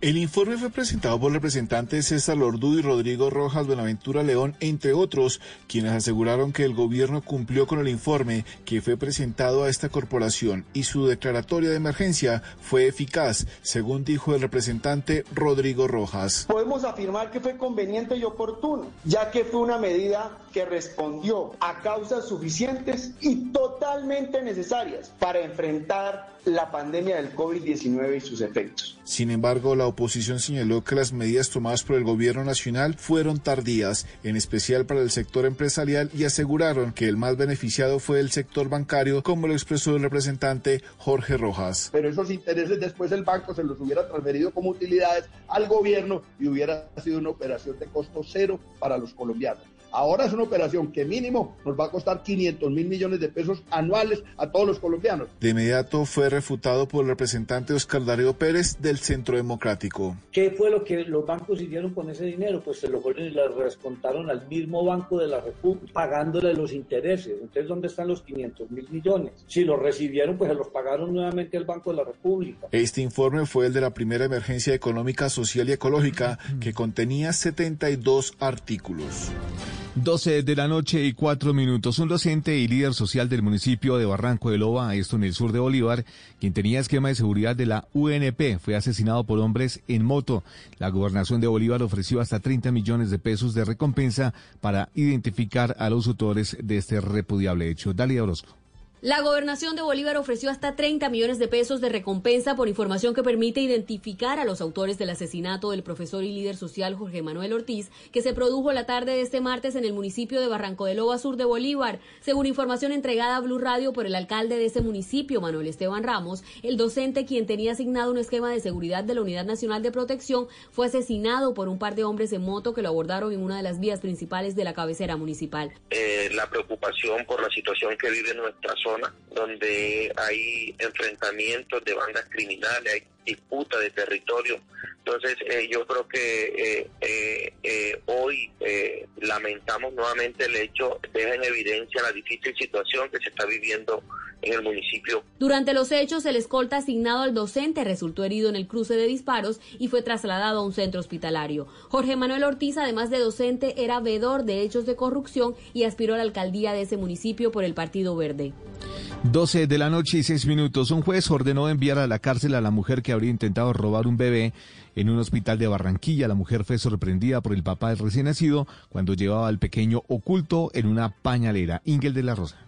El informe fue presentado por representantes César Lordú y Rodrigo Rojas Buenaventura León, entre otros, quienes aseguraron que el gobierno cumplió con el informe que fue presentado a esta corporación y su declaratoria de emergencia fue eficaz, según dijo el representante Rodrigo Rojas. Podemos afirmar que fue conveniente y oportuno, ya que fue una medida que respondió a causas suficientes y totalmente necesarias para enfrentar la pandemia del COVID-19 y sus efectos. Sin embargo, la oposición señaló que las medidas tomadas por el gobierno nacional fueron tardías, en especial para el sector empresarial, y aseguraron que el más beneficiado fue el sector bancario, como lo expresó el representante Jorge Rojas. Pero esos intereses después el banco se los hubiera transferido como utilidades al gobierno y hubiera sido una operación de costo cero para los colombianos. Ahora es una operación que mínimo nos va a costar 500 mil millones de pesos anuales a todos los colombianos. De inmediato fue refutado por el representante Oscar Darío Pérez del Centro Democrático. ¿Qué fue lo que los bancos hicieron con ese dinero? Pues se lo fueron y lo descontaron al mismo Banco de la República, pagándole los intereses. Entonces, ¿dónde están los 500 mil millones? Si los recibieron, pues se los pagaron nuevamente al Banco de la República. Este informe fue el de la primera emergencia económica, social y ecológica, que contenía 72 artículos. 12 de la noche y 4 minutos. Un docente y líder social del municipio de Barranco de Loba, esto en el sur de Bolívar, quien tenía esquema de seguridad de la UNP, fue asesinado por hombres en moto. La gobernación de Bolívar ofreció hasta 30 millones de pesos de recompensa para identificar a los autores de este repudiable hecho. Dalia Orozco. La gobernación de Bolívar ofreció hasta 30 millones de pesos de recompensa por información que permite identificar a los autores del asesinato del profesor y líder social Jorge Manuel Ortiz, que se produjo la tarde de este martes en el municipio de Barranco de Loba Sur de Bolívar. Según información entregada a Blue Radio por el alcalde de ese municipio, Manuel Esteban Ramos, el docente quien tenía asignado un esquema de seguridad de la Unidad Nacional de Protección fue asesinado por un par de hombres en moto que lo abordaron en una de las vías principales de la cabecera municipal. Eh, la preocupación por la situación que vive nuestra zona donde hay enfrentamientos de bandas criminales, hay disputa de territorio. Entonces, eh, yo creo que eh, eh, hoy lamentamos nuevamente el hecho, deja en evidencia la difícil situación que se está viviendo en el municipio. Durante los hechos, el escolta asignado al docente resultó herido en el cruce de disparos y fue trasladado a un centro hospitalario. Jorge Manuel Ortiz, además de docente, era vedor de hechos de corrupción y aspiró a la alcaldía de ese municipio por el Partido Verde. 12 de la noche y 6 minutos. Un juez ordenó enviar a la cárcel a la mujer que habría intentado robar un bebé en un hospital de Barranquilla. La mujer fue sorprendida por el papá del recién nacido cuando llevaba al pequeño oculto en una pañalera. Ingel de la Rosa.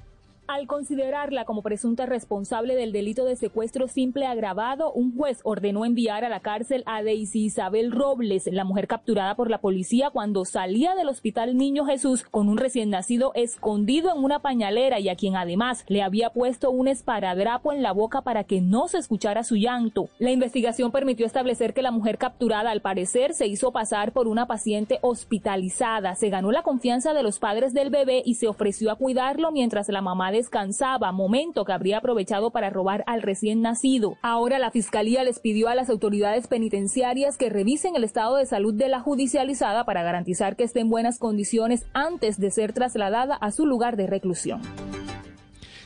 Al considerarla como presunta responsable del delito de secuestro simple agravado, un juez ordenó enviar a la cárcel a Daisy Isabel Robles, la mujer capturada por la policía cuando salía del hospital Niño Jesús con un recién nacido escondido en una pañalera y a quien además le había puesto un esparadrapo en la boca para que no se escuchara su llanto. La investigación permitió establecer que la mujer capturada al parecer se hizo pasar por una paciente hospitalizada, se ganó la confianza de los padres del bebé y se ofreció a cuidarlo mientras la mamá de descansaba, momento que habría aprovechado para robar al recién nacido. Ahora la Fiscalía les pidió a las autoridades penitenciarias que revisen el estado de salud de la judicializada para garantizar que esté en buenas condiciones antes de ser trasladada a su lugar de reclusión.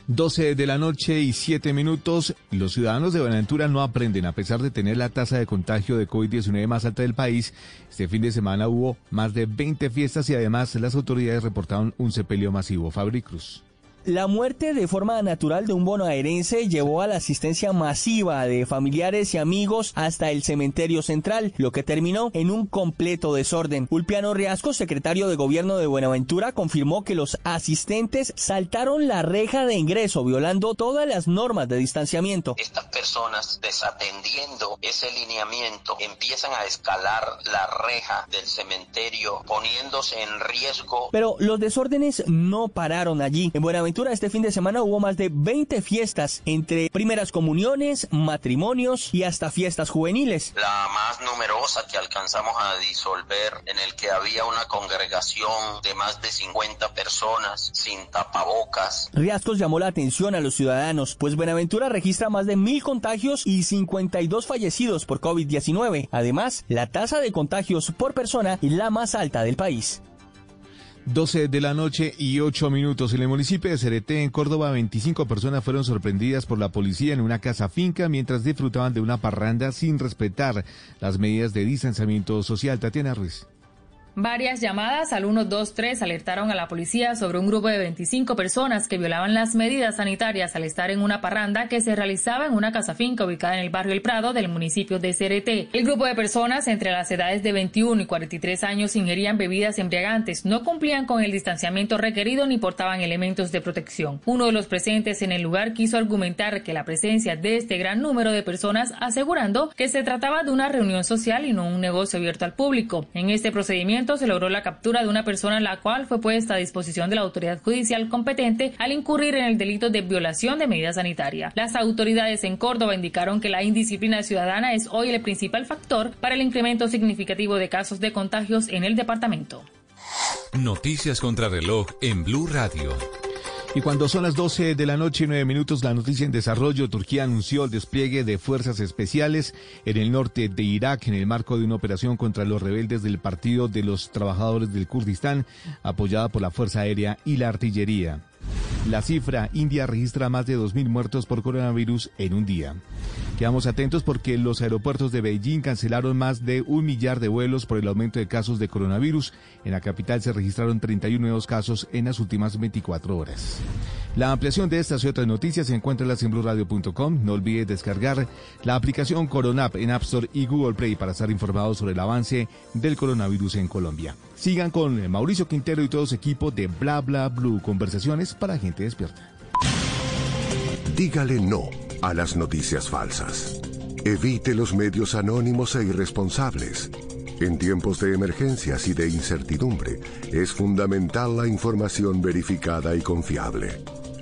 12 de la noche y 7 minutos. Los ciudadanos de Buenaventura no aprenden a pesar de tener la tasa de contagio de COVID-19 más alta del país. Este fin de semana hubo más de 20 fiestas y además las autoridades reportaron un sepelio masivo. Fabri Cruz. La muerte de forma natural de un bonaerense llevó a la asistencia masiva de familiares y amigos hasta el cementerio central, lo que terminó en un completo desorden. Ulpiano Riasco, secretario de gobierno de Buenaventura, confirmó que los asistentes saltaron la reja de ingreso, violando todas las normas de distanciamiento. Estas personas, desatendiendo ese lineamiento, empiezan a escalar la reja del cementerio, poniéndose en riesgo. Pero los desórdenes no pararon allí. En Buenaventura este fin de semana hubo más de 20 fiestas, entre primeras comuniones, matrimonios y hasta fiestas juveniles. La más numerosa que alcanzamos a disolver, en el que había una congregación de más de 50 personas sin tapabocas. Riascos llamó la atención a los ciudadanos, pues Buenaventura registra más de mil contagios y 52 fallecidos por COVID-19. Además, la tasa de contagios por persona es la más alta del país. 12 de la noche y 8 minutos. En el municipio de Cereté, en Córdoba, 25 personas fueron sorprendidas por la policía en una casa finca mientras disfrutaban de una parranda sin respetar las medidas de distanciamiento social. Tatiana Ruiz. Varias llamadas al 123 alertaron a la policía sobre un grupo de 25 personas que violaban las medidas sanitarias al estar en una parranda que se realizaba en una casa finca ubicada en el barrio El Prado del municipio de Cereté. El grupo de personas entre las edades de 21 y 43 años ingerían bebidas embriagantes, no cumplían con el distanciamiento requerido ni portaban elementos de protección. Uno de los presentes en el lugar quiso argumentar que la presencia de este gran número de personas asegurando que se trataba de una reunión social y no un negocio abierto al público. En este procedimiento se logró la captura de una persona la cual fue puesta a disposición de la autoridad judicial competente al incurrir en el delito de violación de medidas sanitarias. Las autoridades en Córdoba indicaron que la indisciplina ciudadana es hoy el principal factor para el incremento significativo de casos de contagios en el departamento. Noticias contra reloj en Blue Radio. Y cuando son las 12 de la noche y 9 minutos, la noticia en desarrollo, Turquía anunció el despliegue de fuerzas especiales en el norte de Irak en el marco de una operación contra los rebeldes del Partido de los Trabajadores del Kurdistán, apoyada por la Fuerza Aérea y la Artillería. La cifra, India registra más de 2.000 muertos por coronavirus en un día. Quedamos atentos porque los aeropuertos de Beijing cancelaron más de un millar de vuelos por el aumento de casos de coronavirus. En la capital se registraron 31 nuevos casos en las últimas 24 horas. La ampliación de estas y otras noticias se encuentra en blurradio.com. No olvide descargar la aplicación Coronap en App Store y Google Play para estar informados sobre el avance del coronavirus en Colombia. Sigan con Mauricio Quintero y todo su equipo de Bla Bla Blue, conversaciones para gente despierta. Dígale no a las noticias falsas. Evite los medios anónimos e irresponsables. En tiempos de emergencias y de incertidumbre, es fundamental la información verificada y confiable.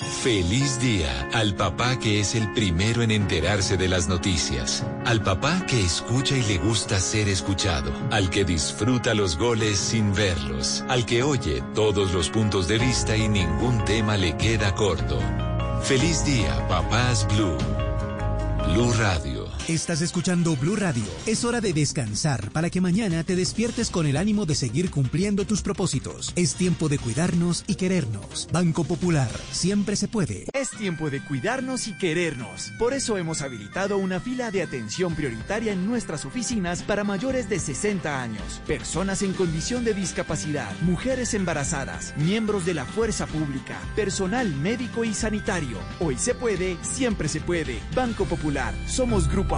Feliz día al papá que es el primero en enterarse de las noticias, al papá que escucha y le gusta ser escuchado, al que disfruta los goles sin verlos, al que oye todos los puntos de vista y ningún tema le queda corto. Feliz día, papás Blue. Blue Radio. Estás escuchando Blue Radio. Es hora de descansar para que mañana te despiertes con el ánimo de seguir cumpliendo tus propósitos. Es tiempo de cuidarnos y querernos. Banco Popular, siempre se puede. Es tiempo de cuidarnos y querernos. Por eso hemos habilitado una fila de atención prioritaria en nuestras oficinas para mayores de 60 años, personas en condición de discapacidad, mujeres embarazadas, miembros de la fuerza pública, personal médico y sanitario. Hoy se puede, siempre se puede. Banco Popular, somos Grupo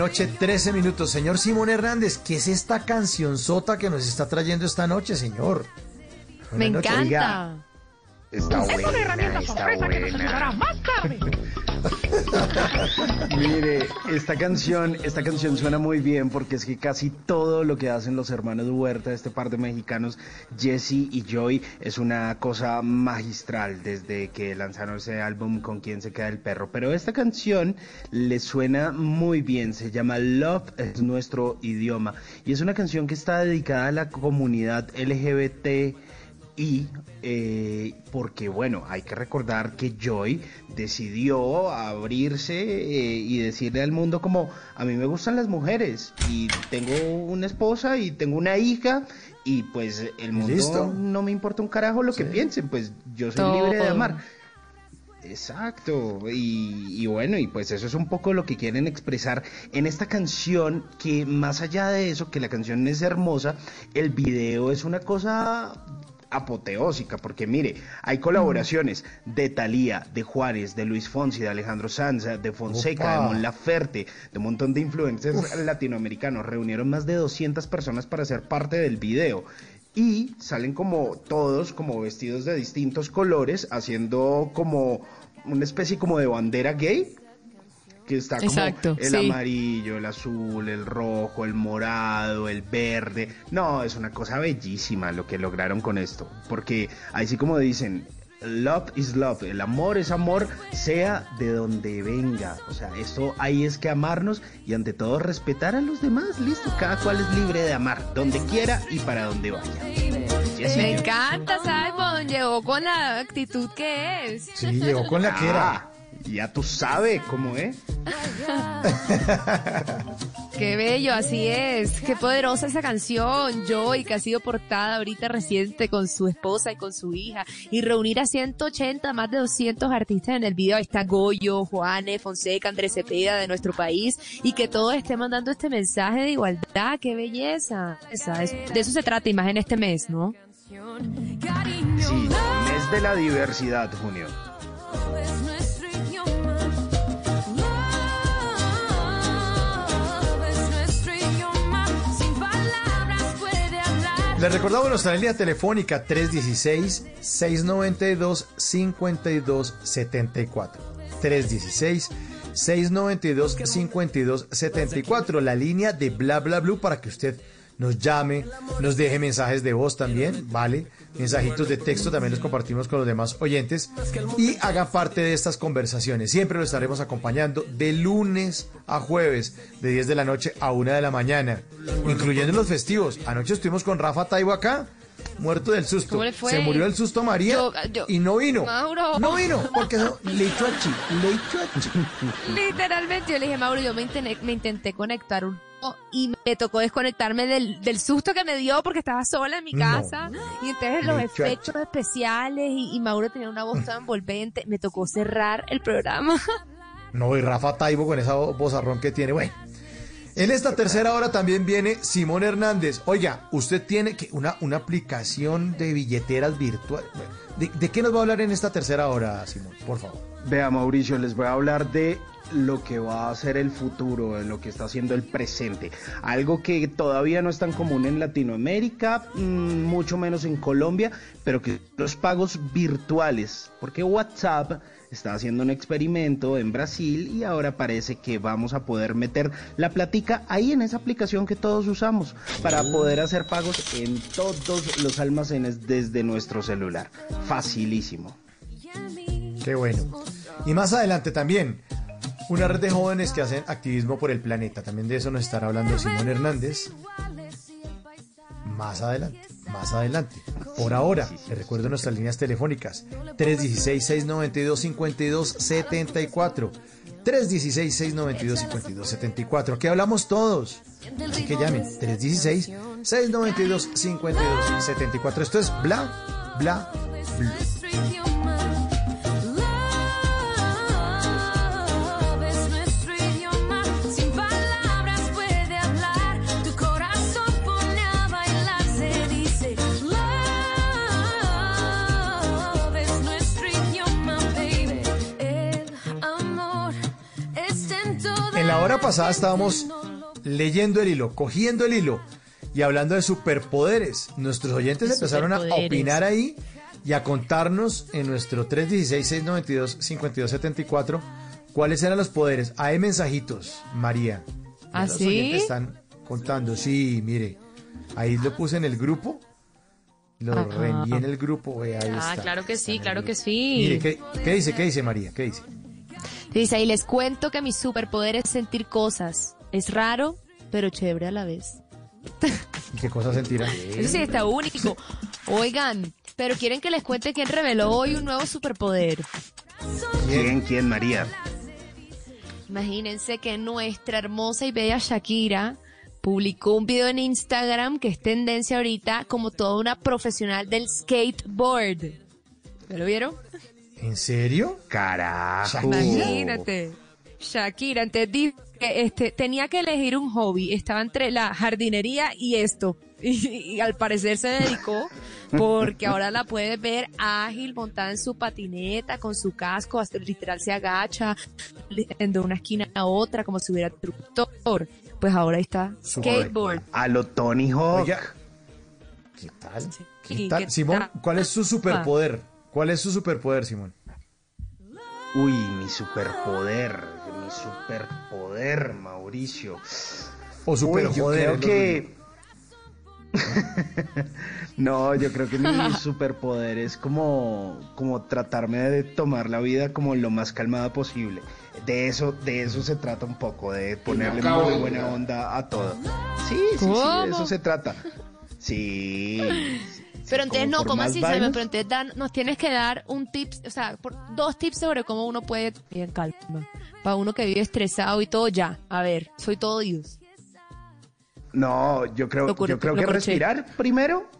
Noche, 13 minutos. Señor Simón Hernández, ¿qué es esta canción sota que nos está trayendo esta noche, señor? Me Buenas noches. encanta. Está Es una herramienta sorpresa que nos ayudará más tarde. Mire, esta canción, esta canción suena muy bien porque es que casi todo lo que hacen los hermanos Huerta, este par de mexicanos, Jesse y Joy, es una cosa magistral desde que lanzaron ese álbum con quien se queda el perro. Pero esta canción le suena muy bien, se llama Love es nuestro idioma y es una canción que está dedicada a la comunidad LGBT y eh, porque bueno, hay que recordar que Joy decidió abrirse eh, y decirle al mundo como a mí me gustan las mujeres y tengo una esposa y tengo una hija y pues el mundo Listo. no me importa un carajo lo que piensen, pues yo soy Todo. libre de amar. Exacto, y, y bueno, y pues eso es un poco lo que quieren expresar en esta canción, que más allá de eso, que la canción es hermosa, el video es una cosa apoteósica, porque mire, hay colaboraciones de Thalía, de Juárez, de Luis Fonsi, de Alejandro Sanz, de Fonseca, Opa. de Mon Laferte, de un montón de influencers latinoamericanos. Reunieron más de 200 personas para ser parte del video. Y salen como todos, como vestidos de distintos colores, haciendo como una especie como de bandera gay. Que está como Exacto, el sí. amarillo, el azul, el rojo, el morado, el verde. No, es una cosa bellísima lo que lograron con esto. Porque ahí sí como dicen, love is love, el amor es amor, sea de donde venga. O sea, esto ahí es que amarnos y ante todo respetar a los demás. Listo, cada cual es libre de amar, donde quiera y para donde vaya. Me encanta, Simon. Llegó con la actitud que es. Sí, llegó con la que era. Ya tú sabes cómo es. Qué bello, así es. Qué poderosa esa canción, Joy, que ha sido portada ahorita reciente con su esposa y con su hija. Y reunir a 180, más de 200 artistas en el video. Ahí está Goyo, Juanes, Fonseca, Andrés Cepeda de nuestro país. Y que todos estén mandando este mensaje de igualdad. Qué belleza. Esa es- de eso se trata y más en este mes, ¿no? Sí, mes de la diversidad, Junio. Les recordamos nuestra línea telefónica 316-692-5274. 316-692-5274. La línea de Bla Bla Blue para que usted nos llame, nos deje mensajes de voz también, ¿vale? Mensajitos de texto también los compartimos con los demás oyentes y haga parte de estas conversaciones. Siempre lo estaremos acompañando de lunes a jueves, de 10 de la noche a 1 de la mañana, incluyendo los festivos. Anoche estuvimos con Rafa Taibo acá, muerto del susto. ¿Cómo le fue? Se murió el susto María Yo- yo- y no vino. Mauro. No vino, porque eso- le echó a chi, le echó a chi. Literalmente, yo le dije, Mauro, yo me intenté, me intenté conectar un y me tocó desconectarme del, del susto que me dio porque estaba sola en mi No. casa y entonces los efectos especiales y, y Mauro tenía una voz tan envolvente, me tocó cerrar el programa. No, y Rafa Taibo con esa bozarrón que tiene. Bueno, en esta tercera hora también viene Simón Hernández. Oiga, usted tiene que una, una aplicación de billeteras virtuales. ¿De, de qué nos va a hablar en esta tercera hora, Simón? Por favor. Vea, Mauricio, les voy a hablar de lo que va a ser el futuro, de lo que está haciendo el presente. Algo que todavía no es tan común en Latinoamérica, mm, mucho menos en Colombia, pero que los pagos virtuales, porque WhatsApp está haciendo un experimento en Brasil y ahora parece que vamos a poder meter la platica ahí en esa aplicación que todos usamos para poder hacer pagos en todos los almacenes desde nuestro celular. Facilísimo. Qué bueno. Y más adelante también, una red de jóvenes que hacen activismo por el planeta. También de eso nos estará hablando Simón Hernández. Más adelante, más adelante. Por ahora, les recuerdo nuestras líneas telefónicas. 316-692-5274. 316-692-5274. Aquí hablamos todos. Así que llamen. 316-692-5274. Esto es Bla, Bla, Blue. La hora pasada estábamos leyendo el hilo, cogiendo el hilo y hablando de superpoderes. Nuestros oyentes empezaron a opinar ahí y a contarnos en nuestro 316-692-5274 cuáles eran los poderes. Hay mensajitos, María. ¿Ah, Los sí? oyentes están contando. Sí, mire. Ahí lo puse en el grupo. Lo Ajá. reenvié en el grupo. eh, ahí Ah, está. claro que sí, claro que Mire, sí. ¿qué, qué dice? ¿Qué dice María? ¿Qué dice? Dice, y les cuento que mi superpoder es sentir cosas. Es raro, pero chévere a la vez. ¿Y qué cosa sentirá? Eso sí está único. Oigan, pero quieren que les cuente quién reveló hoy un nuevo superpoder. ¿Quién, quién, María? Imagínense que nuestra hermosa y bella Shakira publicó un video en Instagram que es tendencia ahorita como toda una profesional del skateboard. ¿Me lo vieron? ¿En serio? Carajo. Imagínate. Shakira, entendí que este, tenía que elegir un hobby. Estaba entre la jardinería y esto. Y, y al parecer se dedicó porque ahora la puedes ver ágil, montada en su patineta, con su casco, hasta literal se agacha de una esquina a otra, como si hubiera instructor. Pues ahora ahí está, skateboard. A lo Tony Hawk. ¿qué tal? ¿Qué tal? ¿qué Simón, tal? ¿cuál es su superpoder? ¿Cuál es su superpoder, Simón? Uy, mi superpoder, mi superpoder, Mauricio. O Uy, yo superpoder, creo que... no, yo creo que mi superpoder es como, como tratarme de tomar la vida como lo más calmada posible. De eso, de eso se trata un poco, de ponerle muy buena onda a todo. Sí, sí, sí, de eso se trata. Sí. Pero entonces no, ¿cómo así? Simon? vainas. Pero entonces dan- nos tienes que dar un tips, o sea, por- dos tips sobre cómo uno puede bien calma. Para uno que vive estresado y todo, ya. A ver, soy todo oídos. No, yo creo, Lo yo creo que respirar primero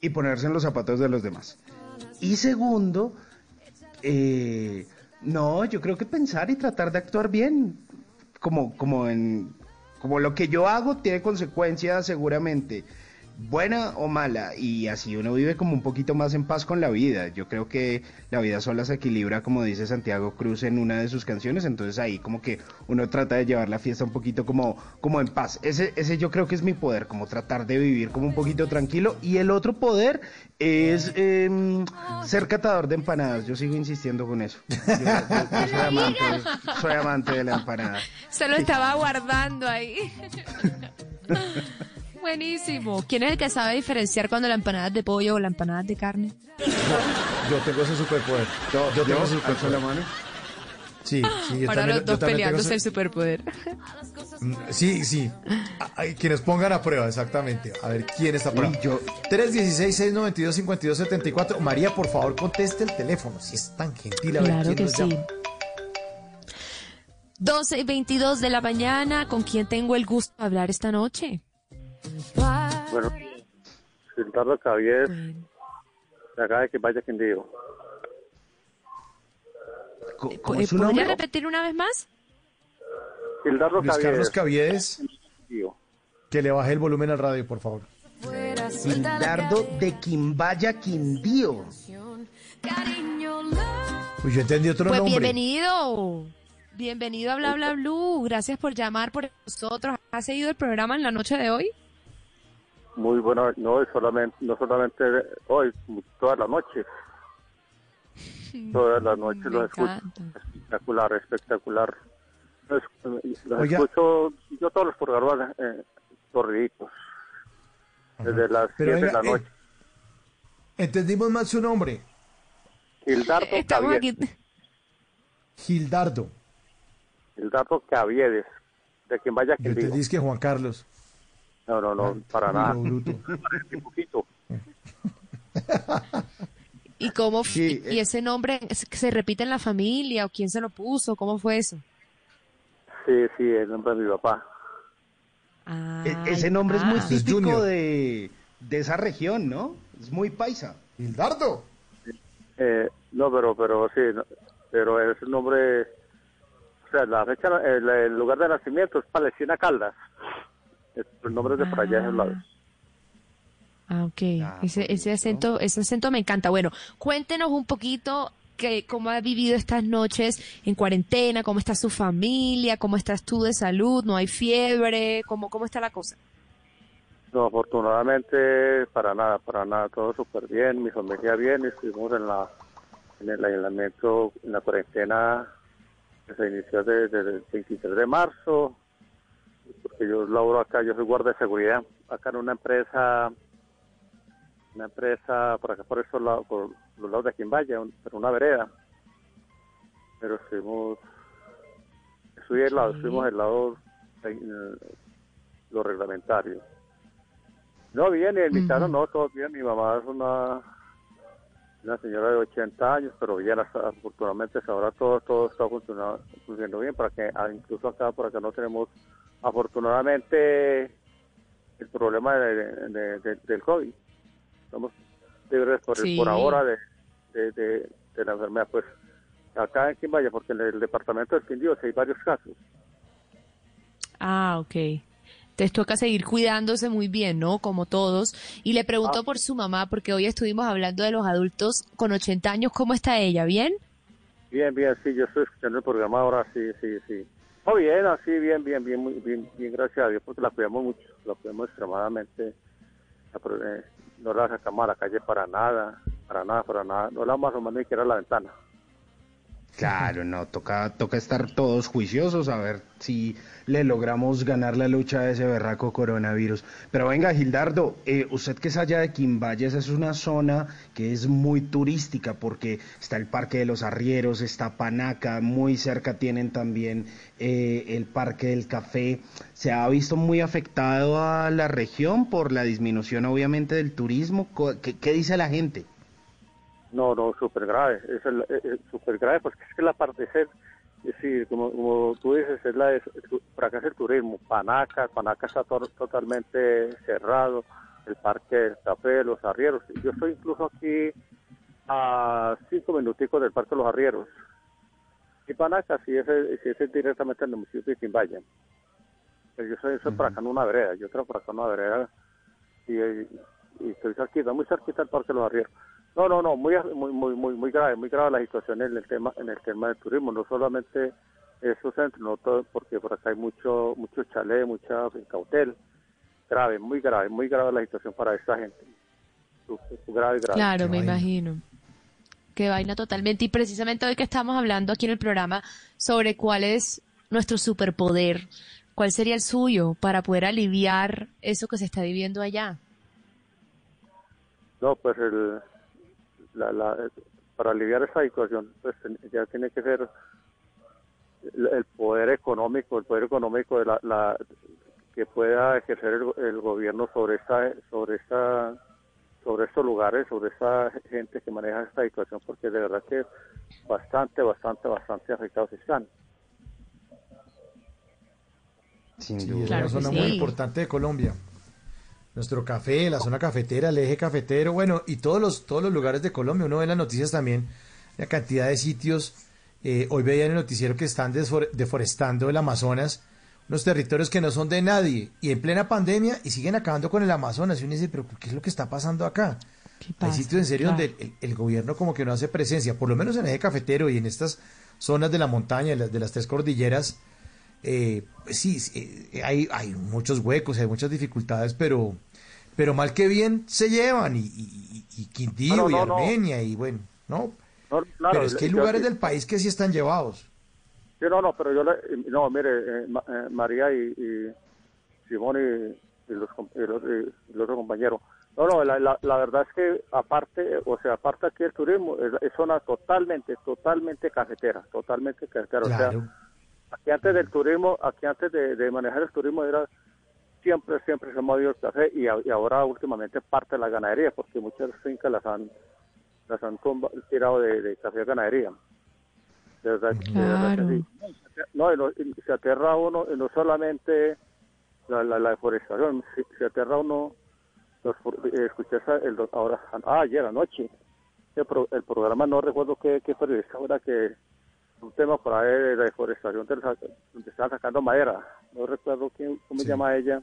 y ponerse en los zapatos de los demás. Y segundo, eh, no, yo creo que pensar y tratar de actuar bien, como, como en, como lo que yo hago tiene consecuencias seguramente buena o mala y así uno vive como un poquito más en paz con la vida. Yo creo que la vida sola se equilibra, como dice Santiago Cruz en una de sus canciones, entonces ahí como que uno trata de llevar la fiesta un poquito como, como en paz. Ese, ese yo creo que es mi poder, como tratar de vivir como un poquito tranquilo. Y el otro poder es em, ser catador de empanadas. Yo sigo insistiendo con eso. Yo, yo- yo soy, amante, soy amante de la empanada. Se lo estaba guardando ahí. Buenísimo. ¿Quién es el que sabe diferenciar cuando la empanada es de pollo o la empanada es de carne? Yo tengo ese superpoder. Yo, yo tengo ese superpoder. la mano. Sí, sí, yo Ahora también, los dos peleándose el superpoder. Mm, Sí, sí. Ay, quienes pongan a prueba, exactamente. A ver quién está prueba. Yo- 316-692-5274. María, por favor, conteste el teléfono. Si es tan gentil, a ver Claro quién que nos sí. llama. 12 y 22 de la mañana. ¿Con quién tengo el gusto de hablar esta noche? Bueno, Gildardo Cavier, de acá de que vaya quien digo. ¿Cómo ¿Cómo Eh, es su ¿Podría nombre? repetir una vez más? Gildardo Luis. Carlos Caviedes, que le baje el volumen al radio, por favor. Gildardo de Quimbaya, Quindío. Uy, yo entendí otro Pues nombre. bienvenido. Bienvenido a Bla Bla Blue. Gracias por llamar por nosotros. ¿Has seguido el programa en la noche de hoy? Muy bueno, no solamente, no solamente hoy, todas las noches. Todas las noches Me los escucho. encanta. Espectacular, espectacular. Los, los escucho yo todos los programas eh, corriditos. Desde las Pero 7 de la eh, noche. Entendimos mal su nombre. Gildardo Estamos Caviedes. Gildardo. Gildardo Caviedes. De quien vaya Yo quien digo. entendí que Juan Carlos. No, no, no, para nada. bruto. Un poquito. ¿Y cómo Sí, y ese nombre se repite en la familia o quién se lo puso? ¿Cómo fue eso? Sí, sí, el nombre de mi papá. E- Ay, ese nombre es muy ah. Típico de, de esa región, ¿no? Es muy paisa. Gildardo. Eh, no, pero, pero sí, no, pero es un nombre, o sea, la fecha, el, el lugar de nacimiento es Palestina Caldas. Es- El nombre es de por allá, de esos lados. Ah, ok. Ah, ese, ese bonito. acento, ese acento me encanta. Bueno, cuéntenos un poquito que, cómo ha vivido estas noches en cuarentena, cómo está su familia, cómo estás tú de salud, no hay fiebre, cómo, cómo está la cosa. No, afortunadamente, para nada, para nada, todo súper bien, mi familia bien, estuvimos en la en el aislamiento, en la cuarentena que se inició desde el 23 de marzo, porque yo laboro acá, yo soy guardia de seguridad, acá en una empresa, una empresa por acá por esos lados, por los lados de Quimbaya, un- pero una vereda, pero estuvimos, estoy al lado, Sí. estuvimos al lado lo reglamentario. No, bien, en mi no, todo bien. Mi mamá es una, una señora de 80 años, pero hasta- afortunadamente ahora todo, todo está funcionando, funcionando bien, para que ah, incluso acá, por acá no tenemos, afortunadamente, el problema de- de- de- del COVID. Estamos libres por, Sí. por ahora de, la enfermedad. Pues acá en Quimbaya, porque en el departamento del Quindío hay varios casos. Ah, ok. Entonces toca seguir cuidándose muy bien, ¿no? Como todos. Y le pregunto Ah. por su mamá, porque hoy estuvimos hablando de los adultos con 80 años. ¿Cómo está ella? ¿Bien? Bien, bien, sí, yo estoy escuchando el programa ahora, sí, sí, sí. Oh, bien, así, bien, bien, bien, muy bien, bien, gracias a Dios, porque la cuidamos mucho, la cuidamos extremadamente. Eh, no la sacamos a la calle para nada, para nada, para nada. No la vamos a asomar ni siquiera a la ventana. Claro, no, toca, toca estar todos juiciosos a ver si le logramos ganar la lucha a ese berraco coronavirus. Pero venga, Gildardo, eh, usted que es allá de Quimbayas, es una zona que es muy turística porque está el Parque de los Arrieros, está Panaca, muy cerca tienen también eh, el Parque del Café. ¿Se ha visto muy afectado a la región por la disminución obviamente del turismo? Co- ¿Qué, qué dice la gente? No, no, súper grave, es el- eh, eh, súper grave, porque es que la parte ser, es decir, como, como tú dices, es la de, para es el turismo, Panaca, Panaca está to- totalmente cerrado, el Parque del Café, los Arrieros, yo estoy incluso aquí a cinco minuticos del Parque de los Arrieros, y Panaca sí es, sí es directamente en el municipio de Quimbaya, yo soy, soy por acá en una vereda, yo trabajo por acá en una vereda, y, y estoy cerquita, muy cerquita del Parque de los Arrieros. No, no, no, muy, muy, muy, muy, muy grave, muy grave la situación en el tema, en el tema del turismo, no solamente esos centros, no todo, porque por acá hay mucho, mucho chalet, mucha cautel, grave, muy grave, muy grave la situación para esta gente, grave, grave. Claro, me imagino. Qué vaina totalmente. Y precisamente hoy que estamos hablando aquí en el programa sobre cuál es nuestro superpoder, cuál sería el suyo para poder aliviar eso que se está viviendo allá. No, pues el, la, la, para aliviar esa situación, pues ya tiene que ser el, el poder económico, el poder económico de la, la que pueda ejercer el, go- el gobierno sobre esta, sobre esta, sobre estos lugares, sobre esta gente que maneja esta situación, porque de verdad que bastante, bastante, bastante afectados están. Sin Sí, duda. es una zona muy importante de Colombia. Nuestro café, la zona cafetera, el eje cafetero, bueno, y todos los, todos los lugares de Colombia. Uno ve en las noticias también la cantidad de sitios. eh, hoy veía en el noticiero que están deforestando el Amazonas, unos territorios que no son de nadie, y en plena pandemia, y siguen acabando con el Amazonas. Y uno dice, pero ¿qué es lo que está pasando acá? Hay sitios en serio Claro. donde el, el gobierno como que no hace presencia, por lo menos en el eje cafetero y en estas zonas de la montaña, de las, de las tres cordilleras, eh, pues sí, sí, eh, hay, hay muchos huecos, hay muchas dificultades, pero, pero mal que bien se llevan, y, y, y- Quindío, No, no, y no. Armenia, y bueno, ¿no? Claro, pero es que hay yo- lugares del país que sí están llevados. Sí, no, no, pero yo le, no, mire, eh, eh, María y, y Simón y, los, los, los otros compañeros. No, no, la, la, la verdad es que aparte, o sea, aparte aquí el turismo es, es zona totalmente, totalmente cafetera, totalmente cafetera. O sea, aquí antes del turismo, aquí antes de, de manejar el turismo era siempre, siempre se ha movido el café y, a- y ahora últimamente parte de la ganadería, porque muchas fincas las han, las han tirado de, de café a ganadería. De verdad, de verdad que sí. No, y no- y se aterra uno, y no solamente la, la, la deforestación, se, se aterra uno, los, eh, escuché el, ahora, ah, ayer anoche, el, pro- el programa, no recuerdo qué, qué periodista era que, un tema por ahí de la deforestación, donde estaban sacando madera, no recuerdo quién, cómo se llama ella,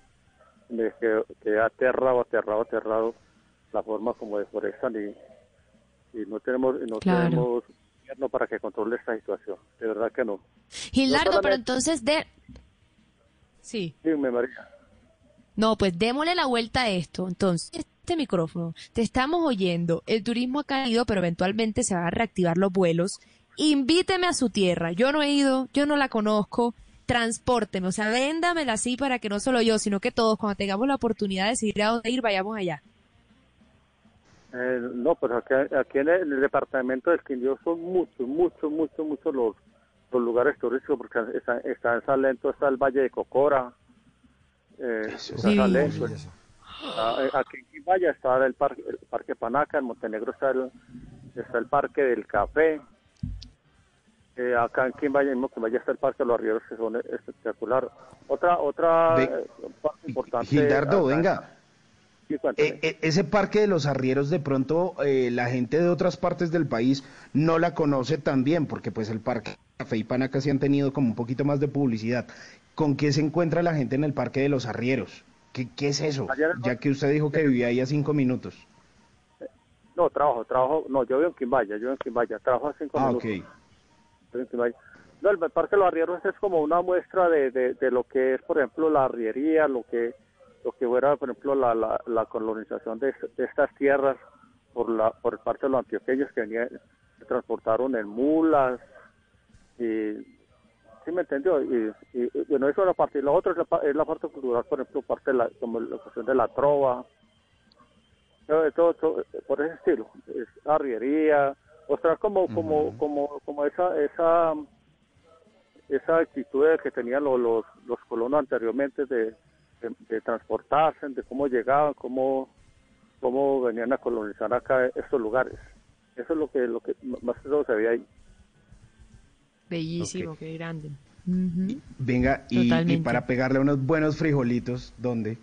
de que, que ha aterrado, aterrado, aterrado la forma como deforestan y, y no tenemos, y no Claro. tenemos gobierno para que controle esta situación, de verdad que no. Gildardo, No pero entonces de... Sí. Dime, María. No, pues démosle la vuelta a esto. Entonces, este micrófono, te estamos oyendo. El turismo ha caído, pero eventualmente se van a reactivar los vuelos. Invíteme a su tierra. Yo no he ido, yo no la conozco. Transpórteme, o sea, véndamela así para que no solo yo, sino que todos, cuando tengamos la oportunidad de decidir a dónde ir, vayamos allá. Eh, no, pues aquí, aquí en, el, en el departamento del Quindío son muchos, muchos, muchos, muchos los, los lugares turísticos, porque está, está en Salento, está el Valle de Cocora, eh, está. Salento, está, aquí en Quimbaya está el parque, el parque Panaca, en Montenegro está el, está el Parque del Café, eh, acá en Quimbaya, mismo Quimbaya está el Parque de los Arrieros, que son espectacular. Otra, otra Ve- eh, parte importante. Gildardo, venga. Sí, cuéntame. E- e- ese parque de los arrieros de pronto eh, la gente de otras partes del país no la conoce tan bien porque pues el parque Café y Panaca sí han tenido como un poquito más de publicidad. ¿con qué se encuentra la gente en el Parque de los Arrieros? ¿Qué, qué es eso? Ya que usted dijo que vivía ahí a cinco minutos. No, trabajo, trabajo, no, yo vivo en Quimbaya, yo vivo en Quimbaya, trabajo a cinco Ah, minutos. ok. No, el Parque de los Arrieros es como una muestra de, de, lo que es, por ejemplo, la arriería, lo que lo que fuera, por ejemplo, la, la, la colonización de, estas tierras por la por parte de los antioqueños que venían, transportaron en mulas y sí me entendió y, bueno eso es la parte y la otra es la, es la parte cultural por ejemplo parte de la como la cuestión de la trova todo, por ese estilo es arriería mostrar como como como como esa esa esa actitud que tenían los los, los colonos anteriormente de, de, de transportarse de cómo llegaban cómo cómo venían a colonizar acá estos lugares. Eso es lo que lo que más que todo se ve ahí. Bellísimo, qué grande. Venga, y, y para pegarle unos buenos frijolitos, ¿dónde?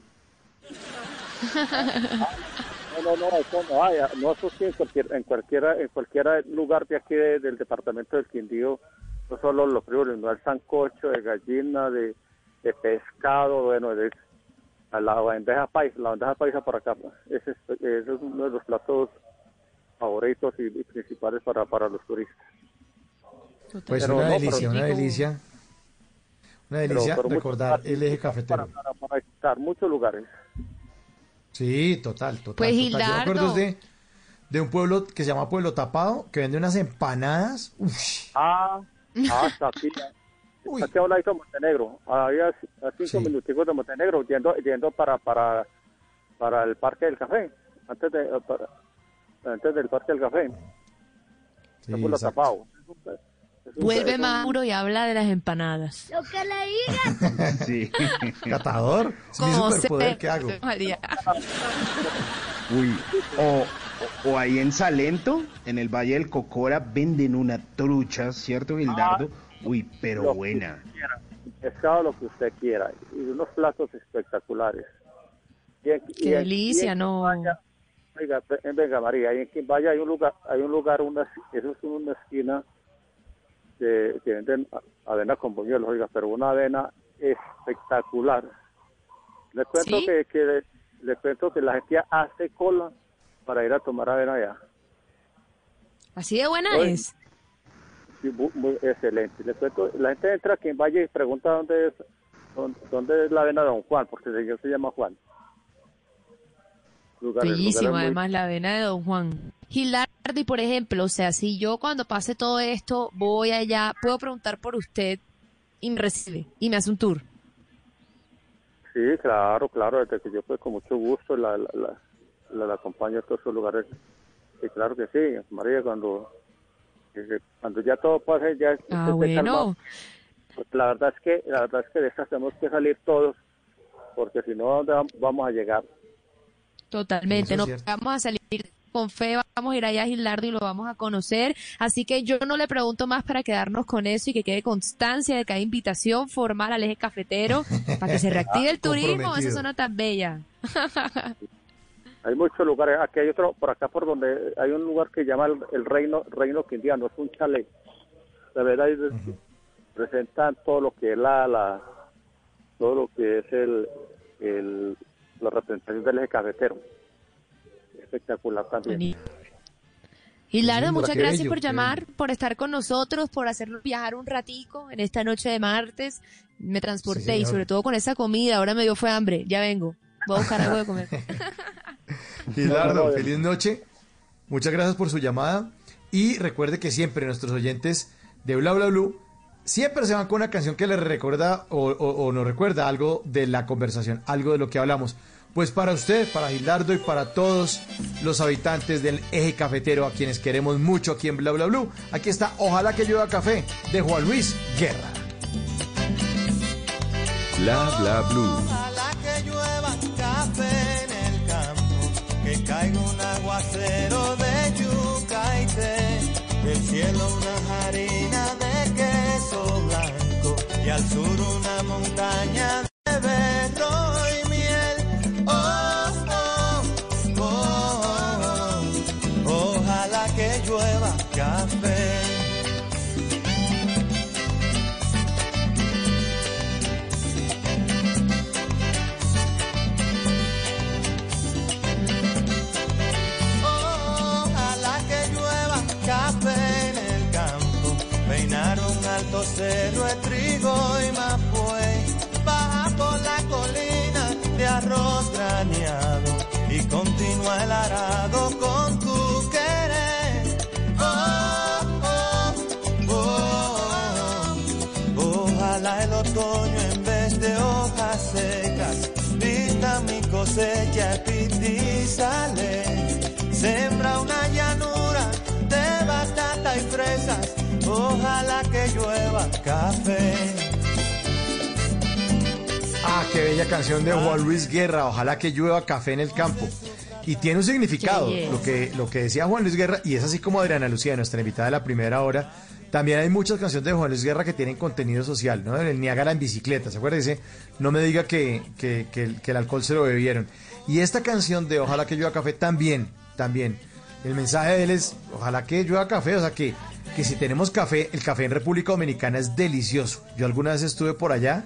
No, no, no, eso no hay, no, eso sí en cualquier, en cualquiera, en cualquier lugar de aquí de- del departamento del Quindío, no solo los frijoles, no el sancocho de gallina, de, de pescado, bueno, de a la bandeja paisa, la bandeja paisa por acá, ese es, ese es uno de los platos favoritos y, y principales para, para los turistas. Pues Pero una no, delicia, pero- una delicia. Una Pero- delicia pero mucho- recordar el eje cafetero. Para, para visitar muchos lugares. Sí, total, total. Pues, total. Yo me acuerdo de, de un pueblo que se llama Pueblo Tapado, que vende unas empanadas. Uf, Ah, ah, hasta aquí. Aquí a un ladito de Montenegro. Ahí a, a cinco minuticos de Montenegro, yendo, yendo para, para, para el Parque del Café. Antes, de, para- antes del Parque del Café. Sí, Está por lo exacto. tapado. Vuelve Mauro y habla de las empanadas. Lo que le digas. Sí. Catador. Es mi Como superpoder se- que hago. María. Uy, o, o, o ahí en Salento, en el Valle del Cocora, venden una trucha, ¿cierto, Gildardo? Uy, pero Lo buena. pescado, lo que usted quiera. Y unos platos espectaculares. Y en- y Qué en- delicia, y en no. Quimbaya, Oiga, ve- venga María, ahí en Quimbaya hay un lugar, hay un lugar, una, eso es una esquina de, que venden a- avena con buñuelos, oiga, pero una avena espectacular. Le cuento ¿Sí? que, que le cuento que la gente hace cola para ir a tomar avena allá. Así de buena es. Sí, mu- muy excelente. Le cuento, la gente entra aquí en Valle y pregunta dónde es, dónde, dónde es la avena de Don Juan, porque el señor se llama Juan. Bellísimo, muy- además, la avena de Don Juan. Gilardi, por ejemplo, o sea, si yo cuando pase todo esto voy allá, puedo preguntar por usted y me recibe y me hace un tour. Sí, claro, claro, desde que yo pues con mucho gusto la, la, la, la- la acompaño a todos esos lugares. Sí, claro que sí, María, cuando, eh, cuando ya todo pase, ya Ah, bueno. Pues la verdad es que, la verdad es que de estas tenemos que salir todos, porque si no, ¿dónde vam- vamos a llegar? Totalmente, no vamos a salir con fe, vamos a ir allá a Gilardo y lo vamos a conocer. Así que yo no le pregunto más para quedarnos con eso y que quede constancia de que hay invitación formal al eje cafetero para que se reactive el turismo en esa zona tan bella. Hay muchos lugares, aquí hay otro, por acá por donde hay un lugar que llama el, el Reino Reino Quindiano, es un chalet. La verdad es que presentan todo lo que es la, la todo lo que es el, el la representación del eje cafetero. Espectacular también. Gilardo, Sí, muchas gracias bello, por llamar, por estar con nosotros, por hacernos viajar un ratico en esta noche de martes. Me transporté Sí, y sobre todo con esa comida, ahora me dio fue hambre, ya vengo. Voy a buscar algo de comer. Gilardo, feliz noche. Muchas gracias por su llamada. Y recuerde que siempre nuestros oyentes de Bla Bla Blue siempre se van con una canción que les recuerda o, o- o nos recuerda algo de la conversación, algo de lo que hablamos. Pues para usted, para Gilardo y para todos los habitantes del eje cafetero, a quienes queremos mucho aquí en Bla Bla Blue, aquí está Ojalá que llueva café de Juan Luis Guerra. Bla bla blue. Ojalá que llueva café en el campo, que caiga un aguacero de yuca y té, del cielo una harina de y al sur una montaña de berro continúa el arado con tu querer. Oh, oh, oh. Ojalá el otoño en vez de hojas secas pinta mi cosecha y sale. Sembra una llanura de batata y fresas. Ojalá que llueva café. Ah, qué bella canción de Juan Luis Guerra. Ojalá que llueva café en el campo. Y tiene un significado, lo que, lo que decía Juan Luis Guerra, y es así como Adriana Lucía, nuestra invitada de la primera hora. También hay muchas canciones de Juan Luis Guerra que tienen contenido social, ¿no? El Niágara en bicicleta, ¿se acuerda? Dice, no me diga que, que, que el- que el alcohol se lo bebieron. Y esta canción de Ojalá que llueva café también, también. El mensaje de él es, ojalá que llueva café, o sea que, que si tenemos café, el café en República Dominicana es delicioso. Yo alguna vez estuve por allá,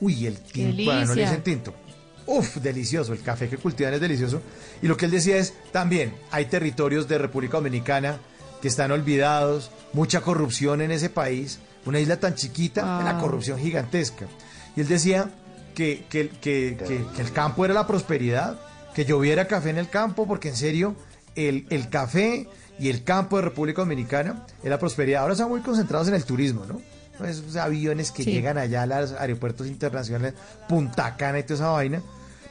uy, el tinto, bueno, no le dicen tinto. Uf, delicioso, el café que cultivan es delicioso. Y lo que él decía es, también hay territorios de República Dominicana que están olvidados, mucha corrupción en ese país, una isla tan chiquita, la Wow. corrupción gigantesca. Y él decía que, que, que- que- que el campo era la prosperidad, que lloviera café en el campo, porque en serio, el, el café y el campo de República Dominicana es la prosperidad. Ahora están muy concentrados en el turismo, ¿no? Esos aviones que Sí. llegan allá a los aeropuertos internacionales, Punta Cana y toda esa vaina.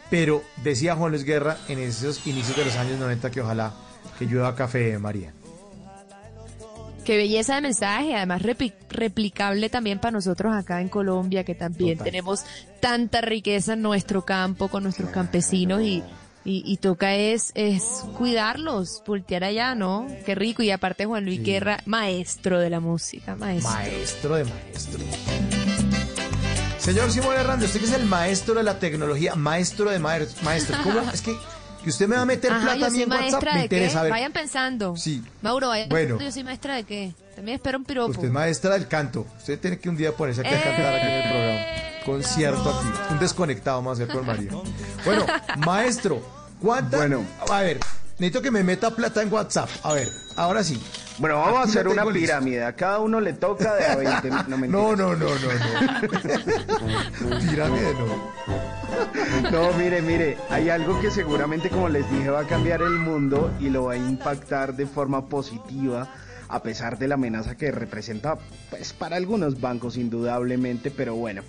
Pero decía Juan Luis Guerra en esos inicios de los años 90 que ojalá que llueva café, María. Qué belleza de mensaje, además replicable también para nosotros acá en Colombia, que también Total. tenemos tanta riqueza en nuestro campo con nuestros campesinos y, y, y toca es, es cuidarlos, voltear allá, ¿no? Qué rico. Y aparte Juan Luis Guerra, maestro de la música, maestro. Maestro de maestro. Señor Simón Hernández, usted que es el maestro de la tecnología, maestro de maestros, maestro, ¿cómo? Es que, que usted me va a meter Ajá, plata a mí en WhatsApp, me interesa. Vayan pensando. Sí. Mauro, vayan Bueno. pensando, yo soy maestra de qué. También espero un piropo. Usted es maestra del canto. Usted tiene que un día ponerse aquí a cantar aquí en el programa. Concierto aquí. Un desconectado más a hacer con María. Bueno, maestro, ¿cuánta? Bueno. a ver, necesito que me meta plata en WhatsApp. A ver, ahora sí. Bueno, vamos a hacer una pirámide. A cada uno le toca de a 20. No, mentiras. No, no, no, no, no. Pirámide no. No, mire, mire, hay algo que seguramente, como les dije, va a cambiar el mundo y lo va a impactar de forma positiva, a pesar de la amenaza que representa, pues, para algunos bancos, indudablemente, pero bueno,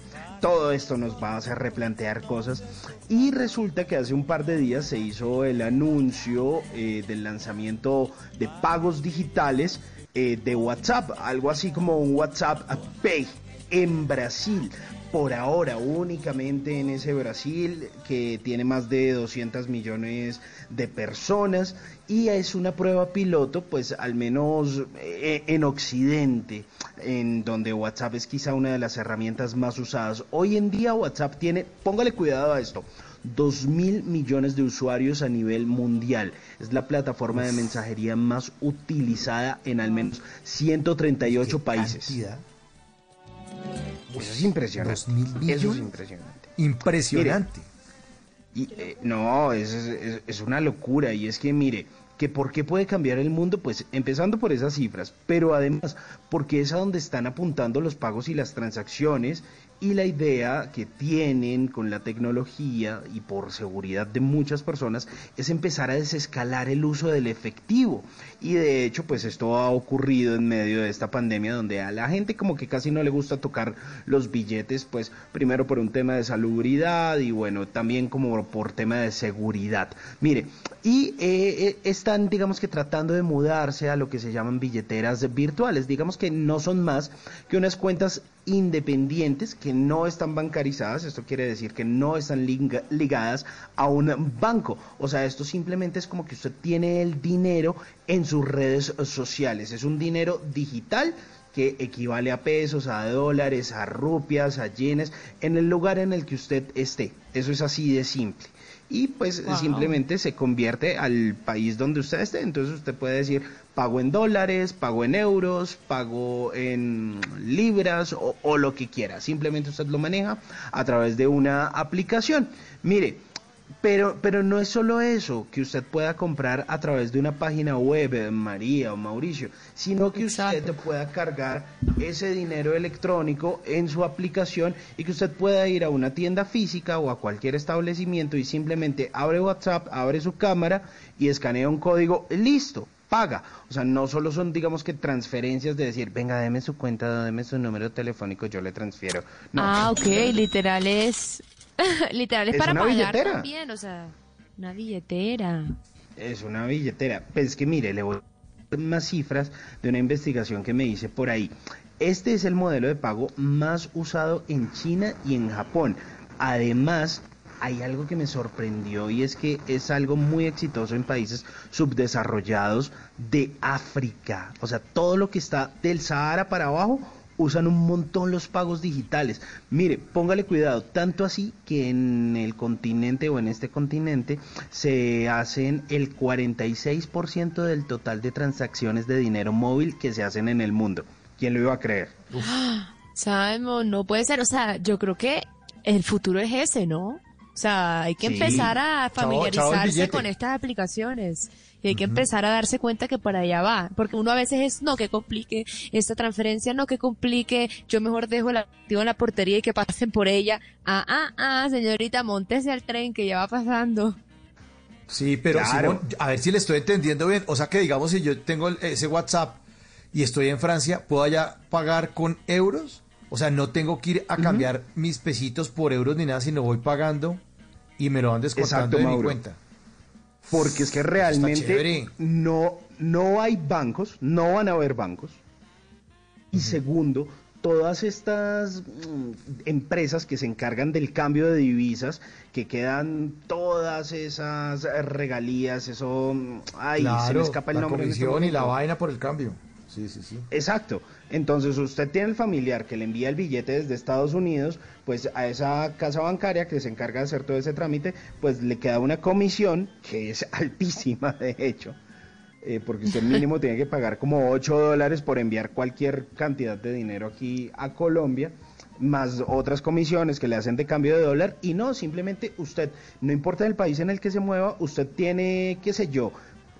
todo esto nos va a hacer replantear cosas. Y resulta que hace un par de días se hizo el anuncio eh, del lanzamiento de pagos digitales eh, de WhatsApp, algo así como un WhatsApp Pay en Brasil. Por ahora, únicamente en ese Brasil que tiene más de 200 millones de personas y es una prueba piloto, pues al menos eh, en Occidente, en donde WhatsApp es quizá una de las herramientas más usadas. Hoy en día WhatsApp tiene, póngale cuidado a esto, 2 mil millones de usuarios a nivel mundial. Es la plataforma de mensajería más utilizada en al menos 138 países. Cantidad. Eso es impresionante. Dos mil Eso es impresionante. Impresionante. Y, eh, no, es, es- es una locura. Y es que, mire, que por qué puede cambiar el mundo, pues empezando por esas cifras, pero además porque es a donde están apuntando los pagos y las transacciones y la idea que tienen con la tecnología y por seguridad de muchas personas es empezar a desescalar el uso del efectivo. Y de hecho, pues esto ha ocurrido en medio de esta pandemia donde a la gente como que casi no le gusta tocar los billetes, pues primero por un tema de salubridad y bueno, también como por tema de seguridad. Mire, y eh, eh, están, digamos que tratando de mudarse a lo que se llaman billeteras virtuales. Digamos que no son más que unas cuentas independientes que no están bancarizadas. Esto quiere decir que no están liga- ligadas a un banco. O sea, esto simplemente es como que usted tiene el dinero en sus redes sociales. Es un dinero digital que equivale a pesos, a dólares, a rupias, a yenes, en el lugar en el que usted esté. Eso es así de simple y pues Wow. simplemente se convierte al país donde usted esté. Entonces usted puede decir pago en dólares, pago en euros, pago en libras o, o lo que quiera. Simplemente usted lo maneja a través de una aplicación. Mire, Pero, pero no es solo eso, que usted pueda comprar a través de una página web, eh, María o Mauricio, sino que usted pueda cargar ese dinero electrónico en su aplicación y que usted pueda ir a una tienda física o a cualquier establecimiento y simplemente abre WhatsApp, abre su cámara y escanea un código, listo, paga. O sea, no solo son, digamos que transferencias de decir, venga, deme su cuenta, deme su número telefónico, yo le transfiero. No. Ah, ok, literal es... literal es, Es para una pagar billetera. también, o sea, una billetera. Es una billetera. Pues que mire, le voy a dar más cifras de una investigación que me hice por ahí. Este es el modelo de pago más usado en China y en Japón. Además, hay algo que me sorprendió y es que es algo muy exitoso en países subdesarrollados de África. O sea, todo lo que está del Sahara para abajo usan un montón los pagos digitales. Mire, póngale cuidado, tanto así que en el continente o en este continente se hacen el 46% del total de transacciones de dinero móvil que se hacen en el mundo. ¿Quién lo iba a creer? Simon, no puede ser, o sea, yo creo que el futuro es ese, ¿no? O sea, hay que Sí. empezar a Chao, chao el familiarizarse con estas aplicaciones y hay que empezar a darse cuenta que para allá va, porque uno a veces es, no, que complique esta transferencia, no, que complique, yo mejor dejo el activo en la portería y que pasen por ella. Ah, ah, ah, señorita, montese al tren que ya va pasando. Sí, pero Claro. Simón, a ver si le estoy entendiendo bien. O sea que digamos si yo tengo ese WhatsApp y estoy en Francia, ¿puedo allá pagar con euros? O sea, no tengo que ir a cambiar mis pesitos por euros ni nada, sino voy pagando y me lo van descontando Exacto, de mi cuenta. Porque es que realmente no, no hay bancos, no van a haber bancos. Y segundo, todas estas mm, empresas que se encargan del cambio de divisas, que quedan todas esas regalías, eso, mm, ay, se me escapa el la nombre. en este comisión y la vaina por el cambio. Sí, sí, sí. Exacto. Entonces usted tiene el familiar que le envía el billete desde Estados Unidos, pues a esa casa bancaria que se encarga de hacer todo ese trámite, pues le queda una comisión que es altísima, de hecho, eh, porque usted mínimo tiene que pagar como 8 dólares por enviar cualquier cantidad de dinero aquí a Colombia más otras comisiones que le hacen de cambio de dólar. Y no, simplemente usted, no importa el país en el que se mueva, usted tiene, qué sé yo,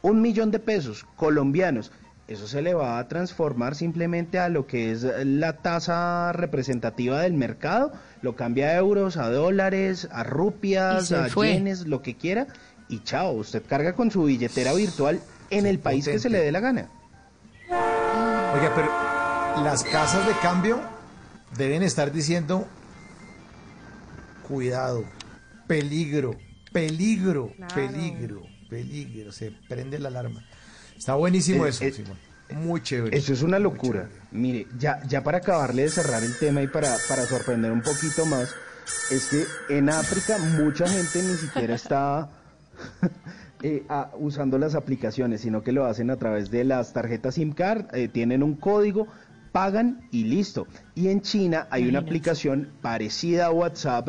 un millón de pesos colombianos, eso se le va a transformar simplemente a lo que es la tasa representativa del mercado, lo cambia a euros, a dólares, a rupias, a fue. yenes, lo que quiera, y chao, usted carga con su billetera virtual en el país que se le dé la gana. Oiga, pero las casas de cambio deben estar diciendo cuidado, peligro, peligro, Claro. peligro, peligro. Se prende la alarma. Está buenísimo Eh, eso, eh, Simón. Muy chévere. Eso es una locura. Mire, ya, ya para acabarle de cerrar el tema y para, para sorprender un poquito más, es que en África mucha gente ni siquiera está eh, a- usando las aplicaciones, sino que lo hacen a través de las tarjetas SIM card, eh, tienen un código, pagan y listo. Y en China hay una aplicación parecida a WhatsApp.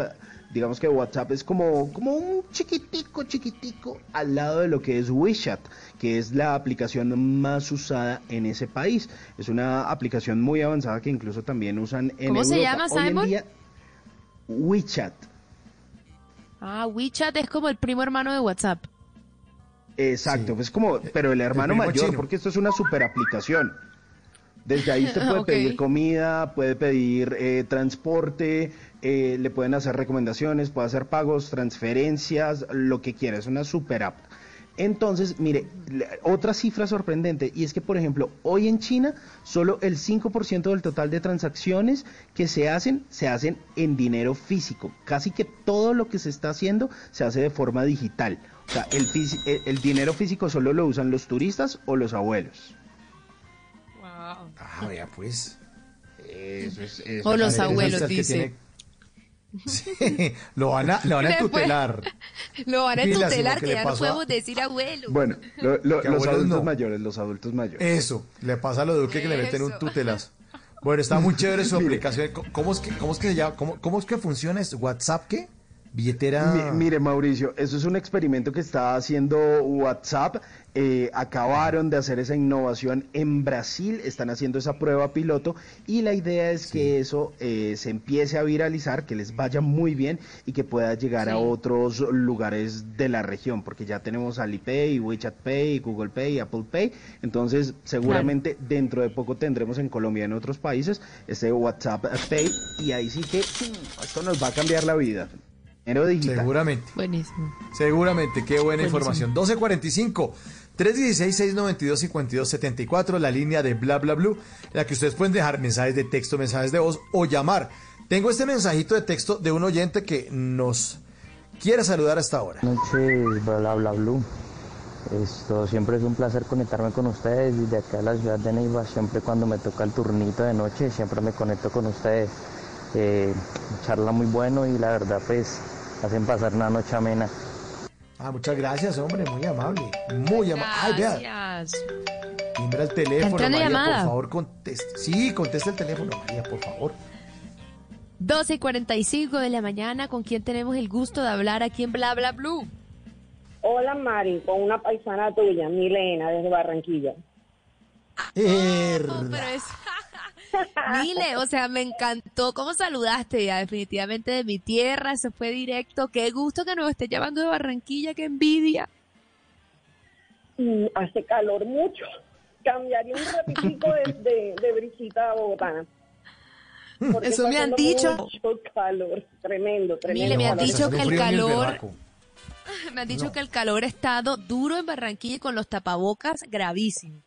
Digamos que WhatsApp es como, como un chiquitico, chiquitico al lado de lo que es WeChat, que es la aplicación más usada en ese país. Es una aplicación muy avanzada que incluso también usan en ¿Cómo se Europa. llama, Hoy en Simon? día, WeChat. Ah, WeChat es como el primo hermano de WhatsApp. Exacto, pues como, pero el hermano mayor, chino. porque esto es una super aplicación. Desde ahí usted puede pedir comida, puede pedir eh, transporte, eh, le pueden hacer recomendaciones, puede hacer pagos, transferencias, lo que quiera. Es una super app. Entonces, mire, otra cifra sorprendente, y es que, por ejemplo, hoy en China, solo el 5% del total de transacciones que se hacen, se hacen en dinero físico. Casi que todo lo que se está haciendo se hace de forma digital. O sea, el, fisi- el- el dinero físico solo lo usan los turistas o los abuelos. Ah, vea, pues. Eso es- eso O los abuelos, dice. Sí, lo van a, lo van a Después- tutelar. Lo van a tutelar, que que ya no a- podemos decir abuelo. Bueno, lo- los adultos no. mayores, los adultos mayores. Eso, le pasa a lo Duque que le meten un Eso. tutelas. Bueno, está muy chévere su aplicación. ¿Cómo es que, cómo es que se llama? ¿Cómo, cómo es que funciona esto? ¿WhatsApp qué? Billetera. Mi- mire, Mauricio, eso es un experimento que está haciendo WhatsApp. Eh, acabaron de hacer esa innovación en Brasil, están haciendo esa prueba piloto y la idea es que eso eh, se empiece a viralizar, que les vaya muy bien y que pueda llegar a otros lugares de la región, porque ya tenemos Alipay, WeChat Pay, Google Pay, Apple Pay, entonces seguramente dentro de poco tendremos en Colombia y en otros países este WhatsApp Pay y ahí sí que esto nos va a cambiar la vida. Dinero digital. Seguramente. Buenísimo. Seguramente, qué buena Buenísimo. información. 1245. 316-692-5274, la línea de bla bla blue, en la que ustedes pueden dejar mensajes de texto, mensajes de voz o llamar. Tengo este mensajito de texto de un oyente que nos quiere saludar hasta ahora. noches, bla bla blue. Esto siempre es un placer conectarme con ustedes desde acá a la ciudad de Neiva. Siempre cuando me toca el turnito de noche, siempre me conecto con ustedes. Eh, charla muy bueno y la verdad pues hacen pasar una noche amena. Ah, muchas gracias, hombre, muy amable. Muy amable. Ay, vea, timbra el teléfono, María, llamada. por favor, conteste. Sí, conteste el teléfono, María, por favor. 12 y 45 de la mañana, ¿con quién tenemos el gusto de hablar aquí en Bla Bla Blue? Hola Mari, con una paisana tuya, Milena, desde Barranquilla. No, pero es... Mile, o sea, me encantó cómo saludaste ya, definitivamente de mi tierra, eso fue directo. Qué gusto que nos esté llamando de Barranquilla, qué envidia. Y hace calor mucho. Cambiaría un ratitico de, de, de brisita bogotana. Porque Eso me han dicho. Mucho calor, tremendo, tremendo. Mile, me han calor. dicho que el calor, me han dicho No. que el calor ha estado duro en Barranquilla y con los tapabocas gravísimo.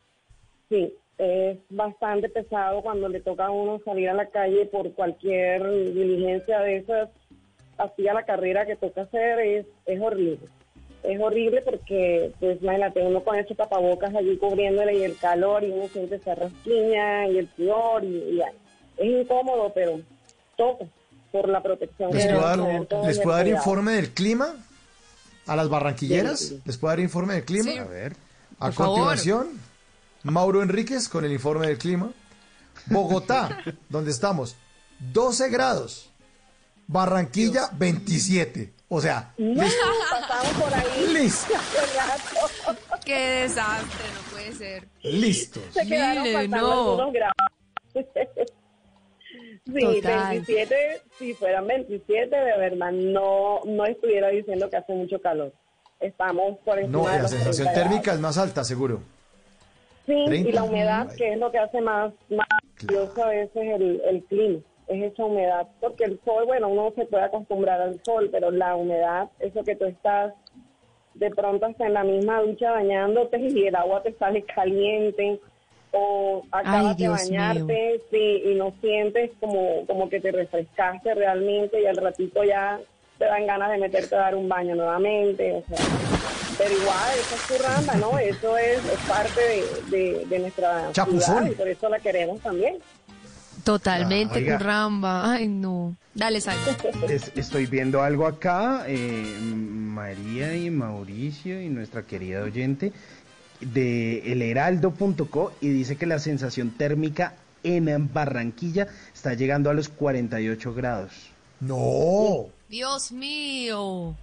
Sí, es bastante pesado cuando le toca a uno salir a la calle por cualquier diligencia de esas, así a la carrera que toca hacer, es, es horrible. Es horrible porque, pues imagínate, uno con esos tapabocas allí cubriéndole y el calor y uno siente esa rasquiña y el sudor y, y ya. es incómodo, pero toca por la protección ¿Les puedo dar, les puedo informe del clima a las barranquilleras? Sí. ¿Les puedo dar informe del clima? Sí. A ver. A Por favor. Mauro Enríquez con el informe del clima. Bogotá, donde estamos, 12 grados. Barranquilla, 27. O sea, No, listo. pasamos por ahí. Listo. Qué desastre, no puede ser. Listos. Se quedaron Mire, faltando no. algunos grados. sí, Total. 27, si fueran 27, de verdad, no, no estuviera diciendo que hace mucho calor. Estamos por encima No, de la los sensación 30 grados. térmica es más alta, seguro. Sí, y 30. la humedad, que es lo que hace más, más a veces el, el clima, es esa humedad, porque el sol, bueno, uno se puede acostumbrar al sol, pero la humedad, eso que tú estás de pronto hasta en la misma ducha bañándote y el agua te sale caliente, o acabas de bañarte sí, y no sientes como, como que te refrescaste realmente y al ratito ya te dan ganas de meterte a dar un baño nuevamente, o sea, pero igual, eso es curramba, ¿no? Eso es, es parte de, de, de nuestra Chapuzón. ciudad y por eso la queremos también. Totalmente, Ah. Curramba. Ay, no. Dale, Sal. Es- estoy viendo algo acá, eh, María y Mauricio y nuestra querida oyente de elheraldo.co y dice que la sensación térmica en Barranquilla está llegando a los 48 grados. No. Dios mío.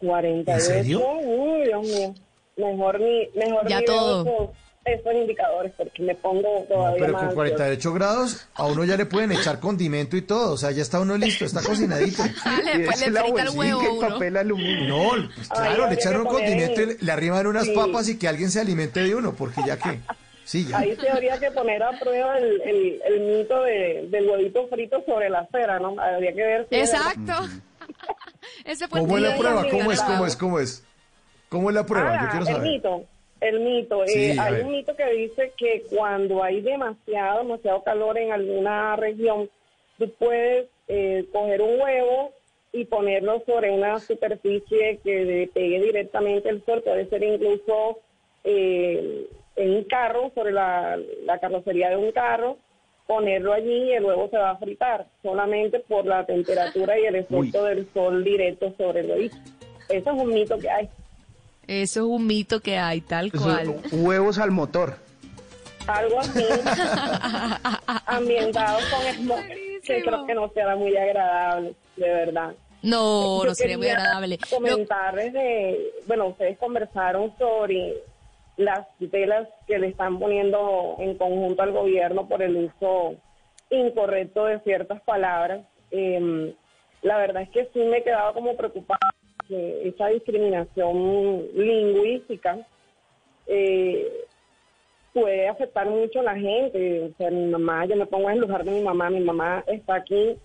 48. ¿En serio? Uy, Dios mío. Mejor ni, mejor Ya ni veo todo. Esos, esos indicadores porque me pongo No, todavía pero más. con 48 grados a uno ya le pueden echar condimento y todo. O sea, ya está uno listo, está cocinadito. Después le frita el huevo a uno. aluminio. No, pues Ay, claro, le echan que un condimento y en- le- le arriman unas Sí. papas y que alguien se alimente de uno, porque ya que. Sí, ya. Ahí se habría que poner a prueba el, el, el mito de, del huevito frito sobre la acera, ¿no? Habría que ver si. Exacto. Ese fue el ¿Cómo es la prueba? ¿Cómo es? ¿Cómo es? ¿Cómo es? ¿Cómo es la prueba? Yo Ah, quiero el saber. mito, el mito. Sí, Eh, a hay ver. un mito que dice que cuando hay demasiado, demasiado calor en alguna región, tú puedes eh, coger un huevo y ponerlo sobre una superficie que le pegue directamente el sol, puede ser incluso eh, en un carro, sobre la, la carrocería de un carro, ponerlo allí y el huevo se va a fritar, solamente por la temperatura y el efecto del sol directo sobre el huevito. Eso es un mito que hay. Eso es un mito que hay, tal Eso, cual. huevos al motor. algo así, ambientados con smog, que creo que no será muy agradable, de verdad. No, Yo no sería muy agradable. Comentarles de, bueno, ustedes conversaron sobre las tutelas que le están poniendo en conjunto al gobierno por el uso incorrecto de ciertas palabras. Eh, la verdad es que sí me he quedado como preocupada que esa discriminación lingüística eh, puede afectar mucho a la gente. O sea, mi mamá, yo me pongo en el lugar de mi mamá, mi mamá está aquí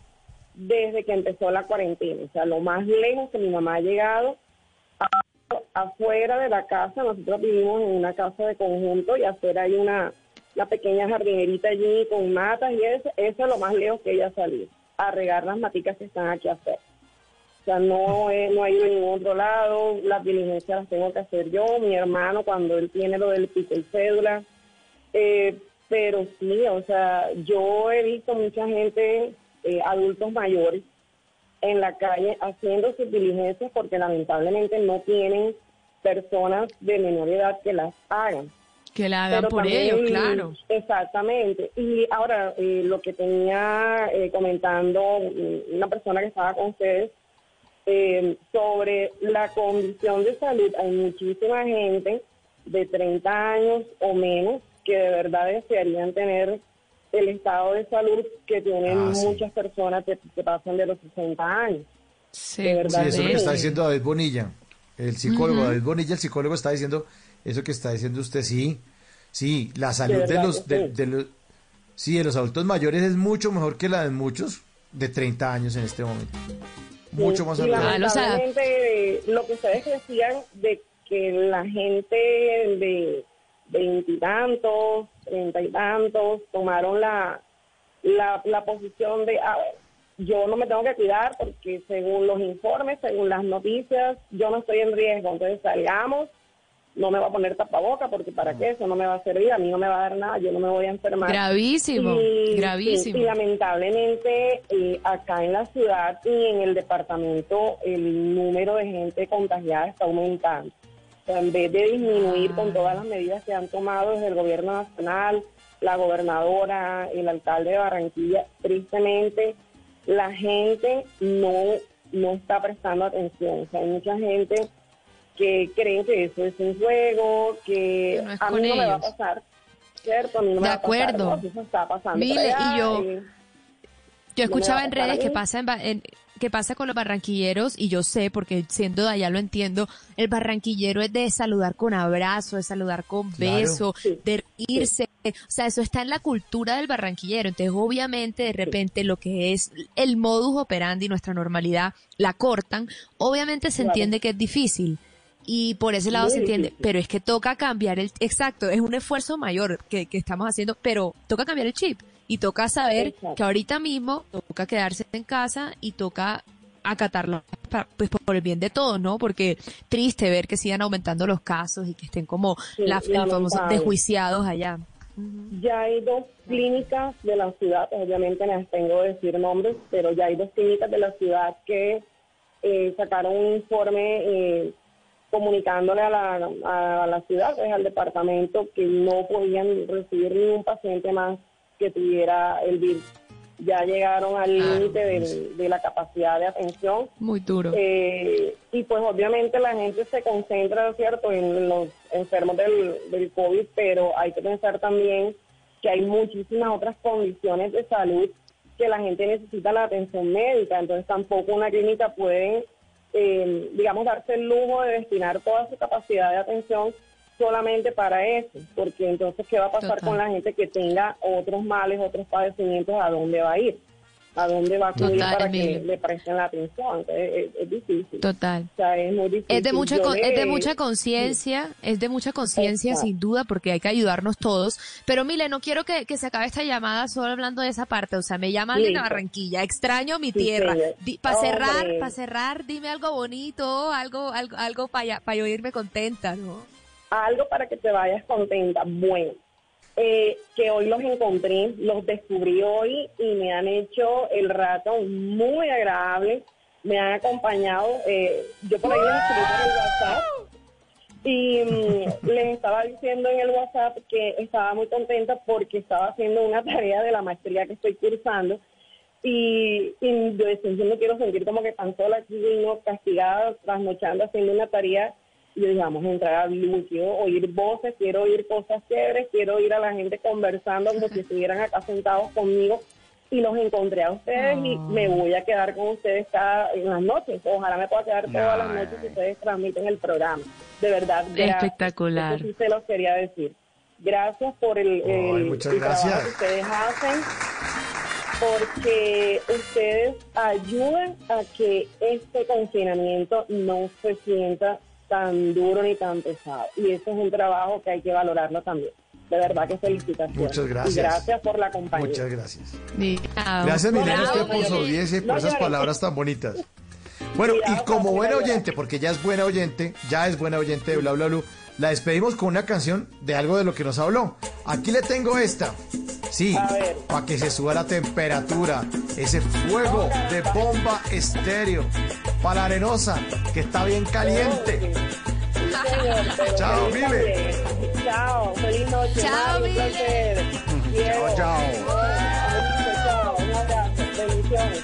desde que empezó la cuarentena. O sea, lo más lejos que mi mamá ha llegado, afuera de la casa, nosotros vivimos en una casa de conjunto y afuera hay una, una pequeña jardinerita allí con matas y eso, eso es lo más lejos que ella ha salido, a regar las maticas que están aquí afuera. O sea, no he, no he ido ningún otro lado, las diligencias las tengo que hacer yo, mi hermano cuando él tiene lo del pico y cédula. Eh, pero sí, o sea, yo he visto mucha gente, eh, adultos mayores, en la calle haciendo sus diligencias porque lamentablemente no tienen personas de menor edad que las hagan. Que la hagan Pero por también- ellos, claro. Exactamente. Y ahora, eh, lo que tenía eh, comentando una persona que estaba con ustedes eh, sobre la condición de salud, hay muchísima gente de 30 años o menos que de verdad desearían tener el estado de salud que tienen Ah, sí. muchas personas que, que pasan de los 60 años. Sí, de Sí, verdad. eso es lo que sí. está diciendo David Bonilla, el psicólogo. Ujú. David Bonilla, el psicólogo, está diciendo eso que está diciendo usted, sí. Sí, la salud de, verdad los, de, sí. de los, sí, de los adultos mayores es mucho mejor que la de muchos de 30 años en este momento. Mucho más y saludable. lo que ustedes decían de que la gente de veintitantos, treinta y tantos tomaron la, la, la posición de, a ver, yo no me tengo que cuidar porque según los informes, según las noticias, yo no estoy en riesgo, entonces salgamos, no me va a poner tapaboca porque para qué, eso no me va a servir, a mí no me va a dar nada, yo no me voy a enfermar. Gravísimo, Y- gravísimo. y lamentablemente eh, acá en la ciudad y en el departamento el número de gente contagiada está aumentando. Sea, en vez de disminuir con todas las medidas que han tomado desde el gobierno nacional, la gobernadora, el alcalde de Barranquilla, tristemente la gente no, no está prestando atención. O sea, hay mucha gente que cree que eso es un juego, que no a mí no me va a ellos. pasar. ¿Cierto? A mí no De me va a pasar. acuerdo. No, eso está pasando. Allá, y yo- Yo escuchaba va en redes que pasa en, en- que pasa con los barranquilleros y yo sé porque siendo de allá lo entiendo, el barranquillero es de saludar con abrazo, de saludar con Claro. beso, de irse, o sea, eso está en la cultura del barranquillero, entonces obviamente de repente lo que es el modus operandi, nuestra normalidad, la cortan, obviamente se Claro. entiende que es difícil. Y por ese lado Muy se entiende, difícil. pero es que toca cambiar el, exacto, es un esfuerzo mayor que, que estamos haciendo, pero toca cambiar el chip y toca saber Exacto. que ahorita mismo toca quedarse en casa y toca acatarlo pues por el bien de todos, ¿no? Porque triste ver que sigan aumentando los casos y que estén como Sí, la, el famoso lamentable. desjuiciados allá. Ya hay dos clínicas de la ciudad, obviamente no les tengo que decir nombres, pero ya hay dos clínicas de la ciudad que eh, sacaron un informe eh, comunicándole a la, a la ciudad, pues, al departamento, que no podían recibir ningún paciente más que tuviera el virus. Ya llegaron al límite de la capacidad de atención. Muy duro. Eh, y pues obviamente la gente se concentra, ¿cierto?, en los enfermos del, del COVID, pero hay que pensar también que hay muchísimas otras condiciones de salud que la gente necesita la atención médica, entonces tampoco una clínica puede, eh, digamos, darse el lujo de destinar toda su capacidad de atención solamente para eso, porque entonces, ¿qué va a pasar Total. con la gente que tenga otros males, otros padecimientos? ¿A dónde va a ir? ¿A dónde va a acudir Total, para que le presten la atención? Entonces, es, es difícil. Total. O sea, es muy difícil. Es de mucha Yo es de mucha conciencia, es de mucha conciencia sin duda porque hay que ayudarnos todos. Pero Mile, no quiero que, que se acabe esta llamada solo hablando de esa parte. O sea, me llama alguien de Listo. Barranquilla, extraño mi Sí, tierra. Para cerrar, para cerrar, dime algo bonito, algo, algo, algo para para yo irme contenta, ¿no? Algo para que te vayas contenta. Bueno, eh, que hoy los encontré, los descubrí hoy y me han hecho el rato muy agradable. Me han acompañado. eh, yo por ahí les escribí por el WhatsApp y mm, les estaba diciendo en el WhatsApp que estaba muy contenta porque estaba haciendo una tarea de la maestría que estoy cursando Y, y yo decía, yo no quiero sentir como que tan sola aquí, no castigada, trasnochando, haciendo una tarea. Y a entrar a Blue, quiero oír voces, quiero oír cosas chéveres, quiero oír a la gente conversando como si estuvieran acá sentados conmigo. Y los encontré a ustedes y me voy a quedar con ustedes cada, en las noches. Ojalá me pueda quedar todas las noches si ustedes transmiten el programa. De verdad, gracias. Espectacular. Eso sí se los quería decir. Gracias por el, el- muchas el trabajo gracias. que ustedes hacen porque ustedes ayudan a que este confinamiento no se sienta tan duro ni tan pesado. Y eso es un trabajo que hay que valorarlo también. De verdad que felicitaciones. Muchas gracias. Y gracias por la compañía. Muchas gracias. Gracias, Milena, usted por su audiencia y por esas palabras tan bonitas. Bueno, y como buena oyente, porque ya es buena oyente, ya es buena oyente de Bla Bla Blue, la despedimos con una canción de algo de lo que nos habló. Aquí le tengo esta. Sí, para que se suba la temperatura. Ese fuego de bomba estéreo. Para la arenosa, que está bien caliente. Chao, Mile. Chao, feliz noche. Chao, Mile. chao. Chao, un abrazo. Bendiciones.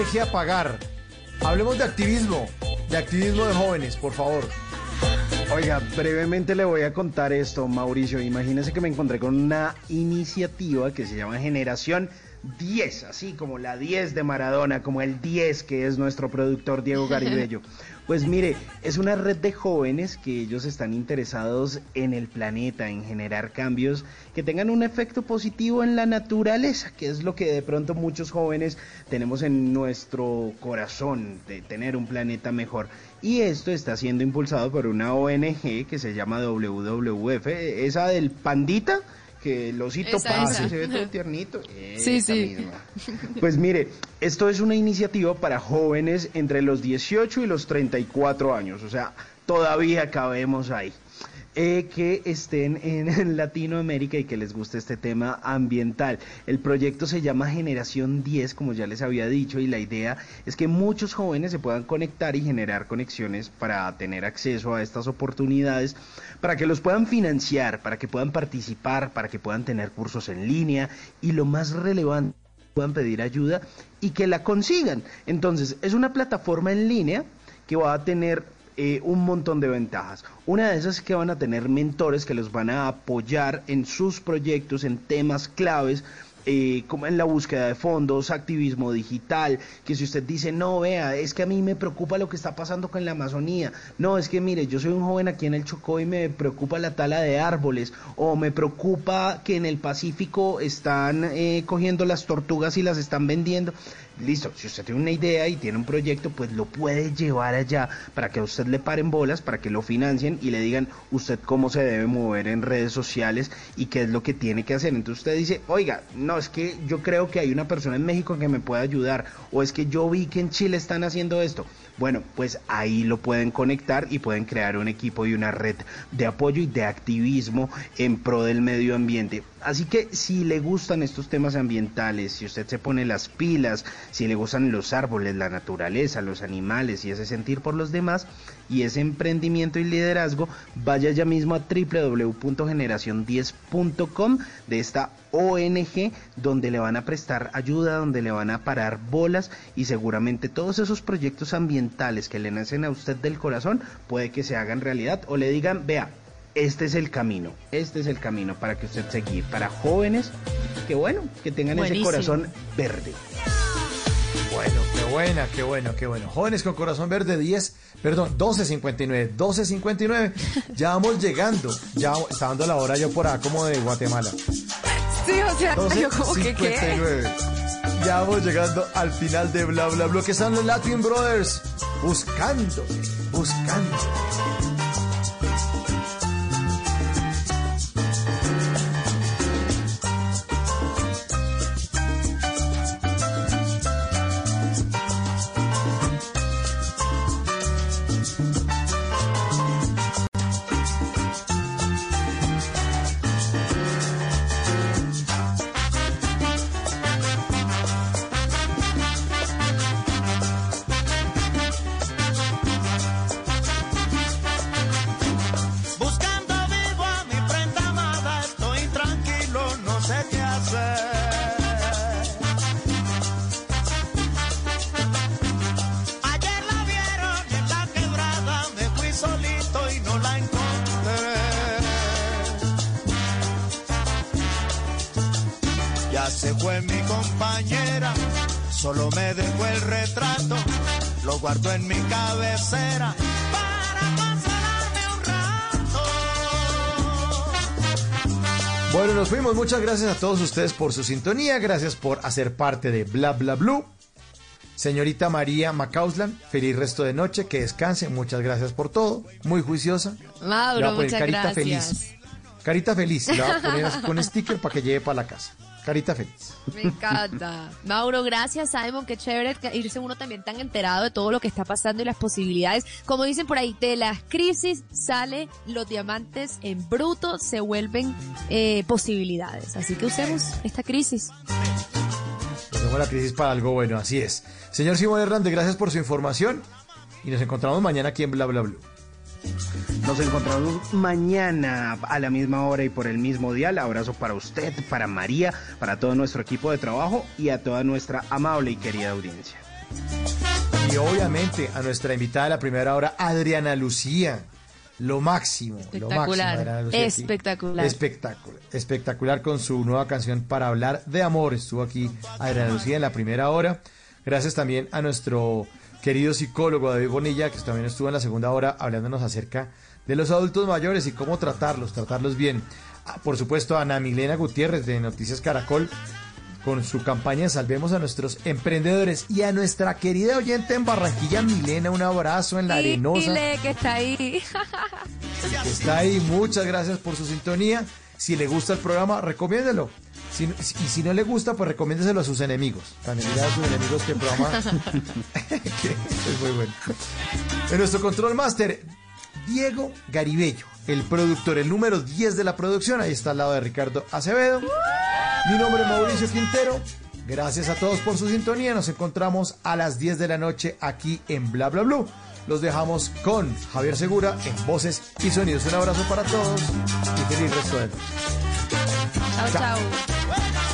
Deje apagar. Hablemos de activismo, de activismo de jóvenes, por favor. Oiga, brevemente le voy a contar esto, Mauricio. Imagínese que me encontré con una iniciativa que se llama Generación 10, así como la 10 de Maradona, como el 10 que es nuestro productor Diego Garibello. Pues mire, es una red de jóvenes que ellos están interesados en el planeta, en generar cambios que tengan un efecto positivo en la naturaleza, que es lo que de pronto muchos jóvenes tenemos en nuestro corazón, de tener un planeta mejor. Y esto está siendo impulsado por una ONG que se llama WWF, esa del pandita, que el osito Esa, pasa y se ve todo tiernito. Sí, sí. misma. Pues mire, esto es una iniciativa para jóvenes entre los 18 y los 34 años, o sea, todavía cabemos ahí. Eh, que estén en, Latinoamérica y que les guste este tema ambiental. El proyecto se llama Generación 10, como ya les había dicho, y la idea es que muchos jóvenes se puedan conectar y generar conexiones para tener acceso a estas oportunidades, para que los puedan financiar, para que puedan participar, para que puedan tener cursos en línea y lo más relevante puedan pedir ayuda y que la consigan. Entonces, es una plataforma en línea que va a tener eh, un montón de ventajas. Una de esas es que van a tener mentores que los van a apoyar en sus proyectos, en temas claves. Eh, como en la búsqueda de fondos, activismo digital, que si usted dice, no, vea, es que a mí me preocupa lo que está pasando con la Amazonía, no, es que mire, yo soy un joven aquí en el Chocó y me preocupa la tala de árboles, o me preocupa que en el Pacífico están eh, cogiendo las tortugas y las están vendiendo. Listo, si usted tiene una idea y tiene un proyecto, pues lo puede llevar allá para que a usted le paren bolas, para que lo financien y le digan usted cómo se debe mover en redes sociales y qué es lo que tiene que hacer. Entonces usted dice, oiga, no, es que yo creo que hay una persona en México que me puede ayudar, o es que yo vi que en Chile están haciendo esto. Bueno, pues ahí lo pueden conectar y pueden crear un equipo y una red de apoyo y de activismo en pro del medio ambiente. Así que si le gustan estos temas ambientales, si usted se pone las pilas, si le gustan los árboles, la naturaleza, los animales y ese sentir por los demás y ese emprendimiento y liderazgo, vaya ya mismo a www.generacion10.com de esta ONG donde le van a prestar ayuda, donde le van a parar bolas y seguramente todos esos proyectos ambientales que le nacen a usted del corazón puede que se hagan realidad o le digan, vea, este es el camino, este es el camino para que usted seguir, para jóvenes que bueno, que tengan Buenísimo. ese corazón verde. Bueno, buena, qué bueno, qué bueno. Jóvenes con corazón verde 10, perdón, 12.59, 12.59. Ya vamos llegando, ya está dando la hora yo por acá como de Guatemala. Sí, o sea, yo como que qué. 12.59. Ya vamos llegando al final de Bla Bla Bla, que están los Latin Brothers. buscándote. Buscando en mi cabecera. Bueno, nos fuimos. Muchas gracias a todos ustedes por su sintonía. Gracias por hacer parte de Bla Bla Blue. Señorita María Macauslan, feliz resto de noche, que descanse. Muchas gracias por todo. Muy juiciosa. Le voy Mauro, a poner muchas carita gracias. feliz. Carita feliz. Le voy a poner con sticker para que lleve para la casa. Carita feliz. Me encanta. Mauro, gracias, Simon. Qué chévere irse uno también tan enterado de todo lo que está pasando y las posibilidades. Como dicen por ahí, de las crisis sale los diamantes en bruto, se vuelven eh, posibilidades. Así que usemos esta crisis. Usemos la crisis para algo bueno, así es. Señor Simón Hernández, gracias por su información. Y nos encontramos mañana aquí en Bla Bla Blue. Nos encontramos mañana a la misma hora y por el mismo dial. Abrazo para usted, para María, para todo nuestro equipo de trabajo y a toda nuestra amable y querida audiencia. Y obviamente a nuestra invitada de la primera hora, Adriana Lucía. Lo máximo, lo máximo. Lucía. Espectacular. Espectacular. Espectacular con su nueva canción para hablar de amor. Estuvo aquí Adriana Lucía en la primera hora. Gracias también a nuestro querido psicólogo David Bonilla, que también estuvo en la segunda hora hablándonos acerca de los adultos mayores y cómo tratarlos, tratarlos bien. Ah, Por supuesto, a Ana Milena Gutiérrez de Noticias Caracol con su campaña Salvemos a nuestros emprendedores y a nuestra querida oyente en Barranquilla, Milena, un abrazo en la arenosa. Dile que está ahí. está ahí. Muchas gracias por su sintonía. Si le gusta el programa, recomiéndelo. Y si no le gusta, pues recomiéndeselo a sus enemigos. También diga a sus enemigos que programa es muy bueno. En nuestro control master, Diego Garibello, el productor, el número 10 de la producción. Ahí está al lado de Ricardo Acevedo. Mi nombre es Mauricio Quintero. Gracias a todos por su sintonía. Nos encontramos a las 10 de la noche aquí en Bla Bla Blue. Los dejamos con Javier Segura en voces y sonidos. Un abrazo para todos y feliz resto de noche. Chao, chao.